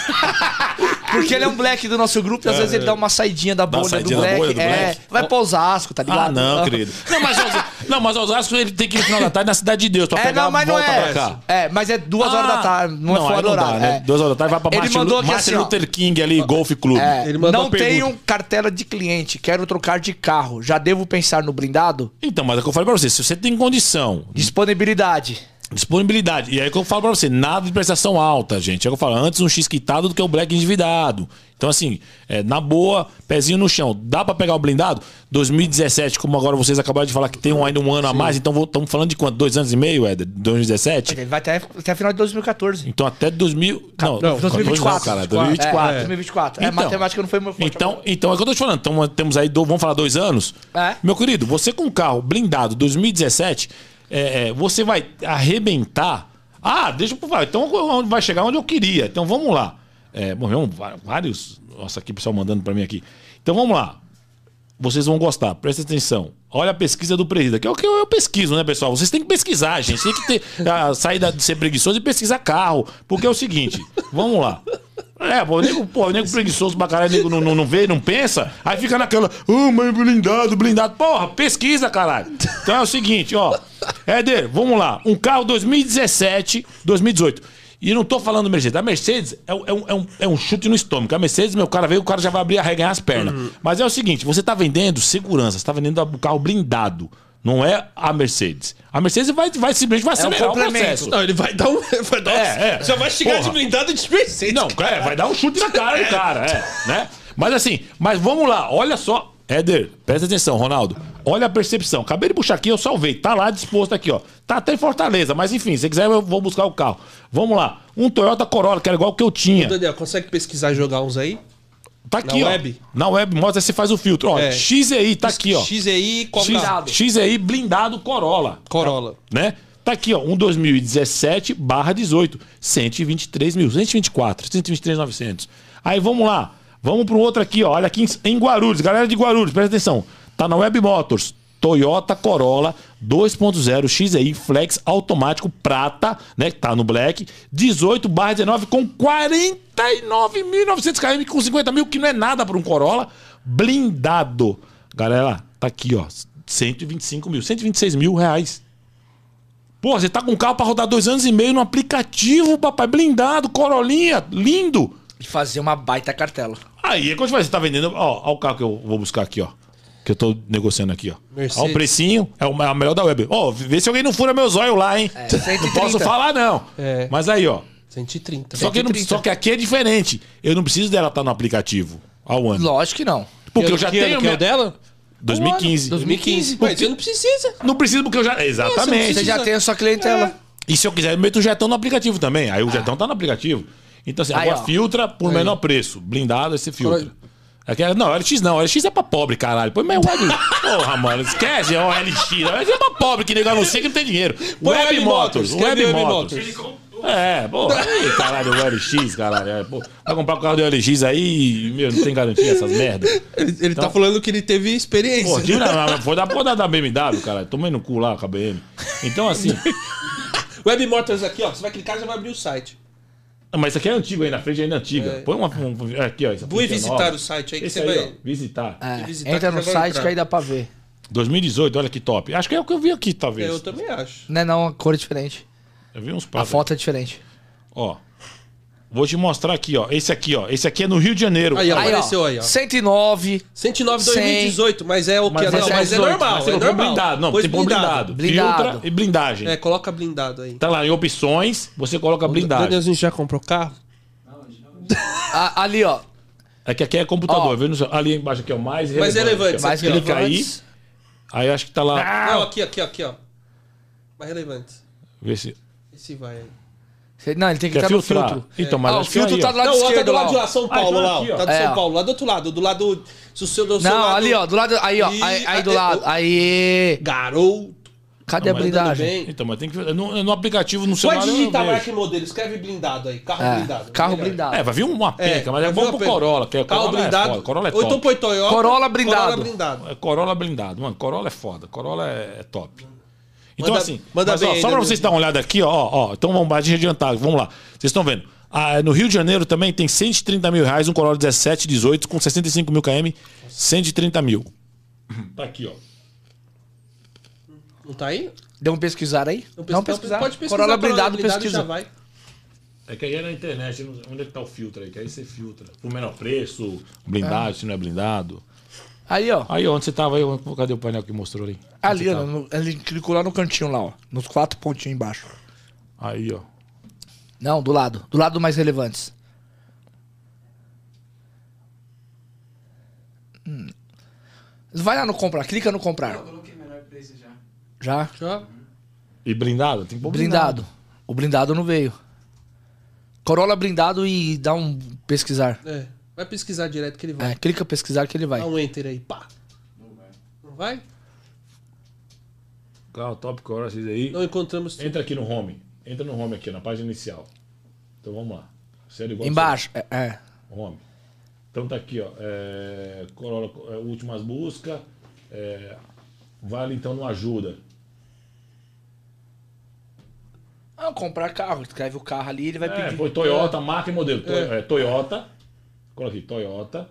Porque ele é um black do nosso grupo e às vezes ele dá uma saidinha da bolha do
saidinha da
black.
bolha do
é,
black.
vai pra Osasco, tá ligado?
Ah, não, querido. Não, mas, Osa- não, mas Osasco ele tem que ir no final da tarde na Cidade de Deus pra
É,
pegar
não, mas
a
não
volta
é.
pra cá.
É, mas é duas horas
Ah,
da tarde. Não, é
aí
fora do
não dá,
horário.
né?
é.
Duas horas da tarde vai pra
Ele
Martin,
mandou aqui
Martin
assim.
Luther King ali, Golf Club.
É,
Ele mandou
não tenho cartela de cliente, quero trocar de carro. Já devo pensar no blindado?
Então, mas é o que eu falei pra você. Se você tem condição,
Disponibilidade.
Disponibilidade, e aí é o que eu falo pra você, nada de prestação alta, gente. É o que eu falo, antes um X quitado do que o Black endividado. Então, assim, é, na boa, pezinho no chão. Dá pra pegar o blindado? 2017, como agora vocês acabaram de falar que tem um, ainda um ano a mais, então estamos falando de quanto? Dois anos e meio, Éder? 2017?
Ele vai até, até final de 2014.
Então até 2000. Não,
Não,
2024.
Não, cara, 2024.
É, 2024. É,
Então,
matemática não foi meu forte.
Então, então é o que eu tô te falando. Então, temos aí, do- vamos falar dois anos.
É.
Meu querido, você com um carro blindado 2017, é, é, você vai arrebentar. Ah, deixa eu. Então vai chegar onde eu queria. Então vamos lá. É, vários. Nossa, aqui o pessoal mandando para mim aqui. Então vamos lá. Vocês vão gostar, presta atenção. Olha a pesquisa do presida, que é o que eu, pesquiso, né, pessoal? Vocês têm que pesquisar, gente. Tem que ter a saída de ser preguiçoso e pesquisar carro. Porque é o seguinte, vamos lá. É, pô, nego, pô, nego preguiçoso pra caralho, nego não, não, não vê, não pensa, aí fica naquela, ah, mas blindado, blindado. Porra, pesquisa, caralho. Então é o seguinte, ó. Éder, vamos lá. Um carro 2017, 2018. E não tô falando Mercedes. A Mercedes é, um- é um, é, um, é um chute no estômago. A Mercedes, meu cara veio, o cara já vai abrir a reganhar as pernas. Mas é o seguinte: você tá vendendo segurança, você tá vendendo o carro blindado. Não é a Mercedes. A Mercedes vai, vai simplesmente vai acelerar o
complemento.
processo.
Não, ele vai dar um. Vai dar um
É, é.
Já vai chegar
Porra.
de blindado de Mercedes.
Não, é, vai dar um chute na cara do cara, é, né? Mas assim, mas vamos lá, olha só. Éder, presta atenção, Ronaldo. Olha a percepção. Acabei de puxar aqui, eu salvei. Tá lá disposto aqui, ó. Tá até em Fortaleza, mas enfim, se quiser eu vou buscar o carro. Vamos lá. Um Toyota Corolla, que era igual o que eu tinha.
Daniel, consegue pesquisar e jogar uns aí?
Tá aqui,
Na
ó.
web?
Na web, mostra você faz o filtro. Ó,
É.
XEI, tá aqui, ó.
XEI, qual
X,
carro?
XEI blindado Corolla.
Corolla.
né? Tá aqui, ó, um 2017 barra 18, 123 mil, 124, 123,900. Aí vamos lá, vamos para um outro aqui, ó, olha aqui em, em Guarulhos, galera de Guarulhos, presta atenção, tá na Web Motors, Toyota Corolla 2.0 XEI Flex automático prata, né, que tá no black, 18 barra 19 com 49.900 km com 50 mil, que não é nada para um Corolla, blindado. Galera, tá aqui, ó, 125 mil, 126 mil reais. Pô, você tá com um carro pra rodar dois anos e meio no aplicativo, papai, blindado, corolinha, lindo.
E fazer uma baita cartela.
Aí é quando você tá vendendo. Ó, ó o carro que eu vou buscar aqui, ó. Que eu tô negociando aqui, ó.
Mercedes.
Ó o precinho, é o, é o melhor da web. Ó, vê se alguém não fura meus olhos lá, hein?
É,
não
130.
posso falar, não.
É.
Mas aí, ó.
130.
Só que, não-
130.
só que aqui é diferente. Eu não preciso dela estar no aplicativo ao ano.
Lógico que não.
Porque eu já
que ano
tenho.
que é
minha-
o dela?
2015.
2015.
Mas você não precisa.
Não preciso porque eu já. Exatamente.
Você já tem a sua clientela.
E se eu quiser, eu meto o jetão no aplicativo também. Aí o jetão tá no aplicativo. Então, assim,
Aí,
agora
ó.
filtra por
Aí.
menor preço. Blindado, esse filtra. Aqui, é- não, LX não. LX é pra pobre, caralho. Põe mais web. Porra, mano. Esquece, ó, LX. LX é pra pobre, que negócio não sei que não tem dinheiro.
Põe
Web
Web
Motors. Web
Web
Motors. É, pô, aí, caralho, o LX, caralho. É, pô, vai comprar o carro do LX aí meu, não tem garantia essas merda.
Ele, ele então, tá falando que ele teve experiência.
Pô, não, foi da porra da BMW, cara. Tomei no cu lá com a BM. Então, assim.
Web Motors aqui, ó. Você vai clicar e já vai abrir o site.
Mas isso aqui é antigo aí na frente, ainda é antiga. É. Põe uma. Um, aqui, ó.
Vou visitar nova. o site aí que
Esse
você
aí,
vai.
Ó, visitar.
É, visitar entra no site entrar. que aí dá pra ver.
2018, olha que top. Acho que é o que eu vi aqui, talvez.
Eu também acho.
Não é não, a cor é diferente.
Eu vi uns
A foto é diferente.
Ó. Vou te mostrar aqui, ó. Esse aqui, ó. Esse aqui é no Rio de Janeiro.
Aí, ó, apareceu aí, ó.
109.
109 2018, mas é o que? Mas, não, é, mas é normal. Mas é normal.
blindado. Não, pois tem blindado. blindado. Filtra e blindagem.
É, coloca blindado aí.
Tá lá em opções, você coloca blindagem.
Daniel, a gente já comprou carro?
Ah, ali, ó.
É que aqui é computador, viu? Ali embaixo aqui é o mais
relevante. Mais relevante.
Mais
Clica
aí. Aí acho que tá lá.
Ah! Não, aqui, aqui, aqui, ó. Mais relevante.
Vê se.
Esse vai aí.
Não, ele tem que estar no filtro.
Então, mas
ah, o filtro tá do lado
não,
esquerdo.
Tá do lado de lá, São Paulo, lá. Aqui, tá do é, São Paulo, lá do outro lado. Do lado. Se o seu, do
não,
lado...
ali, ó. Do lado. Aí, ó. Aí, aí do lado. Aí.
Garoto.
Cadê não, a blindagem?
Então, mas tem que. No, no aplicativo, no celular.
Pode digitar marca e modelo, escreve blindado aí. Carro é, blindado.
Carro melhor. blindado.
É, vai vir uma penca, é, mas é bom pro Corolla. Que é,
carro
Corolla
blindado.
É Corolla é
top. Ou então põe Toyota.
Corolla blindado.
Corolla blindado.
É, Corolla blindado. Mano, Corolla é foda. Corolla é, é top. Então,
manda,
assim,
manda
mas, ó, só pra vocês darem uma olhada aqui, ó, ó. Então vamos adiantar. Vamos lá. Vocês estão vendo? Ah, no Rio de Janeiro também tem 130 mil reais, um Corolla 17, 18, com 65 mil km, 130 mil. Tá aqui, ó.
Não tá aí?
Deu um pesquisar aí?
Não, não pesquisar.
Pode pesquisar. Corolla blindado, pesquisa.
Já vai.
É que aí é na internet, onde é que tá o filtro aí? Que aí você filtra. Por menor preço, blindado, ah. se não é blindado.
Aí, ó.
Aí, onde você tava aí? Cadê o painel que mostrou ali?
Ali, ó. No, ele clicou lá no cantinho lá, ó. Nos quatro pontinhos embaixo.
Aí, ó.
Não, do lado. Do lado mais relevantes. Hum. Vai lá no comprar, clica no comprar. Eu coloquei menor preço já. Já?
Já.
E blindado? Tem que
blindado. blindado. O blindado não veio. Corolla blindado e dá um pesquisar.
É. Vai pesquisar direto que ele vai. É,
clica pesquisar que ele vai.
Dá um enter aí, pá. Não vai. Não vai?
Carro top Corolla, vocês aí.
Não encontramos.
Entra aqui no home. Entra no home aqui, na página inicial. Então vamos lá.
Sério igual Embaixo, é, é.
Home. Então tá aqui, ó. É, Corolla, é, últimas buscas. É, vale então não ajuda.
Ah, comprar carro. Escreve o carro ali, ele vai
é,
pedir.
Foi Toyota, marca e modelo. É. é Toyota. Coloquei Toyota.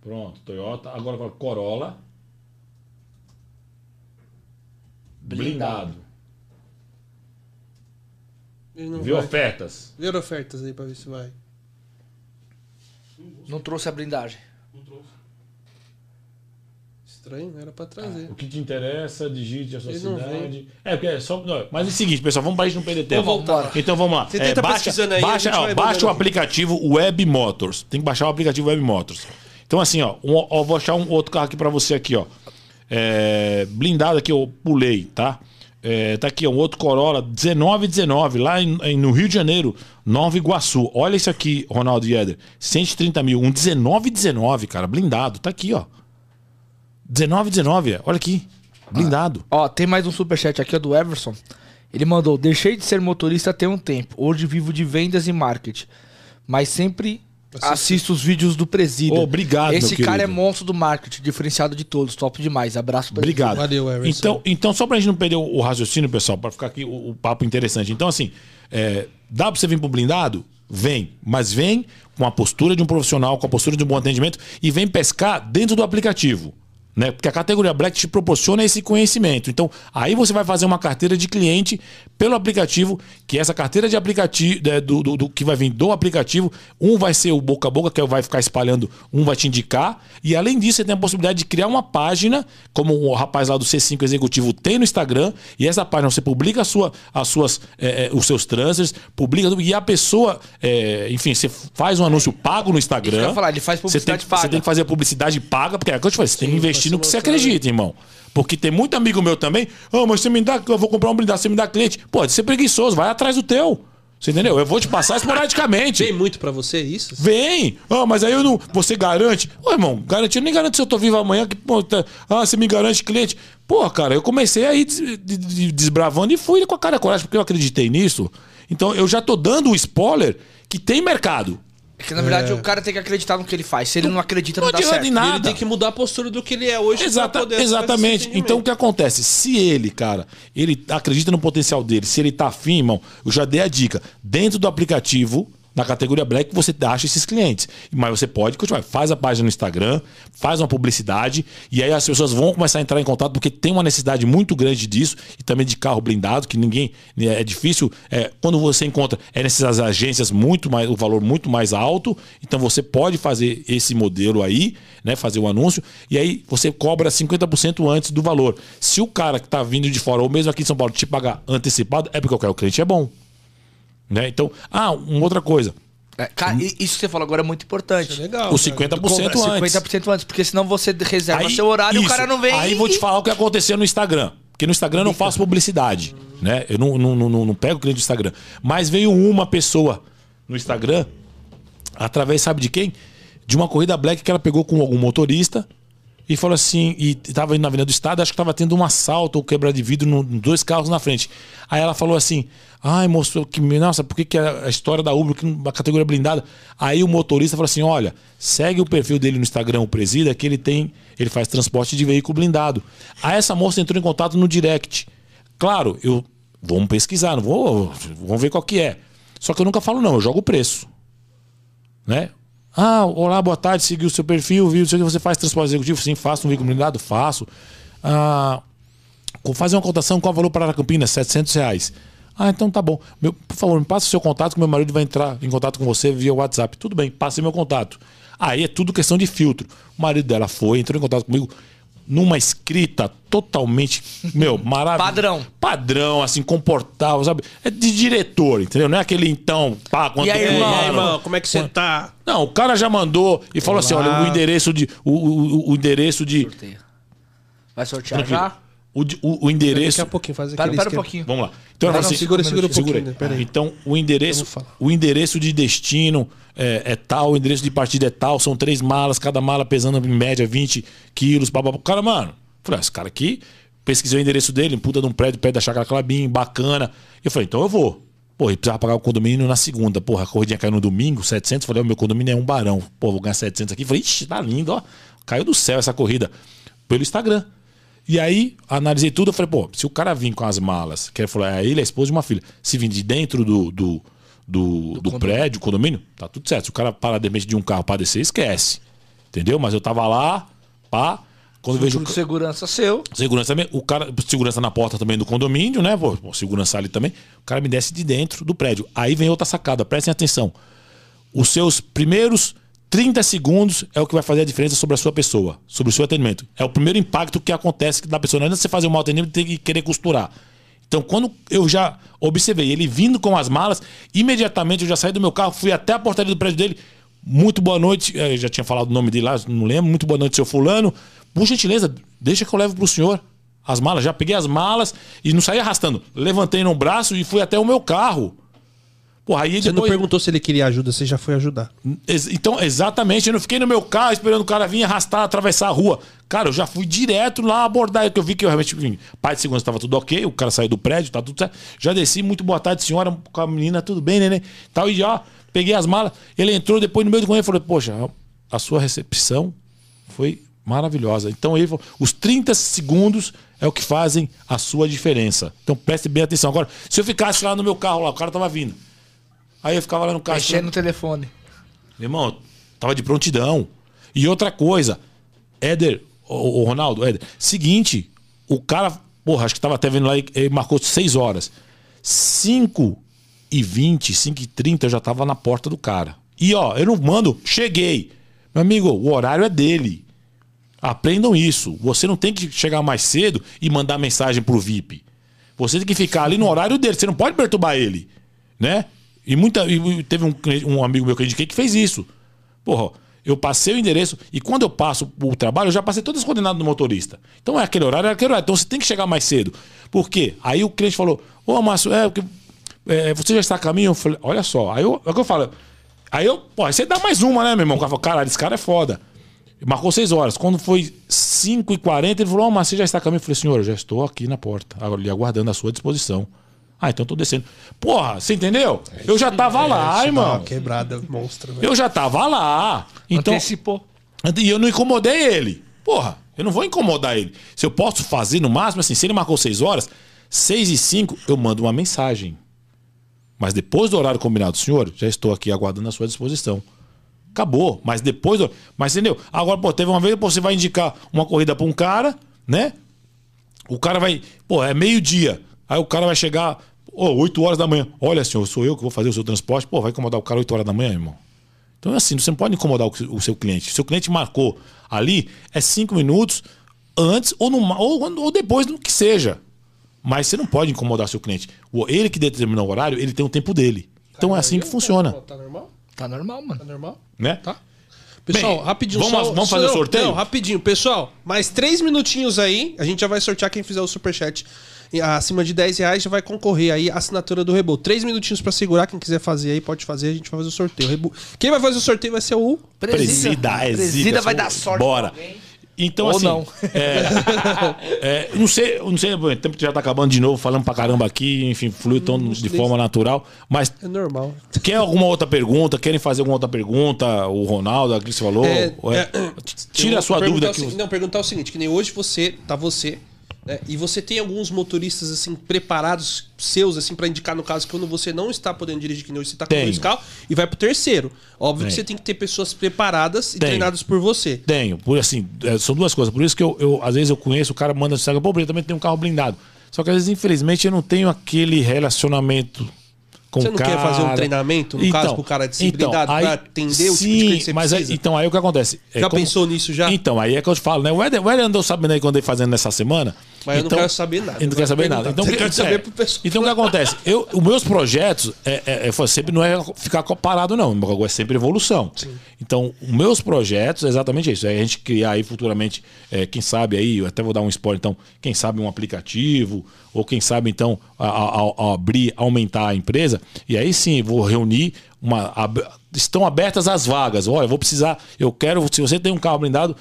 Pronto, Toyota. Agora Corolla. Blindado. Blindado. Vê ofertas.
Vê ofertas aí pra ver se vai.
Não trouxe a blindagem.
Estranho, era pra trazer.
Ah, o que te interessa, digite a sua Ele cidade. É, porque é só. Não, mas é o seguinte, pessoal, vamos para gente não perder tempo.
Vamos voltar.
Então vamos lá.
Você tenta é, baixa, aí,
baixa, ó, baixa o aplicativo Web Motors. Tem que baixar o aplicativo Web Motors. Então, assim, ó, um, ó vou achar um outro carro aqui para você aqui, ó. É, blindado aqui, eu pulei, tá? É, tá aqui, um outro Corolla, 1919, lá em, em, no Rio de Janeiro, Nova Iguaçu. Olha isso aqui, Ronaldo Yeder. 130 mil. Um 1919, cara, blindado. Tá aqui, ó. 1919, olha aqui. Blindado.
Ah, ó, tem mais um superchat aqui, ó, do Everson. Ele mandou: Deixei de ser motorista tem um tempo. Hoje vivo de vendas e marketing. Mas sempre Assisto os vídeos do Presídio.
Obrigado,
Esse cara é monstro do marketing, diferenciado de todos. Top demais. Abraço
pra Obrigado. Valeu, Everson. Então, então, só pra gente não perder o, raciocínio, pessoal, para ficar aqui o, o, papo interessante. Então, assim, é, dá pra você vir pro blindado? Vem. Mas vem com a postura de um profissional, com a postura de um bom atendimento e vem pescar dentro do aplicativo. Né? Porque a categoria Black te proporciona esse conhecimento. Então, aí você vai fazer uma carteira de cliente pelo aplicativo, que essa carteira de aplicativo, né, do, do, do, que vai vir do aplicativo, um vai ser o boca a boca, que vai ficar espalhando, um vai te indicar. E além disso, você tem a possibilidade de criar uma página, como o rapaz lá do C5 Executivo tem no Instagram, e essa página você publica a sua, as suas, é, os seus transfers, publica e a pessoa, é, enfim, você faz um anúncio pago no Instagram.
Falar, ele faz publicidade
você tem,
paga.
Você tem que fazer a publicidade paga, porque é o que eu te falei, você tem que investir investir no que você acredita, irmão. Porque tem muito amigo meu também. Ah, oh, mas você me dá, eu vou comprar um blindado, você me dá cliente. Pode ser preguiçoso, vai atrás do teu. Você entendeu? Eu vou te passar esporadicamente.
Vem muito para você isso?
Vem! Ah, mas aí eu não. Você garante. Ô, irmão, garantir, nem garanto se eu tô vivo amanhã. Que, pô, tá... Ah, você me garante cliente. Pô, cara, eu comecei aí des... desbravando e fui com a cara coragem, porque eu acreditei nisso. Então eu já tô dando o spoiler que tem mercado.
É que na verdade é. o cara tem que acreditar no que ele faz. Se ele não acredita, não, não dá certo.
Nada. Ele tem que mudar a postura do que ele é hoje.
Exata, exatamente. Então o que acontece? Se ele, cara, ele acredita no potencial dele, se ele tá afim, irmão, eu já dei a dica. Dentro do aplicativo, na categoria Black você acha esses clientes. Mas você pode continuar. Faz a página no Instagram, faz uma publicidade e aí as pessoas vão começar a entrar em contato porque tem uma necessidade muito grande disso e também de carro blindado, que ninguém. É difícil. É, quando você encontra, é nessas agências muito mais, o valor muito mais alto. Então você pode fazer esse modelo aí, né? Fazer o um anúncio, e aí você cobra 50% antes do valor. Se o cara que está vindo de fora, ou mesmo aqui em São Paulo, te pagar antecipado, é porque o cliente é bom. Né? Então, ah, uma outra coisa.
É, cara, isso que você falou agora é muito importante. Isso é
legal. O 50% antes.
50% antes, porque senão você reserva aí, seu horário isso. e o cara não vem.
Aí vou te falar o que aconteceu no Instagram. Porque no Instagram eu não faço publicidade. Né? Eu não, não, não, não pego cliente do Instagram. Mas veio uma pessoa no Instagram, através, sabe de quem? De uma corrida black que ela pegou com algum motorista e falou assim, e tava indo na Avenida do Estado, acho que tava tendo um assalto ou quebra de vidro no, dois carros na frente. Aí ela falou assim: ai, mostrou que, nossa, por que, que a história da Uber, que a categoria blindada? Aí o motorista falou assim: olha, segue o perfil dele no Instagram, o Presida, que ele tem, ele faz transporte de veículo blindado. Aí essa moça entrou em contato no direct. Claro, eu vamos pesquisar, não vou, vamos ver qual que é. Só que eu nunca falo não, eu jogo o preço. Né? Ah, olá, boa tarde, segui o seu perfil, viu? você faz transporte executivo? Sim, faço um veículo blindado? Faço. Ah, fazer uma cotação, qual o valor para a Campinas? 700 reais. Ah, então tá bom. Meu, por favor, me passa o seu contato que meu marido vai entrar em contato com você via WhatsApp. Tudo bem, passe meu contato. Aí é tudo questão de filtro. O marido dela foi, entrou em contato comigo numa escrita totalmente, meu, maravilhoso.
Padrão.
Padrão, assim, comportável, sabe? É de diretor, entendeu? Não é aquele então, pá,
quanto E aí, irmão, irmão, como é que você tá?
Não, o cara já mandou e falou Olá. assim: olha, o endereço de. O, o, o endereço de. Sorteio.
Vai sortear já?
O, o, o, endereço.
Daqui a pouquinho, faz
aquele Pera, pera um pouquinho.
Vamos lá. Então, não,
não, assim, segura, segura um pouquinho. Segura
aí. Então, o endereço, o endereço de destino é, é, tal, o endereço de partida é tal, são três malas, cada mala pesando em média 20 quilos. Blá. Cara, mano, falei, ah, esse cara aqui, pesquisei o endereço dele, puta de um prédio perto da Chácara Clabim, bacana. Eu falei, então eu vou. Pô, e precisava pagar o condomínio na segunda. Porra, a corridinha caiu no domingo, 700. Falei, o meu condomínio é um barão. Pô, vou ganhar 700 aqui. Falei, ixi, tá lindo, ó. Caiu do céu essa corrida. Pelo Instagram. E aí, analisei tudo, eu falei, pô, se o cara vir com as malas, que ele falou, é ele, é esposa de uma filha, se vir de dentro do, do, do, do, do prédio, condomínio, tá tudo certo. Se o cara parar de repente de um carro para descer, esquece. Entendeu? Mas eu tava lá, pá. Quando vejo.
Tudo segurança seu.
Segurança também. O cara, segurança na porta também do condomínio, né? Pô, segurança ali também. O cara me desce de dentro do prédio. Aí vem outra sacada, prestem atenção. Os seus primeiros 30 segundos é o que vai fazer a diferença sobre a sua pessoa, sobre o seu atendimento. É o primeiro impacto que acontece da pessoa. Não é você fazer um mau atendimento tem que querer costurar. Então, quando eu já observei ele vindo com as malas, imediatamente eu já saí do meu carro, fui até a portaria do prédio dele. Muito boa noite. Eu já tinha falado o nome dele lá, não lembro. Muito boa noite, seu Fulano. Por gentileza, deixa que eu levo pro senhor as malas. Já peguei as malas e não saí arrastando. Levantei no braço e fui até o meu carro.
Porra, aí você não perguntou se ele queria ajuda, você já foi ajudar.
Então, exatamente, eu não fiquei no meu carro esperando o cara vir arrastar, atravessar a rua. Cara, eu já fui direto lá abordar, que eu vi que eu realmente, enfim, pai de segurança estava tudo ok, o cara saiu do prédio, tá tudo certo. Já desci, muito boa tarde, senhora, com a menina, tudo bem, né? Tal, e já peguei as malas. Ele entrou depois no meio do correio e falou: Poxa, a sua recepção foi maravilhosa. Então, ele falou, os 30 segundos é o que fazem a sua diferença. Então, preste bem atenção. Agora, se eu ficasse lá no meu carro, lá, o cara tava vindo. Aí eu ficava lá no caixa.
Mexendo no telefone.
Meu irmão, tava de prontidão. E outra coisa, Éder, o, o Ronaldo, Éder, seguinte, o cara, porra, acho que tava até vendo lá, ele marcou 6 horas. 5 e 20, 5 e 30 eu já tava na porta do cara. E ó, eu não mando, cheguei. Meu amigo, o horário é dele. Aprendam isso. Você não tem que chegar mais cedo e mandar mensagem pro VIP. Você tem que ficar ali no horário dele. Você não pode perturbar ele, né? E, muita, e teve um, um amigo meu que eu indiquei que fez isso. Porra, eu passei o endereço e quando eu passo o trabalho, eu já passei todas as coordenadas do motorista. Então é aquele horário, é aquele horário. Então você tem que chegar mais cedo. Por quê? Aí o cliente falou: Ô, Márcio, é é, você já está a caminho? Eu falei, olha só. Aí eu, é o que eu falo. Aí eu, pô, você dá mais uma, né, meu irmão? Cara caralho, esse cara é foda. Marcou seis horas. Quando foi 5h40, ele falou: oh, mas você já está a caminho? Eu falei, senhor, eu já estou aqui na porta, ali aguardando a sua disposição. Ah, então eu tô descendo. Porra, você entendeu? Eu já tava é, lá, irmão.
Quebrada, monstro.
Né? Eu já tava lá. Então, Antecipou. E eu não incomodei ele. Porra, eu não vou incomodar ele. Se eu posso fazer no máximo, assim, se ele marcou seis horas, seis e cinco, eu mando uma mensagem. Mas depois do horário combinado, senhor, já estou aqui aguardando a sua disposição. Acabou. Mas depois. Do... Mas entendeu? Agora, pô, teve uma vez, pô, você vai indicar uma corrida para um cara, né? O cara vai. Pô, é meio-dia. Aí o cara vai chegar, oh, 8 horas da manhã. Olha, senhor, sou eu que vou fazer o seu transporte. Pô, vai incomodar o cara 8 horas da manhã, irmão. Então é assim, você não pode incomodar o, seu cliente. Se o seu cliente marcou ali, é 5 minutos antes ou, no, ou, ou depois do que seja. Mas você não pode incomodar seu cliente. Ele que determinou o horário, ele tem o tempo dele. Então é assim que funciona.
Tá normal?
Tá normal, mano.
Tá normal?
Né?
Tá. Pessoal, Bem, rapidinho.
Vamos, só, vamos fazer o sorteio? Não,
rapidinho. Pessoal, mais três minutinhos aí. A gente já vai sortear quem fizer o superchat acima de 10 reais já vai concorrer aí a assinatura do Rebu. Três minutinhos para segurar. Quem quiser fazer aí, pode fazer. A gente vai fazer o sorteio. Rebu. Quem vai fazer o sorteio vai ser o
Presida. Presida,
Presida vai dar sorte.
Bora. Então, Ou assim. Não. É, é, não sei, não sei, o tempo já tá acabando de novo, falando pra caramba aqui, enfim, flui tão hum, de forma natural. Mas.
É normal.
Quer alguma outra pergunta? Querem fazer alguma outra pergunta? O Ronaldo, a Cris falou? É, é, é tira a sua dúvida aqui.
Não, perguntar o seguinte: que nem hoje você, tá você, né? E você tem alguns motoristas assim preparados seus assim para indicar no caso quando você não está podendo dirigir que hoje você está com dois carros e vai pro terceiro. Óbvio Tenho. que você tem que ter pessoas preparadas e Tenho. treinadas por você.
Tenho, por assim, é, são duas coisas. Por isso que eu, eu às vezes eu conheço o cara manda no Instagram, pô, eu também tenho um carro blindado. Só que às vezes infelizmente eu não tenho aquele relacionamento com Você não
cara... quer fazer um treinamento, no então, caso, pro cara de então, aí, pra atender sim, o tipo de
que você mas? Aí, então, aí o que acontece?
É já como... pensou nisso já?
Então, aí é que eu te falo, né? O Eder, o Eder andou sabendo aí quando ele fazendo nessa semana.
Mas
então,
eu não então, quero saber nada.
Eu não quero saber nada. Então, eu quero saber pro pessoal. Então, o que acontece? Eu, os meus projetos é, é, é, sempre não é ficar parado, não. É sempre evolução. Sim. Então, os meus projetos é exatamente isso. É a gente criar aí futuramente, é, quem sabe aí, eu até vou dar um spoiler, então, quem sabe um aplicativo, ou quem sabe, então, a, a, a abrir, aumentar a empresa. E aí sim, vou reunir uma. estão abertas as vagas. Olha, vou precisar, eu quero, se você tem um carro blindado,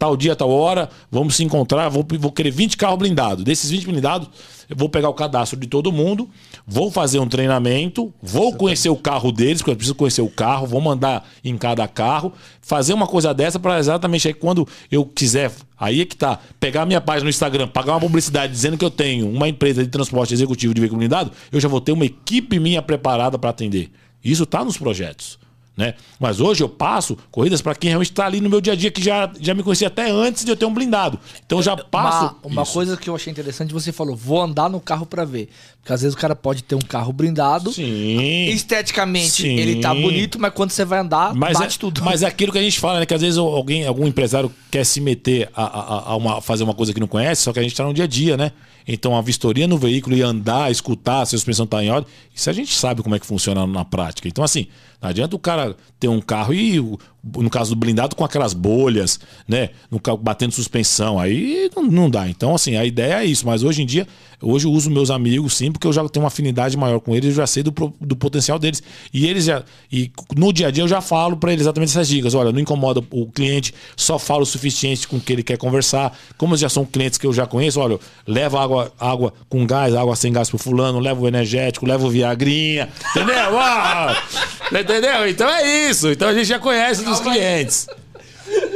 tal dia, tal hora, vamos se encontrar, vou, vou querer 20 carros blindados. Desses 20 blindados, eu vou pegar o cadastro de todo mundo, vou fazer um treinamento, vou conhecer o carro deles, porque eu preciso conhecer o carro, vou mandar em cada carro, fazer uma coisa dessa para exatamente aí quando eu quiser, aí é que tá, pegar minha página no Instagram, pagar uma publicidade dizendo que eu tenho uma empresa de transporte executivo de veículo blindado, eu já vou ter uma equipe minha preparada para atender. Isso está nos projetos. Né? Mas hoje eu passo corridas para quem realmente está ali no meu dia a dia, que já, já me conhecia até antes de eu ter um blindado. Então eu já passo.
Uma, uma coisa que eu achei interessante, você falou, vou andar no carro para ver. Porque às vezes o cara pode ter um carro blindado.
Sim.
Esteticamente Sim. ele tá bonito, mas quando você vai andar,
mas
bate
é,
tudo.
Mas é aquilo que a gente fala, né? Que às vezes alguém, algum empresário quer se meter a, a, a uma, fazer uma coisa que não conhece, só que a gente está no dia a dia, né? Então a vistoria no veículo e andar, escutar se a suspensão está em ordem, isso a gente sabe como é que funciona na prática. Então, assim, não adianta o cara ter um carro e, no caso do blindado, com aquelas bolhas, né? No carro batendo suspensão. Aí não, não dá. Então, assim, a ideia é isso. Mas hoje em dia, hoje eu uso meus amigos sim, porque eu já tenho uma afinidade maior com eles, eu já sei do, do potencial deles. E eles já. E no dia a dia eu já falo para eles exatamente essas dicas. Olha, não incomoda o cliente, só falo o suficiente com o que ele quer conversar. Como já são clientes que eu já conheço, olha, leva água, água com gás, água sem gás pro fulano, leva o energético, leva o Viagrinha. Entendeu? Ah, Entendeu? Então é isso. Então a gente já conhece dos clientes.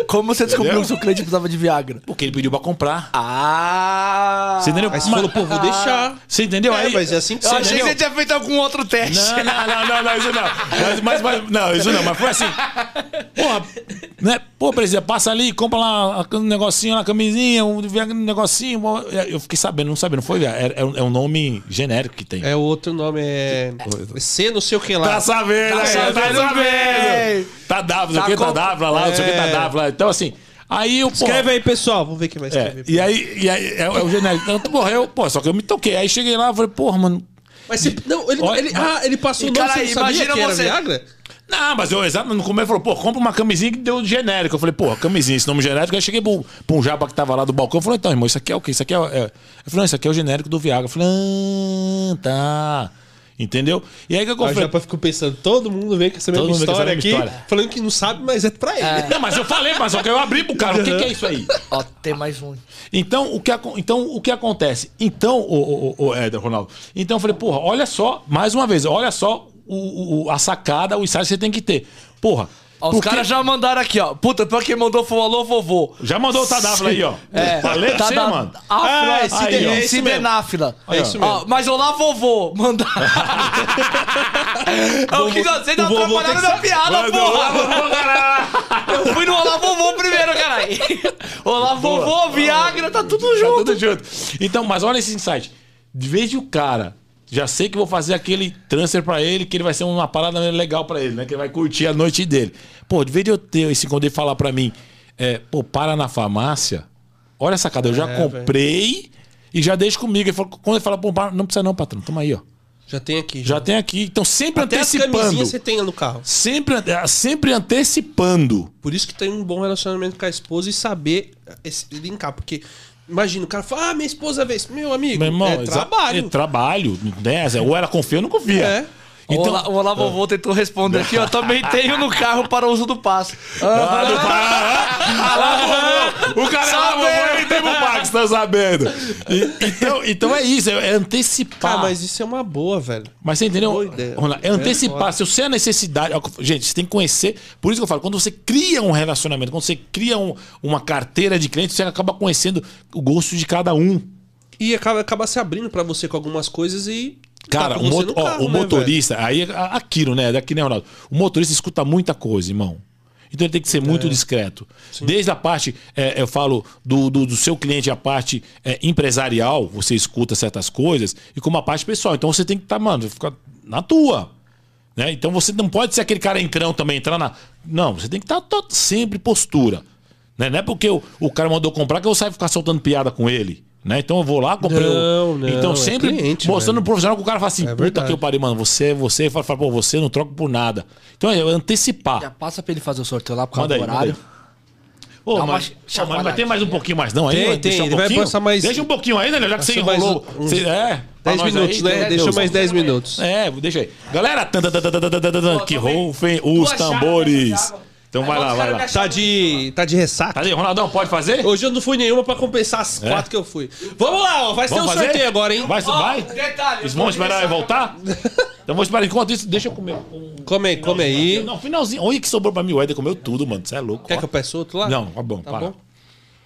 Como você descobriu que o seu cliente precisava de Viagra?
Porque ele pediu pra comprar.
Ah!
Você entendeu?
Aí você falou, pô, vou deixar.
Você entendeu?
É,
aí,
mas é assim que
Eu você achei que você tinha feito algum outro teste.
Não, não, não, não, não, isso não. Mas, mas, mas, não, isso não, mas foi assim. Porra, né? Pô, presidente, passa ali, compra lá um negocinho, uma camisinha, um negocinho. Eu fiquei sabendo, não sabendo, não foi? É, é, um nome genérico que tem.
É outro nome, é. C não sei o que lá.
Tá sabendo, tá sabendo. Tá sabendo. Tá W, não sei o que, tá W lá, não sei o que, tá W lá. Então, assim. Aí eu,
Escreve aí, pessoal. Vamos ver quem vai
escrever. É, e aí, e aí é, é o genérico. Então, porra, eu, pô, só que eu me toquei. Aí cheguei lá e falei, porra, mano.
Mas você. Não, ele, Olha, ele, ah, ele passou o nome, cara, você imagina que era você... Viagra?
Não, mas eu exato no começo falou, pô, compra uma camisinha que deu genérico. Eu falei, pô, camisinha, esse nome genérico. Aí cheguei pro, pro um japa que tava lá do balcão. Eu falei, então, irmão, isso aqui é o quê? Isso aqui é. é... Eu falei, não, isso aqui é o genérico do Viagra. Eu falei, ah, tá. Entendeu? E aí que eu
Aí o
falei,
Japa ficou pensando, todo mundo vem com essa mesma história aqui,
história.
falando que não sabe, mas é pra ele.
Não, mas eu falei, mas só que eu abri pro cara. O que, que é isso aí?
Ó, tem mais um.
Então, o que, então, o que acontece? Então, o, o, o, o Éder, Ronaldo. Então eu falei, porra, olha só, mais uma vez, olha só o, o- a sacada, o insight que você tem que ter. Porra.
Ó, os
porque-
caras já mandaram aqui, ó. Puta, pior que mandou foi o alô, vovô.
Já mandou o Tadafla aí, ó.
É,
Falei pra você,
da-
mano.
Ah, esse
aí, ó.
é esse mesmo. É isso
Ó,
mesmo.
mas olá, vovô. Manda. Eu quis vocês não
o vovô
atrapalharam
tem
minha
que
piada, porra. Eu fui no Olá Vovô primeiro, caralho. Olá Vovô, Viagra, tá tudo
Tá
junto.
tudo junto. Então, mas olha esse insight. De vez de o cara, já sei que vou fazer aquele transfer pra ele, que ele vai ser uma parada legal pra ele, né? Que ele vai curtir a noite dele. Pô, de vez de eu ter esse quando ele falar pra mim, é, pô, para na farmácia. Olha essa cara, eu já
É,
comprei e já deixo comigo. Ele falou, quando ele fala, pô, para, não precisa não, patrão, toma aí, ó.
Já tem aqui.
Já tem aqui. Então, sempre
Até
antecipando.
camisinhas você tem no carro.
Sempre, é, sempre antecipando.
Por isso que tem um bom relacionamento com a esposa e saber esse- linkar. Porque, imagina, o cara fala, ah, minha esposa vê isso. Meu amigo,
Meu irmão,
é trabalho.
É trabalho, né? Ou ela confia ou não confia.
É.
Então,
Então,
o Olá Vovô tentou responder aqui, ó. Também tenho no carro para uso do passe.
Ah, do ah, lá, vovô. O cara lá,
Sabendo.
vovô, ele tem pro Pax, tá sabendo? E- então, então é isso, é, é antecipar.
Cara,
mas...
mas isso é uma boa, velho.
você entendeu?
Boa ideia.
É
É
antecipar.
foda.
Se você é a necessidade. Gente, você tem que conhecer. Por isso que eu falo, quando você cria um relacionamento, quando você cria um- uma carteira de clientes, você acaba conhecendo o gosto de cada um.
E acaba, acaba se abrindo pra você com algumas coisas e.
Cara,
tá
o, ó,
carro,
o
né,
motorista, aí é a- aquilo, né? Daqui, né, Ronaldo? O motorista escuta muita coisa, irmão. Então ele tem que ser
É.
muito discreto. Desde a parte, é, eu falo, do, do, do seu cliente, a parte é, empresarial, você escuta certas coisas, e como a parte pessoal. Então você tem que estar, mano, ficar na tua. Né? Então você não pode ser aquele cara entrão também, entrar na. Não, você tem que estar sempre postura. Né? Não é porque o, o cara mandou comprar que eu saio ficar soltando piada com ele. Né? Então eu vou lá, comprei.
Não,
o...
não,
então
é
sempre é
cliente,
mostrando o profissional que o cara fala assim:
é
puta que eu parei, mano, você, você, fala, fala, pô, você não troca por nada. Então é, é antecipar.
Já passa pra ele fazer o sorteio lá por causa
manda
do horário.
Ô,
oh,
mas, mas, mas, tem mais um né? pouquinho mais, não?
Tem,
aí,
tem.
Um
ele vai passar mais.
Deixa um pouquinho aí, né, Já que você
enrolou. Mais um,
você, é.
10 minutos,
aí,
né? Deixa mais 10 minutos.
É, deixa aí. Galera, que roufem os tambores. Então vai lá, vai lá.
Tá de, tá de ressaca.
Tá aí, Ronaldão, pode fazer?
Hoje eu não fui nenhuma pra compensar as
É?
quatro que eu fui. Vamos lá, ó. Vai ter um
fazer?
sorteio agora, hein?
Vai, vai?
detalhe,
Eles vão esperar voltar? Então vou esperar. Enquanto isso, deixa eu comer. um-
Come aí, come aí.
Não, finalzinho. Olha que sobrou pra mim. O Éder comeu tudo, mano. Você é louco.
Quer
ó.
que eu peça outro lá?
Não, tá bom,
Tá
para.
bom.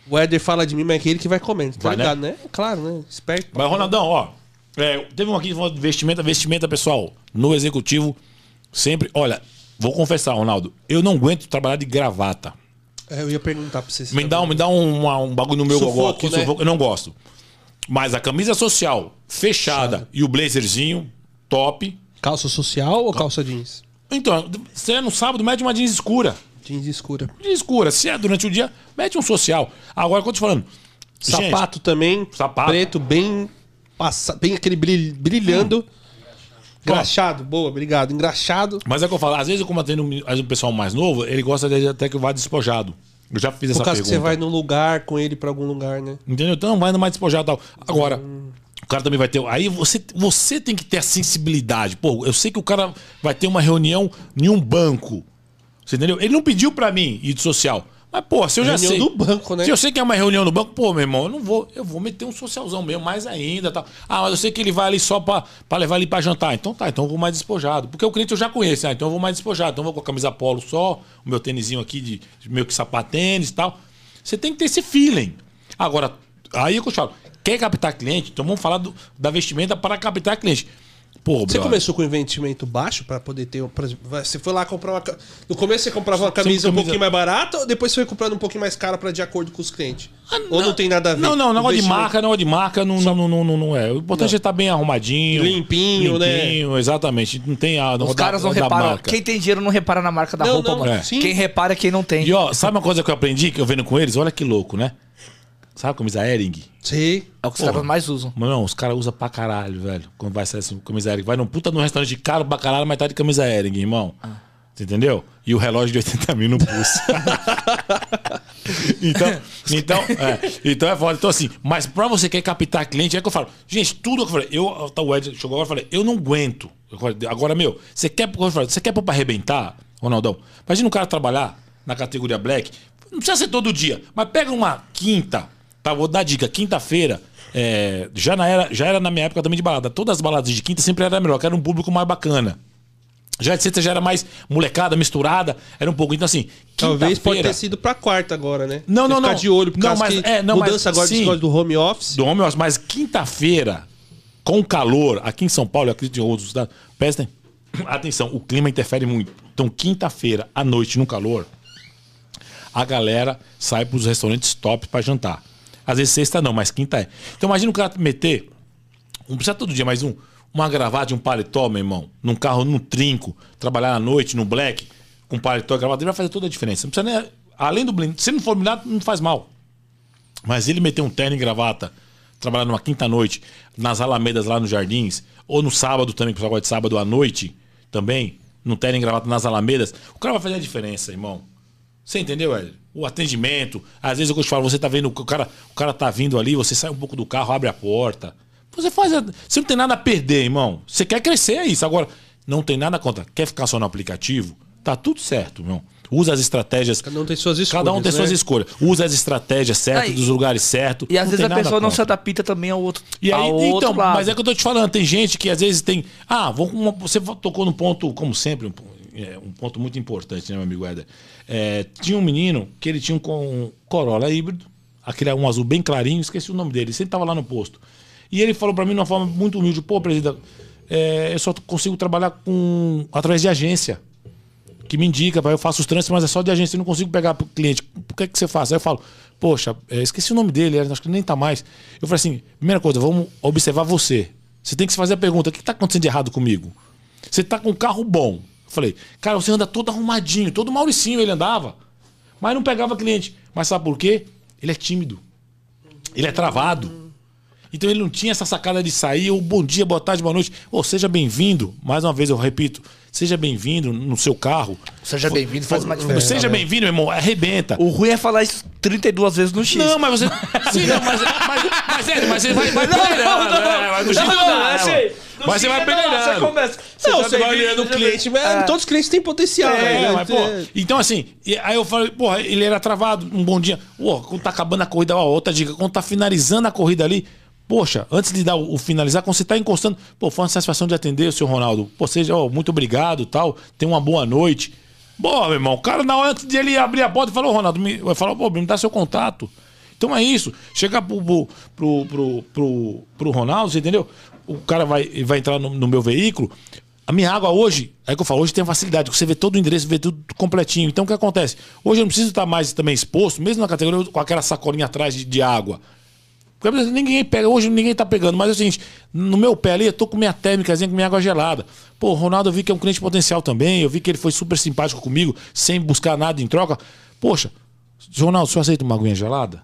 O Éder fala de mim, mas é que ele que vai comendo, tá
Vai, né?
ligado, né? Claro, né? Esperto.
Mas, Ronaldão, ó. é, teve um aqui falando de vestimenta, vestimenta, pessoal. No executivo, sempre. Olha, vou confessar, Ronaldo. Eu não aguento trabalhar de gravata.
É, eu ia perguntar pra você. se
Me
tá
dá, um, me dá um, uma- um bagulho no meu
Sufoco,
gogó aqui,
né?
sufoco, eu não gosto. Mas a camisa social fechada e o blazerzinho, top.
Calça social ou calça jeans?
Então, você é no sábado, mete uma jeans escura.
Jeans escura.
Jeans escura. Se é durante o dia, mete um social. Agora, quando eu tô falando. gente,
Sapato também.
Sapato.
Preto, bem. Passa, bem aquele bril- brilhando. Engraxado, boa, obrigado. Engraxado.
Mas é o que eu falo, às vezes eu como atendo um, pessoal mais novo, ele gosta de até que vá despojado. Eu já fiz essa
Por causa
pergunta.
que você vai num lugar com ele pra algum lugar, né?
Entendeu? Então vai no mais despojado e tal. Agora, o cara também vai ter. Aí você, você tem que ter a sensibilidade. Pô, eu sei que o cara vai ter uma reunião em um banco. Você entendeu? Ele não pediu pra mim ir de social. Mas, pô, se eu já
Reunião
sei.
do banco, né?
Se eu sei que é uma reunião no banco, pô, meu irmão, eu não vou. Eu vou meter um socialzão mesmo, mais ainda. Tal. Ah, mas eu sei que ele vai ali só pra, pra levar ele pra jantar. Então tá, então eu vou mais despojado. Porque o cliente eu já conheço, né? Então eu vou mais despojado. Então eu vou com a camisa polo só, o meu tênisinho aqui de, meio que sapatênis e tal. Você tem que ter esse feeling. Agora, aí é que eu te falo, quer captar cliente? Então vamos falar do- da vestimenta para captar cliente. Pô,
Você
brother,
começou com investimento baixo pra poder ter. Vai- você foi lá comprar uma. No começo você comprava uma camisa um
camisa-
pouquinho mais barata ou depois você foi comprando um pouquinho mais cara pra de acordo com os clientes? ou não tem nada a ver?
Ah, Não, não, negócio de marca, negócio de marca não, não, não, não, não é. O importante é estar bem arrumadinho.
Limpinho, né?
Limpinho, exatamente. Não tem a.
Os caras não
da
reparam. Quem tem dinheiro não repara na marca da
Não,
roupa,
não,
mano.
é.
Quem repara é quem não tem.
E ó, sabe uma coisa que eu aprendi que eu vendo com eles? Olha que louco, né? Sabe a camisa Ering?
Sei.
É o que os caras mais usam.
Mano, não, os caras usam pra caralho, velho. Quando vai sair assim, camisa Ering. Vai num puta num restaurante caro pra caralho, mas tá de camisa Ering, irmão.
Ah.
Você entendeu? E o relógio de 80 mil no pulso. Então, então, é, então é foda. Então, assim, mas pra você que quer captar cliente, é que eu falo, gente, tudo que eu falei, eu, tá, o Ed chegou agora e falei, eu não aguento. Eu falei, Agora, meu, você quer, eu falei, você quer pôr pra arrebentar, Ronaldão? Imagina um cara trabalhar na categoria Black, não precisa ser todo dia, mas pega uma quinta, tá? Vou dar dica, quinta-feira. é, já, na era, já era na minha época também de balada. Todas as baladas de quinta sempre era melhor, que era um público mais bacana. Já de sexta já era mais molecada, misturada, era um pouco. Então, assim,
Talvez pode ter sido pra quarta agora, né?
Não,
Você
não,
ficar
não.
de olho, por
Não,
causa
mas- é, não, mas
mudança agora
sim.
do home office.
do home office, mas quinta-feira, com calor, aqui em São Paulo, eu acredito em outros estados, prestem atenção, o clima interfere muito. Então, quinta-feira, à noite, no calor, a galera sai pros restaurantes top pra jantar. Às vezes sexta não, mas quinta é. Então, imagina o cara meter, não precisa todo dia, mas um, uma gravata e um paletó, meu irmão, num carro, num trinco, trabalhar à noite, no black, com paletó e gravata, ele vai fazer toda a diferença. Não precisa nem, além do blind, se não for blindado, não faz mal. Mas ele meter um terno e gravata, trabalhar numa quinta-noite, nas alamedas lá nos jardins, ou no sábado também, que o pessoal gosta de sábado à noite, também, no terno e gravata nas alamedas, o cara vai fazer a diferença, irmão. Você entendeu, Hélio? O atendimento. Às vezes eu te falo, você tá vendo, o cara, o cara tá vindo ali, você sai um pouco do carro, abre a porta. Você faz. a- Você não tem nada a perder, irmão. Você quer crescer, é isso. Agora, não tem nada contra. Quer ficar só no aplicativo? Tá tudo certo, irmão. Usa as estratégias.
Cada um tem suas escolhas.
Cada um tem
né?
suas escolhas. Usa as estratégias certas,
Aí-
dos lugares certos.
E às vezes a pessoa não se adapta também ao outro,
E aí,
ao
então,
outro lado.
mas é que eu tô te falando, tem gente que às vezes tem. Ah, vou, você tocou num ponto, como sempre, um, po- é, um ponto muito importante, né, meu amigo Éder? É, tinha um menino que ele tinha um, um Corolla híbrido, aquele um azul bem clarinho, esqueci o nome dele, ele sempre tava lá no posto. E ele falou para mim de uma forma muito humilde: pô, presidente, é, eu só consigo trabalhar com através de agência que me indica, eu faço os trânsitos, mas é só de agência, eu não consigo pegar pro cliente. Por que, que você faz? Aí eu falo, poxa, é, esqueci o nome dele, acho que nem tá mais. Eu falei assim, primeira coisa, vamos observar você. Você tem que se fazer a pergunta, o que tá acontecendo de errado comigo? Você tá com um carro bom. Eu falei, cara, você anda todo arrumadinho, todo mauricinho ele andava. Mas não pegava cliente. Mas sabe por quê? Ele é tímido. Ele é travado. Então ele não tinha essa sacada de sair, ou bom dia, boa tarde, boa noite. Ou seja bem-vindo. Mais uma vez eu repito, seja bem-vindo no seu carro.
Seja bem-vindo, faz uma diferença. né?
Seja bem-vindo, meu irmão, arrebenta.
O ruim é falar isso 32 vezes no X.
Não, mas você. Sim, não, mas, mas, mas, é, mas você vai, vai peneirando. é, mas no X não dá, é, Mas você vai peneirando.
Não, você vai olhando o cliente, mas
É.
todos os clientes têm potencial.
É,
né?
mas, pô, então assim, aí eu falei, porra, ele era travado, um bom dia. Pô, quando tá acabando a corrida, ó, outra dica, quando tá finalizando a corrida ali, poxa, antes de dar o, o finalizar, quando você tá encostando, pô, foi uma satisfação de atender o seu Ronaldo. Pô, seja, ó, muito obrigado tal, tenha uma boa noite. Boa, meu irmão, o cara, na hora antes de ele abrir a porta, falou, Ronaldo, me, falou, pô, me dá seu contato. Então é isso. Chegar pro, pro, pro, pro, pro, pro Ronaldo, você entendeu? O cara vai, vai entrar no, no meu veículo. A minha água hoje, é que eu falo, hoje tem facilidade, você vê todo o endereço, vê tudo completinho. Então o que acontece? Hoje eu não preciso estar mais também exposto, mesmo na categoria com aquela sacolinha atrás de, de água. Porque ninguém pega, hoje ninguém tá pegando, mas é o seguinte, no meu pé ali, eu tô com minha térmica, com minha água gelada. Pô, o Ronaldo eu vi que é um cliente potencial também, eu vi que ele foi super simpático comigo, sem buscar nada em troca. Poxa, Ronaldo, você aceita uma aguinha gelada?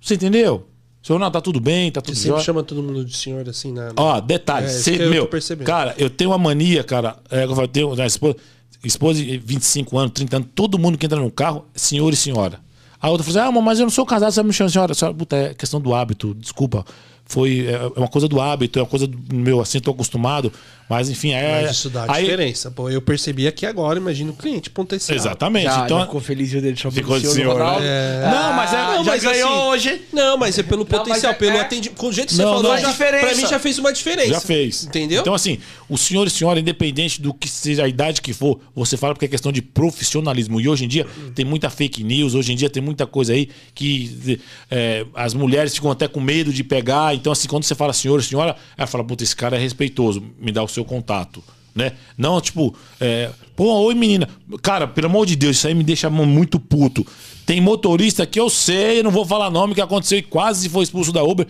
Você entendeu? Seu Ronaldo, tá tudo bem, tá tudo
Você sempre chama todo mundo de senhor assim na.
Ó, detalhe,
É,
cê-
eu
meu, cara, eu tenho uma mania, cara, é, eu tenho uma esposa, esposa de 25 anos, 30 anos, todo mundo que entra no carro, senhor e senhora. A outra falou assim, ah, mas eu não sou casado, você me chama senhora. senhora. Puta, é questão do hábito, desculpa. Foi é é uma coisa do hábito, é uma coisa do meu, assim, tô acostumado. Mas enfim, é.
Mas isso dá
aí-
diferença. Pô, eu percebi aqui agora, imagina o cliente potencial.
Exatamente.
Já,
então,
já ficou feliz dele
Ficou de
senhor
senhor,
Ronaldo.
né? Não, mas é-
Ah,
Não,
já
mas
ganhou
assim,
hoje.
Não, mas é pelo
Não,
potencial,
é-
pelo
é.
atendimento. Com o jeito que você
Não,
falou,
não,
já,
diferença.
pra mim já fez uma diferença.
Já fez.
Entendeu?
Então, assim, o senhor e senhora, independente do que seja a idade que for, você fala porque é questão de profissionalismo. E hoje em dia tem muita fake news, hoje em dia tem muita coisa aí que é, as mulheres ficam até com medo de pegar. Então, assim, quando você fala senhor e senhora, ela fala, puta, esse cara é respeitoso, me dá o seu contato. Né? Não, tipo, é, pô, oi menina. Cara, pelo amor de Deus, isso aí me deixa muito puto. Tem motorista que eu sei, eu não vou falar nome, que aconteceu e quase foi expulso da Uber.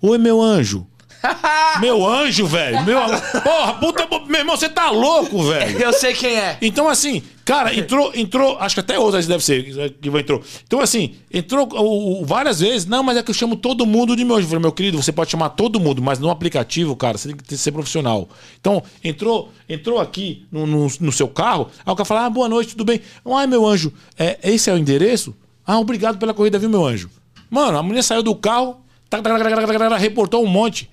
Oi, meu anjo. Meu anjo, velho. Meu. Porra, puta. Meu irmão, você tá louco, velho.
Eu sei quem é.
Então, assim, cara, entrou, entrou, acho que até outras deve ser que entrou. Então, assim, entrou o- várias vezes, não, mas é que eu chamo todo mundo de meu. Eu falei, meu querido, você pode chamar todo mundo, mas no aplicativo, cara, você tem que ser profissional. Então, entrou, entrou aqui no, no, no seu carro, aí o cara fala, ah, boa noite, tudo bem? Ai, meu anjo, é, esse é o endereço? Ah, obrigado pela corrida, viu, meu anjo? Mano, a mulher saiu do carro, reportou um monte.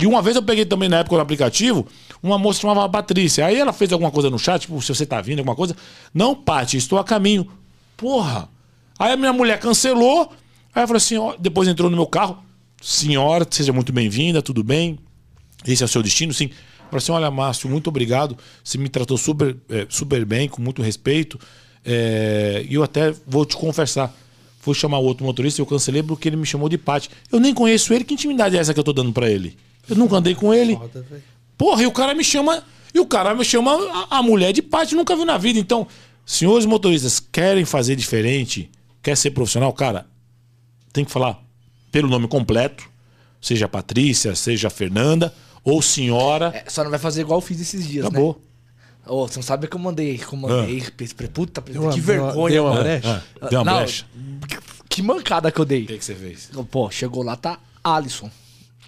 E uma vez eu peguei também na época no aplicativo, uma moça chamava Patrícia. Aí ela fez alguma coisa no chat, tipo, se você tá vindo, alguma coisa. Não, Paty, estou a caminho. Porra. Aí a minha mulher cancelou. Aí eu falei assim, ó, depois entrou no meu carro. Senhora, seja muito bem-vinda, tudo bem? Esse é o seu destino, sim. Falei assim, olha, Márcio, muito obrigado. Você me tratou super, é, super bem, com muito respeito. É, E eu até vou te confessar. Fui chamar o outro motorista e eu cancelei porque ele me chamou de Paty. Eu nem conheço ele. Que intimidade é essa que eu tô dando pra ele? Eu nunca andei com ele. Porra, e o cara me chama. E o cara me chama a, a mulher de Paty, nunca viu na vida. Então, senhores motoristas, querem fazer diferente? Quer ser profissional? Cara, tem que falar pelo nome completo. Seja Patrícia, seja Fernanda, ou senhora.
É, só não vai fazer igual eu fiz esses dias,
Acabou.
né? Ô, você não sabe que eu mandei. Que eu mandei. Puta,
Deu uma-
que
deu uma-
vergonha,
deu uma brecha?
Ah, deu uma
Não,
brecha.
Que mancada que eu dei.
O que, que você fez?
Pô, chegou lá, tá Alisson.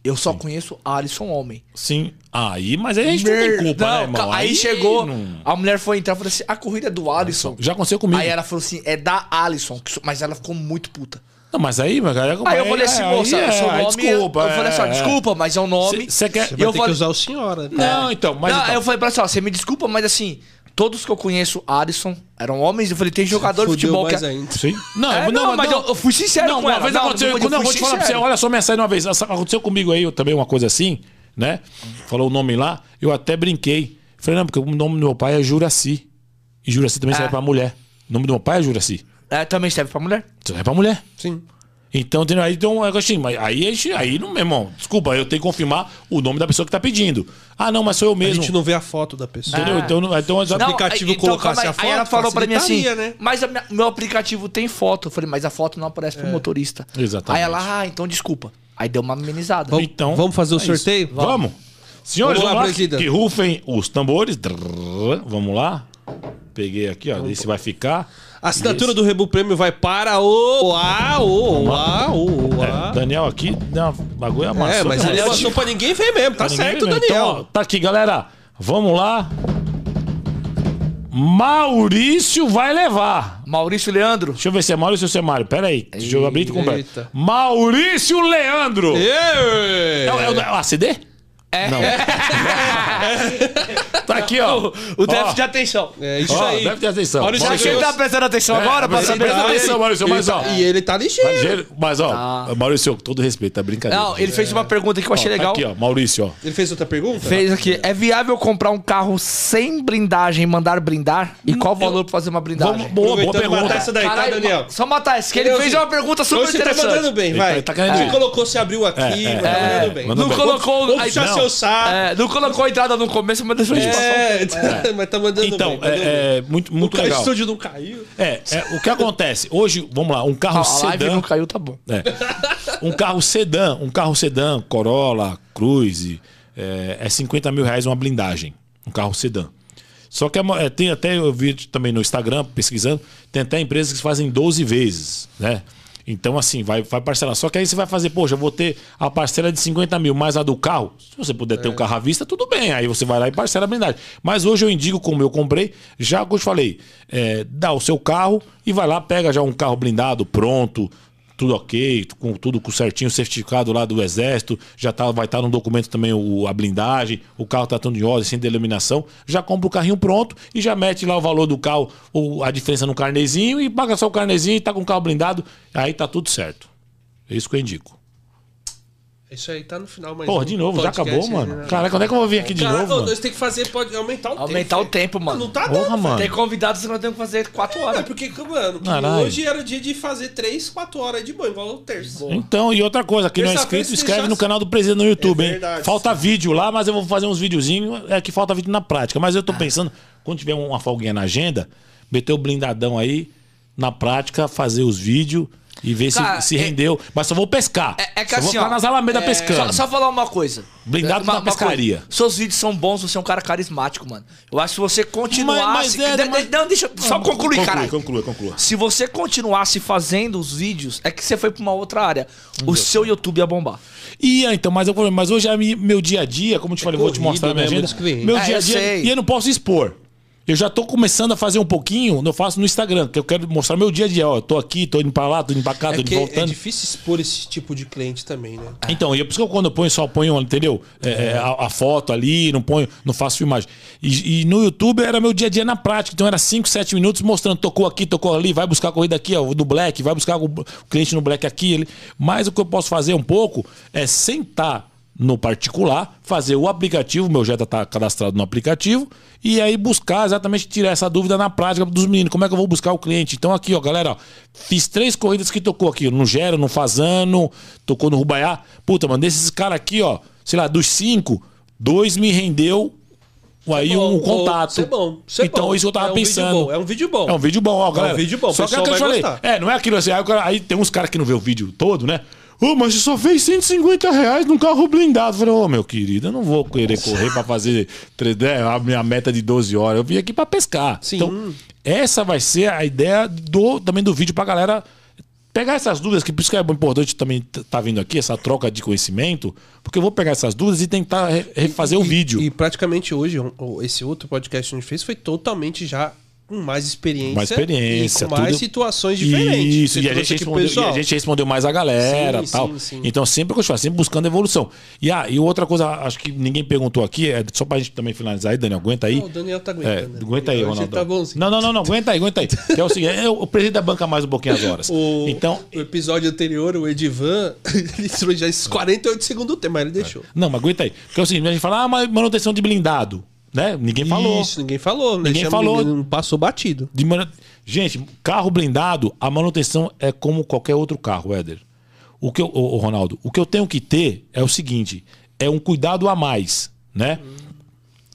Eu só conheço Alisson homem.
Sim. Aí, mas aí a gente não tem culpa,
Não,
né, irmão?
Aí, chegou,
não-
a mulher foi entrar e falou assim: a corrida é do Alisson.
Já aconteceu comigo.
Aí ela falou assim: é da Alisson. Mas ela ficou muito puta.
Não, mas aí, mas aí,
Aí eu falei assim, moça,
é,
seu
aí
nome.
desculpa.
eu falei assim:
é, é.
desculpa, mas é um nome.
Você quer.
Você
E
vai
eu
ter
falei-
que usar o senhora. né?
Não, então, mas.
não,
então,
eu falei pra ela assim: ó, você me desculpa, mas assim, todos que eu conheço, Alisson, eram homens. Eu falei: tem jogador de
Fudeu
futebol que.
mais
é-
ainda.
Sim. Não,
É, não, mas eu, eu fui sincero
Não,
com
uma
ela.
vez
Não,
aconteceu.
eu
Quando eu vou te falar pra você, olha só mensagem uma vez. Aconteceu comigo aí também uma coisa assim, né? Falou o nome lá, eu até brinquei. Falei, não, porque o nome do meu pai é Juraci. E Juraci também serve
É.
pra mulher. O nome do meu pai é Juraci.
É, também serve pra mulher.
Serve pra mulher.
Sim.
Então, entendeu? aí tem um negócio assim, mas aí, a gente- aí não, meu irmão, desculpa, eu tenho que confirmar o nome da pessoa que tá pedindo. Ah, não, mas sou eu
A
mesmo.
gente não vê a foto da pessoa.
Entendeu? Então, não- então,
Não, aplicativo colocasse
calma aí.
a foto,
Aí ela falou pra mim assim,
né?
mas a minha- meu aplicativo tem foto. Eu falei, mas a foto não aparece pro motorista.
Exatamente.
Aí ela, ah, então desculpa. Aí deu uma amenizada.
Vamos,
Então,
vamos fazer o
é isso.
sorteio?
Vamos. Senhores,
Vamos
vamos
lá,
lá,
presida.
que rufem os tambores. Drrr, Vamos lá. Peguei aqui, ó. Esse vai ficar.
A assinatura do Rebu Prêmio vai para o. Ah, o. Ah, o.
É,
Ah.
Daniel aqui, não, bagulho amassou.
É, mas ele passou pra ninguém ver mesmo. Tá
Pra
certo. Daniel.
Então, ó, tá aqui, galera. Vamos lá. Maurício vai levar.
Maurício Leandro.
Deixa eu ver se é Maurício ou se é Mário. Pera aí. Deixa eu abrir e comprar.
Eita.
Maurício Leandro. É,
Ê!
o- é o, é o ACD?
É.
Não. tá aqui, ó.
O déficit
Ó.
de atenção.
É isso
Ó,
aí.
deve ter atenção.
Maurício,
Será que ele tá prestando atenção agora pra saber?
presta atenção, Maurício,
Ele
mas
tá-
ó.
E ele tá ligeiro.
Mas, ó,
Tá.
Maurício, com todo respeito, tá brincadeira.
Não, ele fez uma pergunta que eu achei
Ó, tá
legal.
Aqui, ó, Maurício, ó.
Ele fez outra pergunta?
Fez aqui. É viável comprar um carro sem blindagem e mandar blindar? E qual o valor pra fazer uma blindagem?
Vamos, boa, boa
Aproveitando, matar
pergunta.
essa daí, tá, Daniel?
Só matar esse, que ele fez uma pergunta super
Hoje você tá
interessante.
mandando bem,
Ele
vai.
tá ir.
colocou, se abriu aqui,
É, é,
tá
é.
mandando bem.
Não colocou.
Vamos
aí-
puxar seu saco.
É, não colocou a entrada no começo, mas depois a passou.
É, mas tá mandando
Então,
bem. mandando bem.
é, é muito,
O
muito
ca-
legal.
estúdio não caiu.
É, é, o que acontece? Hoje, vamos lá, um carro
A live
sedã.
não caiu, tá bom.
É. Um carro sedã, um carro sedã, Corolla, Cruze, é, é 50 mil reais uma blindagem. Um carro sedã. Só que é é, tem até, eu vi também no Instagram, pesquisando, tem até empresas que fazem 12 vezes, né? Então, assim, vai, vai parcelar. Só que aí você vai fazer, poxa, eu vou ter a parcela de 50 mil mais a do carro. Se você puder ter o carro à vista, tudo bem. Aí você vai lá e parcela a blindagem. Mas hoje eu indico, como eu comprei, já como eu te falei, é, dá o seu carro e vai lá, pega já um carro blindado, pronto, tudo ok, com tudo com certinho, certificado lá do exército, já tá, vai estar no documento também o, a blindagem, o carro tá tudo em ordem, sem delaminação, já compra o carrinho pronto e já mete lá o valor do carro, ou a diferença no carnezinho e paga só o carnezinho e tá com o carro blindado, aí tá tudo certo. É isso que eu indico.
Isso aí tá no final, mas.
Porra, de novo, já acabou, mano. Caraca, quando é que eu vou vir aqui de
Cara,
novo, mano?
nós temos que fazer, pode aumentar o tempo.
Aumentar o tempo, mano.
Não tá
Porra,
dando,
mano.
Tem convidado, senão tem que fazer 4
É
horas.
porque, mano, que hoje era o dia de fazer 3, 4 horas de banho, igual o terço.
Então, e outra coisa, quem não é inscrito,
se
escreve
deixar-
no canal do Presidente no YouTube,
É
hein?
verdade,
Falta vídeo lá, mas eu vou fazer uns videozinhos. É que falta vídeo na prática. Mas eu
Ah.
tô pensando, quando tiver uma folguinha na agenda, meter o blindadão aí, na prática, fazer os vídeos e ver
Cara,
se, se
é-
rendeu. Mas só vou pescar.
É, é que
só vou
assim,
ficar
ó,
nas alamedas
é,
pescando.
Só, só falar uma coisa.
Blindado
Uma-
na
uma
pescaria.
coisa. Seus vídeos são bons, você é um cara carismático, mano. Eu acho que se você continuasse.
Mas- mas é,
De-
mas-
de- Não, deixa eu só concluir, caralho.
conclua, conclua.
Se você continuasse fazendo os vídeos, é que você foi pra uma outra área. O seu YouTube ia bombar.
Ia, então, mas, eu, mas hoje é meu dia a dia, como eu te falei, eu vou te
corrido,
mostrar a minha
né?
agenda. Meu
É,
dia a dia.
sei.
E eu não posso expor. Eu já tô começando a fazer um pouquinho, eu faço no Instagram, que eu quero mostrar meu dia a dia. Ó, eu tô aqui, tô indo pra lá, tô indo pra cá, tô
É
indo
que é
voltando.
difícil expor esse tipo de cliente também, né?
Então, e é por isso que eu, quando eu ponho, só ponho, entendeu? É, é, a, a foto ali, não ponho, não faço filmagem. E, e no YouTube era meu dia a dia na prática. Então era 5, 7 minutos mostrando, tocou aqui, tocou ali, vai buscar a corrida aqui, ó, do Black, vai buscar o, o cliente no Black aqui. Ele. Mas o que eu posso fazer um pouco é sentar no particular, fazer o aplicativo, meu Jetta tá cadastrado no aplicativo, e aí buscar exatamente tirar essa dúvida na prática dos meninos. Como é que eu vou buscar o cliente? Então aqui, ó, galera, ó, fiz três corridas que tocou aqui, no Gero, no Fazano, tocou no Rubaiá. Puta, mano, desses caras aqui, ó, sei lá, dos cinco, dois me rendeu aí
É bom,
um contato.
Isso é bom. Isso é
então
bom.
isso eu tava
É um vídeo
pensando.
bom, É um vídeo bom.
É um vídeo bom, ó, galera.
um vídeo bom,
Só que é que eu falei. É, não é aquilo assim. Aí, aí tem uns caras que não vê o vídeo todo, né? Ô, mas você só fez 150 reais num carro blindado. Eu falei, ô, meu querido, eu não vou querer correr pra fazer né, a minha meta de 12 horas. Eu vim aqui pra pescar.
Sim.
Então, essa vai ser a ideia do, também do vídeo pra galera pegar essas dúvidas, que por isso que é importante também tá vindo aqui, essa troca de conhecimento, porque eu vou pegar essas dúvidas e tentar re- refazer o
E-
vídeo.
E praticamente hoje, o- esse outro podcast que a gente fez foi totalmente já com mais experiência.
Mais experiência,
com mais
tudo-
situações diferentes.
Isso, e a, gente respondeu, e a gente respondeu mais a galera
Sim,
tal.
sim, sim.
Então sempre eu falo, sempre buscando evolução. E, ah, e outra coisa, acho que ninguém perguntou aqui, é só pra gente também finalizar aí, Daniel, aguenta aí.
Não, o Daniel tá
É,
aguentando.
aguenta aí, Ronaldo.
Tá bonzinho.
não, não, não, não, aguenta aí, aguenta aí. Que é o seguinte, eu, o presidente da banca mais um pouquinho as horas.
O,
Então,
o episódio anterior, o Edivan, ele trouxe já esses 48 segundos do tempo, mas ele deixou.
não, mas aguenta aí. Porque é o seguinte, a gente fala, ah, mas manutenção de blindado, né? Ninguém falou.
Isso, ninguém falou.
Ninguém falou.
Não passou batido.
De manu- Gente, carro blindado, a manutenção é como qualquer outro carro, Éder. O que eu, ô, Ronaldo, o que eu tenho que ter é o seguinte: é um cuidado a mais, né?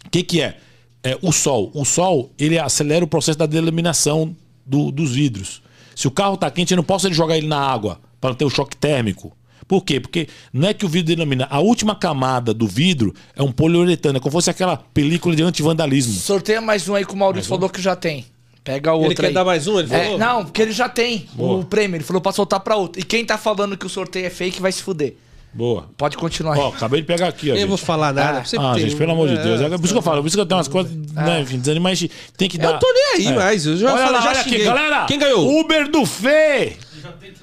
O que, que é? É o sol. O sol, ele acelera o processo da delaminação do- dos vidros. Se o carro tá quente, eu não posso jogar ele na água para não ter o choque térmico. Por quê? Porque não é que o vidro delamina. A última camada do vidro é um poliuretano, é como se fosse aquela película de antivandalismo.
Sorteia mais um aí que o Maurício falou que já tem. Pega outro
Ele quer
aí.
dar mais um? Ele
É,
falou?
não, porque ele já tem o prêmio. Ele falou pra soltar pra outro. E quem tá falando que o sorteio é fake vai se fuder.
Boa.
Pode continuar
Ó,
aí.
acabei de pegar aqui, ó.
Eu
gente.
vou falar nada.
Ah,
você
Ah,
tem-
gente, pelo amor de
é,
Deus. É por isso que eu falo, por isso que eu tenho umas coisas, né, enfim, desanimar, mas a gente tem que dar.
Eu tô nem aí, mas eu já
olha
falei,
lá,
já
olha aqui,
xinguei.
galera.
Quem ganhou?
Uber do Fê.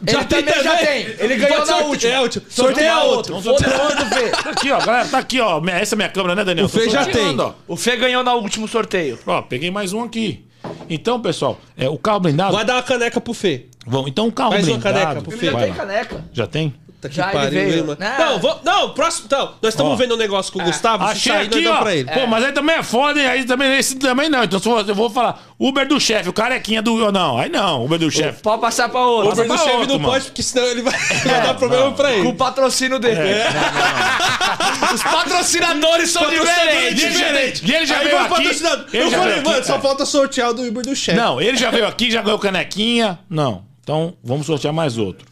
Ele também já tem. Ele ganhou na última.
é, último.
Sorteia
Sorteia
outro.
outro.
Do Fê.
Tá aqui, ó, galera, tá aqui, ó. Essa é minha câmera, né, Daniel?
O Fê já tem.
Ó.
O Fê ganhou no último sorteio.
Ó, peguei mais um aqui. Então, pessoal, é, o carro blindado.
Vai dar uma caneca pro Fê.
Vamos, então o carro
Mais uma
blindado.
caneca pro Fê.
Já tem caneca.
Já tem?
Puta que
Já ele
pariu,
veio.
hein, mano.
Ah.
Não, vou, não, próximo. Então, nós estamos
Ó.
vendo um negócio com o Gustavo. se
Achei
sair,
aqui, ó.
pra ele.
Pô, mas aí também é foda, hein? Aí também, esse também não. Então se eu eu vou falar Uber do chefe, o carequinha do. Não, aí não, Uber do chefe.
Pode passar pra
O
outro.
Uber do
pra
chefe
outro,
não
mano.
pode, porque senão ele vai, vai dar problema pra
Com
ele.
o patrocínio dele. Os patrocinadores são
Patrocinador
diferentes.
diferente.
E ele já
Aí
veio aqui.
patrocinador.
Ele
Eu
já
falei,
veio aqui,
mano, só
é.
falta sortear o do Uber do chefe.
Não, ele já veio aqui, já ganhou canequinha. Não. Então, vamos sortear mais outro.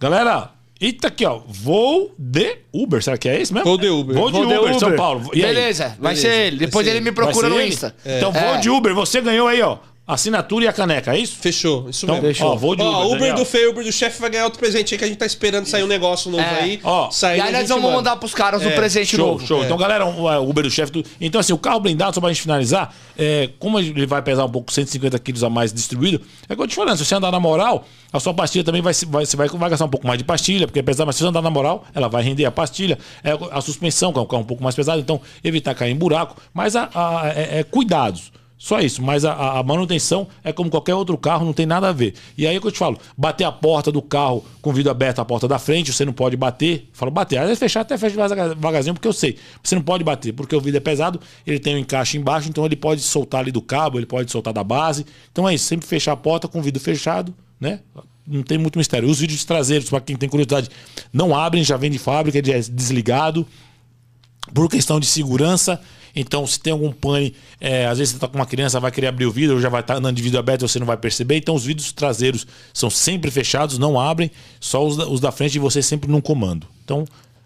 Galera, eita aqui, ó. Voo de Uber. Será que é esse mesmo?
Voo de Uber.
Voo de
Vou de
Uber, São
Uber.
Paulo. E aí?
Beleza, vai
Beleza,
ser ele. Depois
ser
ele me
Vai
procura no
ele?
Insta.
Então,
É.
voo de Uber. Você ganhou aí, ó. Assinatura e a caneca, é isso?
Fechou, isso
Então,
mesmo.
ó, voo de Uber.
Ó, Uber do Fê, Uber do chefe vai ganhar outro presente aí que a gente tá esperando sair um negócio novo
É.
aí.
Ó,
Sair,
E aí nós vamos
manda.
mandar pros caras o
É,
presente
Show,
novo.
show. Então, galera, o, o Uber do chefe. do- Então, assim, o carro blindado, só pra gente finalizar, é, como ele vai pesar um pouco, 150 quilos a mais distribuído, é que eu te falando, se você andar na moral, a sua pastilha também vai, se- vai, você vai, vai gastar um pouco mais de pastilha, porque apesar, mas se você andar na moral, ela vai render a pastilha. É a suspensão, que é um carro um pouco mais pesado, então evitar cair em buraco. Mas a, a- é, é cuidados. Só isso, mas a, a- manutenção é como qualquer outro carro, não tem nada a ver. E aí é que eu te falo: bater a porta do carro com o vidro aberto, a porta da frente, você não pode bater. Falo bater, às vezes fechar até fecha devagar- devagarzinho, porque eu sei. Você não pode bater, porque o vidro é pesado, ele tem um encaixe embaixo, então ele pode soltar ali do cabo, ele pode soltar da base. Então é isso, sempre fechar a porta com o vidro fechado, né? Não tem muito mistério. Os vidros traseiros, para quem tem curiosidade, não abrem, já vem de fábrica, é desligado por questão de segurança. Então, se tem algum pane, é, às vezes você está com uma criança, vai querer abrir o vidro, já vai estar andando de vidro aberto, você não vai perceber. Então, os vidros traseiros são sempre fechados, não abrem, só os da, os da frente e você sempre num comando. Então,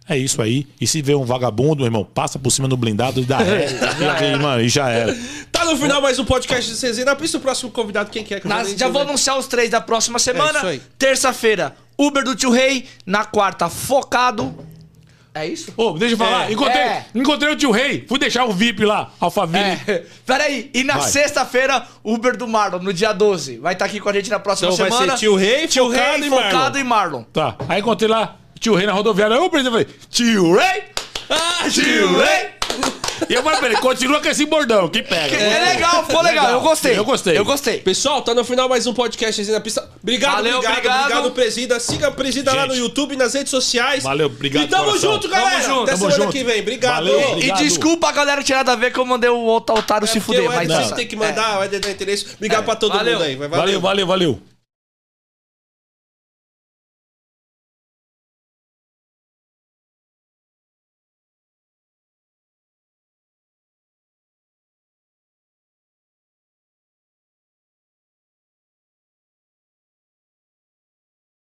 é isso aí. E se vê um vagabundo, meu irmão, passa por cima do blindado e dá ré. e, aí, mano, e já era.
Tá no final mais um podcast de CZ. Na pista, o próximo convidado, quem quer? que eu
Nas-
nem
já vou anunciar os três da próxima semana.
É isso aí.
Terça-feira, Uber do Tio Rei. Na quarta, Focado. É isso?
Ô, deixa eu falar.
É,
encontrei,
é.
encontrei o tio Rei. Fui deixar o VIP lá, Alphaville.
É. Peraí, e na
Vai.
sexta-feira, Uber do Marlon, no dia 12. Vai estar aqui com a gente na próxima
Então vai
semana.
ser Tio Rei,
Tio
focado
Rei,
em
focado
Marlon.
em Marlon.
Tá. Aí encontrei lá o tio Rei na rodoviária. Eu presidente falei, tio Rei!
Ah,
Tio Rei! E eu falei pra ele, continua com esse bordão, que pega.
É, legal, ficou legal.
Legal.
Eu gostei.
Eu gostei.
Eu gostei.
Pessoal, tá no final mais um podcast Resenha na Pista. Obrigado,
Valeu,
obrigado,
obrigado.
obrigado, Presida. Siga a Presida lá
Gente.
no YouTube, nas redes sociais.
Valeu, obrigado,
E tamo
coração.
junto, galera.
Tamo junto,
Até
tamo
semana
junto.
que vem. Obrigado.
Valeu,
É,
E
obrigado.
desculpa a galera que tinha nada a ver que eu mandei o outro otário se
porque
fuder.
o
Mas tá
sempre tem que mandar, o Ed dá interesse. Obrigado
É.
pra todo
Valeu.
mundo aí. Vai,
Valeu, valeu, valeu.